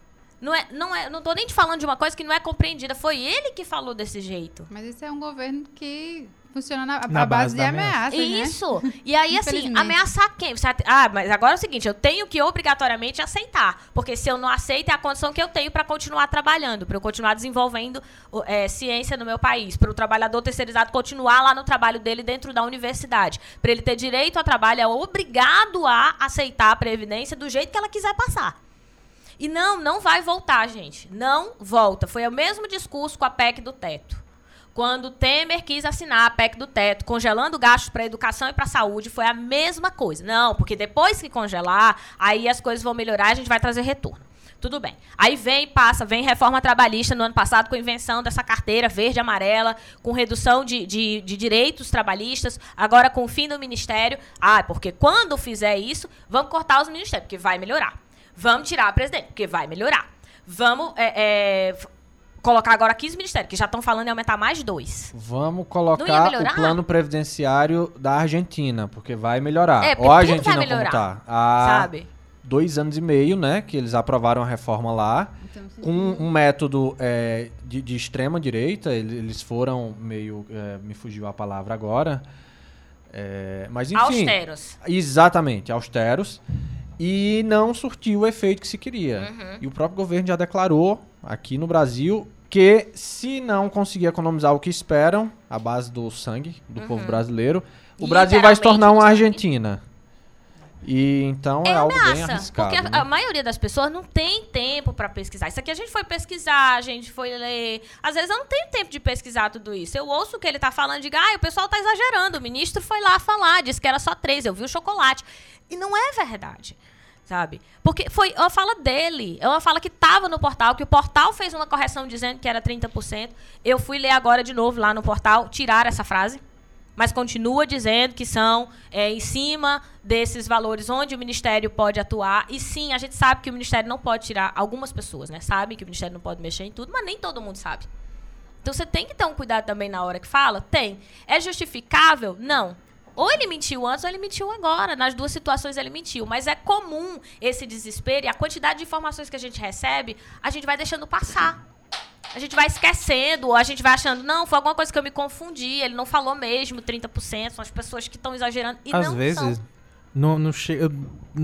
Não é, não é, não tô nem te falando de uma coisa que não é compreendida. Foi ele que falou desse jeito. Mas esse é um governo que funciona na, Na à base base, de ameaças, né? Isso. E aí, assim, ameaçar quem? Você, ah, mas agora é o seguinte, eu tenho que obrigatoriamente aceitar. Porque se eu não aceito, é a condição que eu tenho para continuar trabalhando, para eu continuar desenvolvendo é, ciência no meu país, para o trabalhador terceirizado continuar lá no trabalho dele dentro da universidade. Para ele ter direito ao trabalho, é obrigado a aceitar a previdência do jeito que ela quiser passar. E não, não vai voltar, gente. Não volta. Foi o mesmo discurso com a PEC do teto. Quando Temer quis assinar a PEC do teto, congelando gastos para educação e para saúde, foi a mesma coisa. Não, porque depois que congelar, aí as coisas vão melhorar, a gente vai trazer retorno. Tudo bem. Aí vem, passa, vem reforma trabalhista no ano passado com a invenção dessa carteira verde e amarela, com redução de, de, de direitos trabalhistas, agora com o fim do ministério. Ah, porque quando fizer isso, vamos cortar os ministérios, porque vai melhorar. Vamos tirar a presidente, porque vai melhorar. Vamos é, é, colocar agora 15 ministérios, que já estão falando em aumentar mais dois. Vamos colocar o plano previdenciário da Argentina, porque vai melhorar. É, porque Ó a vai Argentina como melhorar, tá. Há Sabe? dois anos e meio, né, que eles aprovaram a reforma lá, Então, com um método é, de, de extrema direita, ele- eles foram meio, é, me fugiu a palavra agora, é, mas enfim, Austeros. exatamente, austeros, e não surtiu o efeito que se queria. Uhum. E o próprio governo já declarou aqui no Brasil que se não conseguir economizar o que esperam, a base do sangue do povo brasileiro, o Brasil vai se tornar Uhum. Uma. Argentina. E então é, É algo bem arriscado. porque a, né? a maioria das pessoas não tem tempo pra pesquisar. Isso aqui a gente foi pesquisar, a gente foi ler. Às vezes eu não tenho tempo de pesquisar tudo isso. Eu ouço o que ele tá falando, digo, ah, o pessoal tá exagerando. O ministro foi lá falar, disse que era só três, eu vi o chocolate. E não é verdade. Sabe? Porque foi uma fala dele. É uma fala que tava no portal, que o portal fez uma correção dizendo que era 30%. Eu fui ler agora de novo lá no portal, tirar essa frase mas continua dizendo que são é, em cima desses valores onde o Ministério pode atuar. E sim, a gente sabe que o Ministério não pode tirar algumas pessoas, né? Sabem que o Ministério não pode mexer em tudo, mas nem todo mundo sabe. Então você tem que ter um cuidado também na hora que fala? Tem. É justificável? Não. Ou ele mentiu antes ou ele mentiu agora. Nas duas situações ele mentiu. Mas é comum esse desespero e a quantidade de informações que a gente recebe, a gente vai deixando passar. A gente vai esquecendo, ou a gente vai achando, não, foi alguma coisa que eu me confundi, ele não falou mesmo 30%, são as pessoas que estão exagerando. E Às não vezes, são. não, não chega,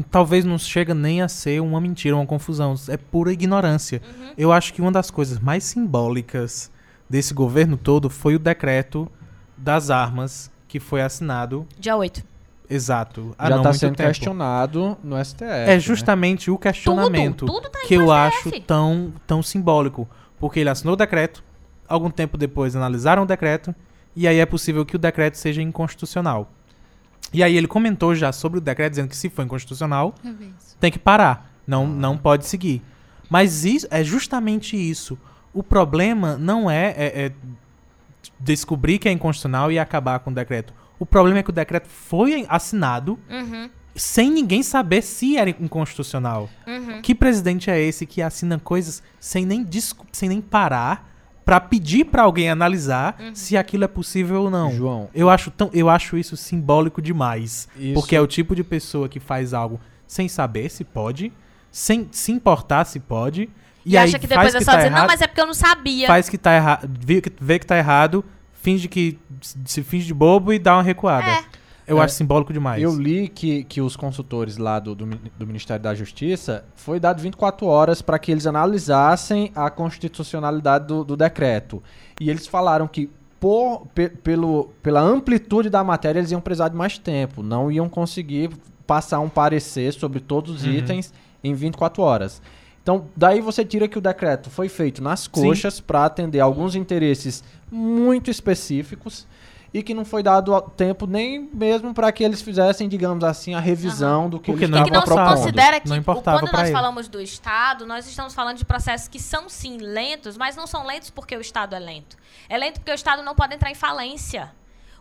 talvez não chega nem a ser uma mentira, uma confusão. É pura ignorância. Uhum. Eu acho que uma das coisas mais simbólicas desse governo todo foi o decreto das armas que foi assinado. Dia 8. Exato. há Já não está muito sendo tempo. questionado no STF. É né? justamente o questionamento Tudo, tudo tá que eu pro acho STF. tão, tão simbólico. Porque ele assinou o decreto, algum tempo depois analisaram o decreto, e aí é possível que o decreto seja inconstitucional. E aí ele comentou já sobre o decreto, dizendo que se for inconstitucional, tem que parar. Não, não pode seguir. Mas isso, é justamente isso. O problema não é, é- é descobrir que é inconstitucional e acabar com o decreto. O problema é que o decreto foi assinado Uhum, sem ninguém saber se era inconstitucional. uhum. Que presidente é esse que assina coisas sem nem, sem nem parar pra pedir pra alguém analisar Uhum. se aquilo é possível ou não? João, Eu acho, tão, eu acho isso simbólico demais. Isso- Porque é o tipo de pessoa que faz algo sem saber se pode, sem se importar se pode. E, E, aí acha que depois é que só tá dizer, não, errado, mas é porque eu não sabia. faz que tá errado, vê, que- vê que tá errado, finge que se finge de bobo e dá uma recuada. É. Eu É, acho simbólico demais. eu li que, que os consultores lá do, do, do Ministério da Justiça foi dado 24 horas para que eles analisassem a constitucionalidade do, do decreto. E eles falaram que por, pe- pelo, pela amplitude da matéria eles iam precisar de mais tempo. Não iam conseguir passar um parecer sobre todos os Uhum. itens em 24 horas. Então, daí você tira que o decreto foi feito nas coxas para atender alguns interesses muito específicos e que não foi dado tempo nem mesmo para que eles fizessem, digamos assim, a revisão do que Porque eles não que não estavam propondo. considera que Não importava quando nós ele. falamos do Estado, nós estamos falando de processos que são sim lentos, mas não são lentos porque o Estado é lento. É lento porque o Estado não pode entrar em falência.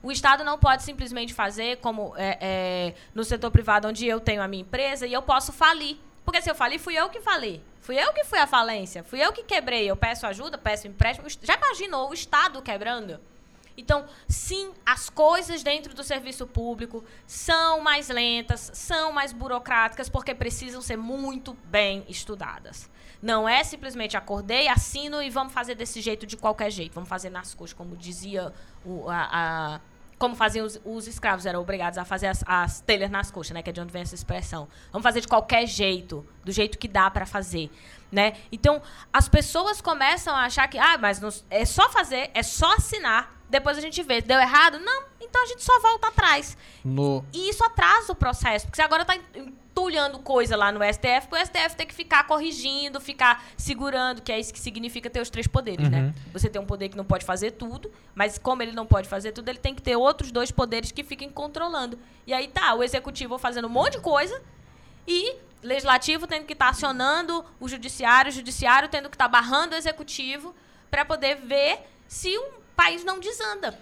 O Estado não pode simplesmente fazer como é, é, no setor privado, onde eu tenho a minha empresa e eu posso falir. Porque se eu falir, fui eu que falei. Fui eu que fui à falência. Fui eu que quebrei. Eu peço ajuda, peço empréstimo. Já imaginou o Estado quebrando? Então, sim, as coisas dentro do serviço público são mais lentas, são mais burocráticas, porque precisam ser muito bem estudadas. Não é simplesmente acordei, assino e vamos fazer desse jeito de qualquer jeito. Vamos fazer nas coxas, como dizia o, a, a- como faziam os, os escravos, eram obrigados a fazer as, as telhas nas coxas, né? Que é de onde vem essa expressão. Vamos fazer de qualquer jeito, do jeito que dá para fazer, né? Então, as pessoas começam a achar que, ah, mas é só fazer, é só assinar depois a gente vê, deu errado? Não, então a gente só volta atrás. No, E isso atrasa o processo, porque você agora está entulhando coisa lá no STF, o STF tem que ficar corrigindo, ficar segurando, que é isso que significa ter os três poderes, né? Você tem um poder que não pode fazer tudo, mas como ele não pode fazer tudo, ele tem que ter outros dois poderes que fiquem controlando. E aí tá, o executivo fazendo um monte de coisa e legislativo tendo que estar acionando o judiciário, o judiciário tendo que estar barrando o executivo para poder ver se o país não desanda.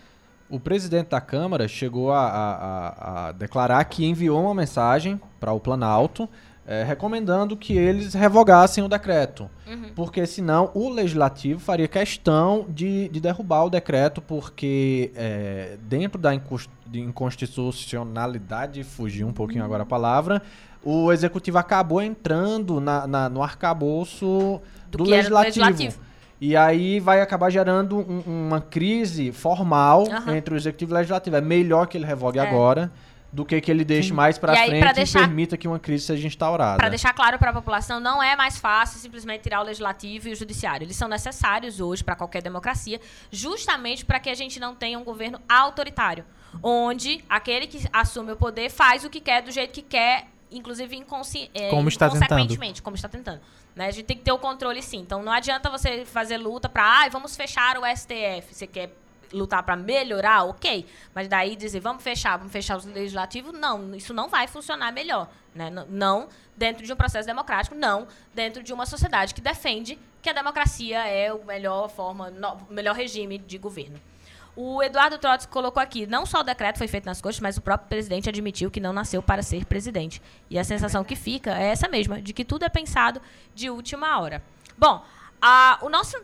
O presidente da Câmara chegou a, a- a- declarar que enviou uma mensagem para o Planalto eh, recomendando que eles revogassem o decreto. Porque senão o legislativo faria questão de, de derrubar o decreto, porque eh, dentro da incons- de inconstitucionalidade, fugiu um pouquinho agora a palavra, o executivo acabou entrando na- na- no arcabouço Do do legislativo. legislativo. E aí vai acabar gerando um- uma crise formal Aham. entre o executivo e o legislativo. É melhor que ele revogue É. agora do que que ele deixe mais pra E aí, frente pra e deixar- permita que uma crise seja instaurada. Para deixar claro para a população, não é mais fácil simplesmente tirar o legislativo e o judiciário. Eles são necessários hoje para qualquer democracia, justamente para que a gente não tenha um governo autoritário, onde aquele que assume o poder faz o que quer do jeito que quer, inclusive inconsci é, Como está tentando. inconsequentemente, como está tentando. Né? A gente tem que ter o controle sim. Então não adianta você fazer luta para, ah, vamos fechar o STF. Você quer lutar para melhorar, ok. Mas daí dizer, vamos fechar, vamos fechar os legislativos, não, isso não vai funcionar melhor. Né? Não dentro de um processo democrático, não dentro de uma sociedade que defende que a democracia é o melhor forma, melhor regime de governo. O Eduardo Trotsky colocou aqui, não só o decreto foi feito nas coxas, mas o próprio presidente admitiu que não nasceu para ser presidente. E a sensação que fica é essa mesma, de que tudo é pensado de última hora. Bom, a- o nosso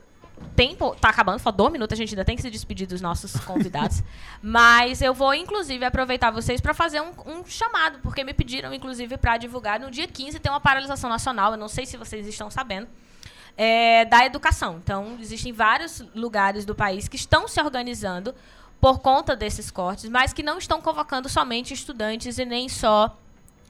tempo tá acabando, falta dois minutos, a gente ainda tem que se despedir dos nossos convidados. mas eu vou, inclusive, aproveitar vocês para fazer um, um chamado, porque me pediram, inclusive, para divulgar. No dia 15 tem uma paralisação nacional, eu não sei se vocês estão sabendo é, da educação. Então, existem vários lugares do país que estão se organizando por conta desses cortes, mas que não estão convocando somente estudantes e nem só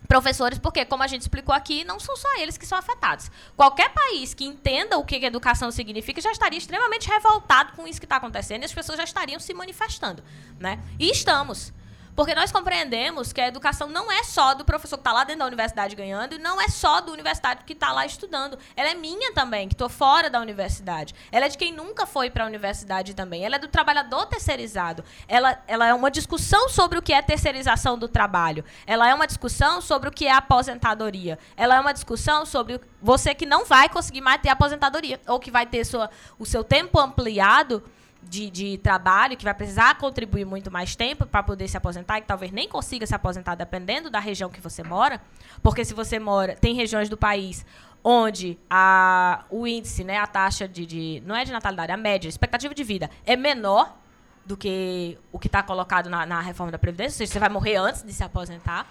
professores, porque, como a gente explicou aqui, não são só eles que são afetados. Qualquer país que entenda o que educação significa já estaria extremamente revoltado com isso que está acontecendo e as pessoas já estariam se manifestando. Né? E estamos. Porque nós compreendemos que a educação não é só do professor que está lá dentro da universidade ganhando e não é só do universitário que está lá estudando. Ela é minha também, que estou fora da universidade. Ela é de quem nunca foi para a universidade também. Ela é do trabalhador terceirizado. Ela, ela é uma discussão sobre o que é terceirização do trabalho. Ela é uma discussão sobre o que é aposentadoria. Ela é uma discussão sobre você que não vai conseguir mais ter aposentadoria ou que vai ter sua, o seu tempo ampliado de, de trabalho, que vai precisar contribuir muito mais tempo para poder se aposentar e que talvez nem consiga se aposentar dependendo da região que você mora, porque se você mora, tem regiões do país onde a, o índice, né, a taxa de, de, não é de natalidade, a média, a expectativa de vida é menor do que o que está colocado na, na reforma da Previdência, ou seja, você vai morrer antes de se aposentar.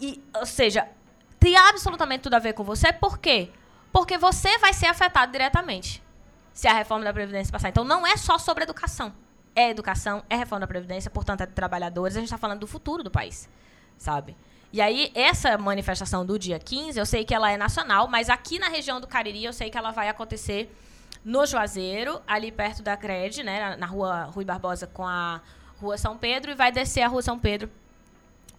E, ou seja, tem absolutamente tudo a ver com você, por quê? Porque você vai ser afetado diretamente se a reforma da Previdência passar. Então, não é só sobre educação. É educação, é reforma da Previdência, portanto, é de trabalhadores. A gente está falando do futuro do país, sabe? E aí, essa manifestação do dia 15, eu sei que ela é nacional, mas aqui na região do Cariri, eu sei que ela vai acontecer no Juazeiro, ali perto da CRED, né, na- rua Rui Barbosa com a Rua São Pedro, e vai descer a Rua São Pedro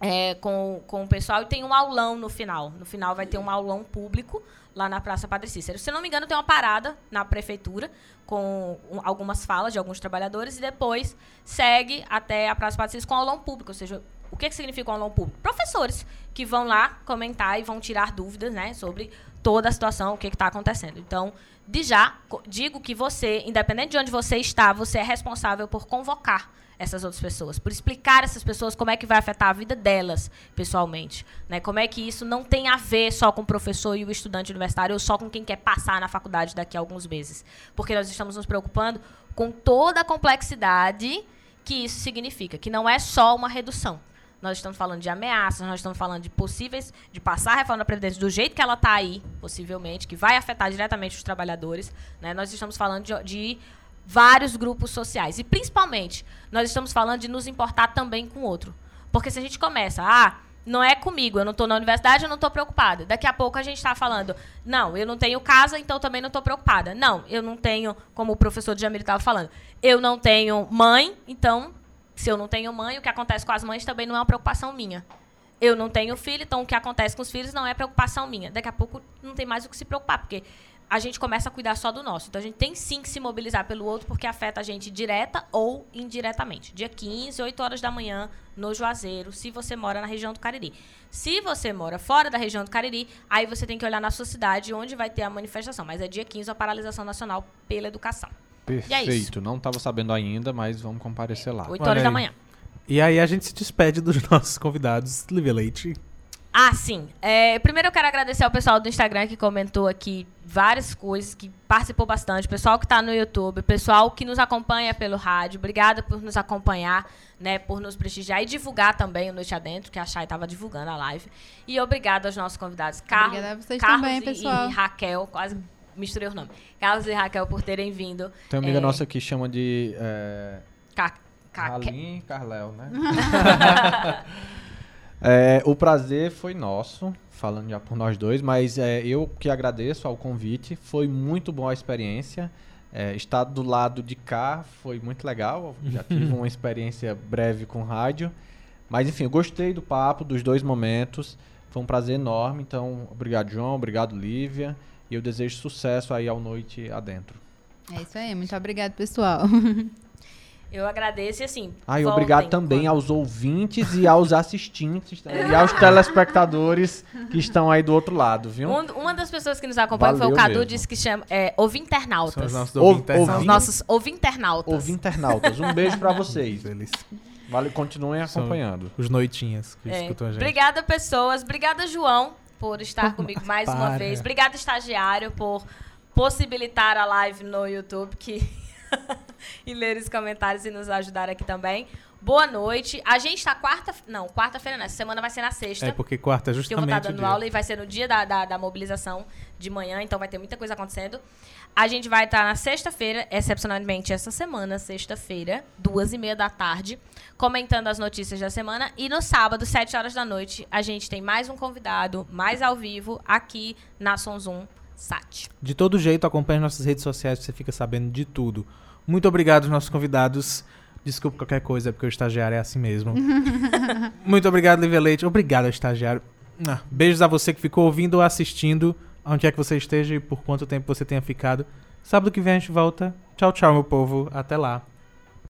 é, com, com o pessoal e tem um aulão no final. No final vai ter um aulão público lá na Praça Padre Cícero. Se não me engano, tem uma parada na prefeitura com um- algumas falas de alguns trabalhadores e depois segue até a Praça Padre Cícero com aulão público. Ou seja, o que, que significa um aulão público? Professores que vão lá comentar e vão tirar dúvidas né, sobre toda a situação, o que está acontecendo. Então, de já, digo que você, independente de onde você está, você é responsável por convocar essas outras pessoas, por explicar essas pessoas como é que vai afetar a vida delas pessoalmente, né? Como é que isso não tem a ver só com o professor e o estudante universitário ou só com quem quer passar na faculdade daqui a alguns meses, porque nós estamos nos preocupando com toda a complexidade que isso significa, que não é só uma redução. Nós estamos falando de ameaças, nós estamos falando de possíveis, de passar a reforma da Previdência do jeito que ela está aí, possivelmente, que vai afetar diretamente os trabalhadores. Né? Nós estamos falando de, de vários grupos sociais. E, principalmente, nós estamos falando de nos importar também com o outro. Porque se a gente começa, ah, Não é comigo, eu não tô na universidade, eu não tô preocupada. Daqui a pouco a gente tá falando, não, eu não tenho casa, então também não tô preocupada. Não, eu não tenho, como o professor Jamil estava falando, eu não tenho mãe, então, se eu não tenho mãe, o que acontece com as mães também não é uma preocupação minha. Eu não tenho filho, então o que acontece com os filhos não é preocupação minha. Daqui a pouco não tem mais o que se preocupar, porque a gente começa a cuidar só do nosso. Então a gente tem sim que se mobilizar pelo outro, porque afeta a gente direta ou indiretamente. Dia 15, 8 horas da manhã, no Juazeiro, se você mora na região do Cariri. Se você mora fora da região do Cariri, aí você tem que olhar na sua cidade onde vai ter a manifestação. Mas é dia 15 a paralisação nacional pela educação. é isso. Perfeito. Não estava sabendo ainda, mas vamos comparecer lá. 8 Olha horas da manhã. E aí a gente se despede dos nossos convidados. Lívia Leite. Ah, sim. É, primeiro eu quero agradecer ao pessoal do Instagram que comentou aqui várias coisas, que participou bastante, pessoal que está no YouTube, pessoal que nos acompanha pelo rádio. Obrigada por nos acompanhar, né, por nos prestigiar e divulgar também o Noite Adentro, que a Chay estava divulgando a live. E obrigada aos nossos convidados, Carlos, Obrigada a vocês Carlos também, e- pessoal. e Raquel, quase misturei os nomes. Carlos e Raquel por terem vindo. Tem uma amiga É, nossa que chama de é, Ca- Ca- Halim e né? É, o prazer foi nosso, falando já por nós dois, mas é, eu que agradeço ao convite. Foi muito boa a experiência. É, estar do lado de cá foi muito legal. Já tive uma experiência breve com rádio. Mas enfim, eu gostei do papo, dos dois momentos. Foi um prazer enorme. Então, obrigado, João. Obrigado, Lívia. E eu desejo sucesso aí ao Noite Adentro. É isso aí, muito obrigado, pessoal. Eu agradeço e assim. Ah, e obrigado também quando- aos ouvintes e aos assistentes também, e aos telespectadores que estão aí do outro lado, viu? Um- uma das pessoas que nos acompanha foi o Valeu Cadu, mesmo. disse que chama é, São Ovinternautas. os nossos. São os nossos ovinternautas. Ovinternautas, um beijo pra vocês. Eles, Vale, continuem São- acompanhando. os noitinhas que É. escutam a gente. Obrigada, pessoas. Obrigada, João, por estar comigo mais uma para. vez. Obrigada, estagiário, por possibilitar a live no YouTube que... e ler os comentários e nos ajudar aqui também. Boa noite. A gente tá quarta... Não, quarta-feira não. Essa semana vai ser na sexta. É porque quarta é que eu vou justamente estar dando dia. aula e vai ser no dia da, da, da mobilização de manhã, então vai ter muita coisa acontecendo. A gente vai estar na sexta-feira, excepcionalmente essa semana, sexta-feira, duas e meia da tarde, comentando as notícias da semana. E no sábado, sete horas da noite, a gente tem mais um convidado, mais ao vivo, aqui na Sonzum Sat. De todo jeito, acompanhe nossas redes sociais que você fica sabendo de tudo. Muito obrigado aos nossos convidados. Desculpa qualquer coisa, é porque o estagiário é assim mesmo. Muito obrigado, Lívia Leite. Obrigado, estagiário. Ah, Beijos a você que ficou ouvindo ou assistindo, onde quer que você esteja e por quanto tempo você tenha ficado. Sábado que vem a gente volta. Tchau, tchau, meu povo. Até lá.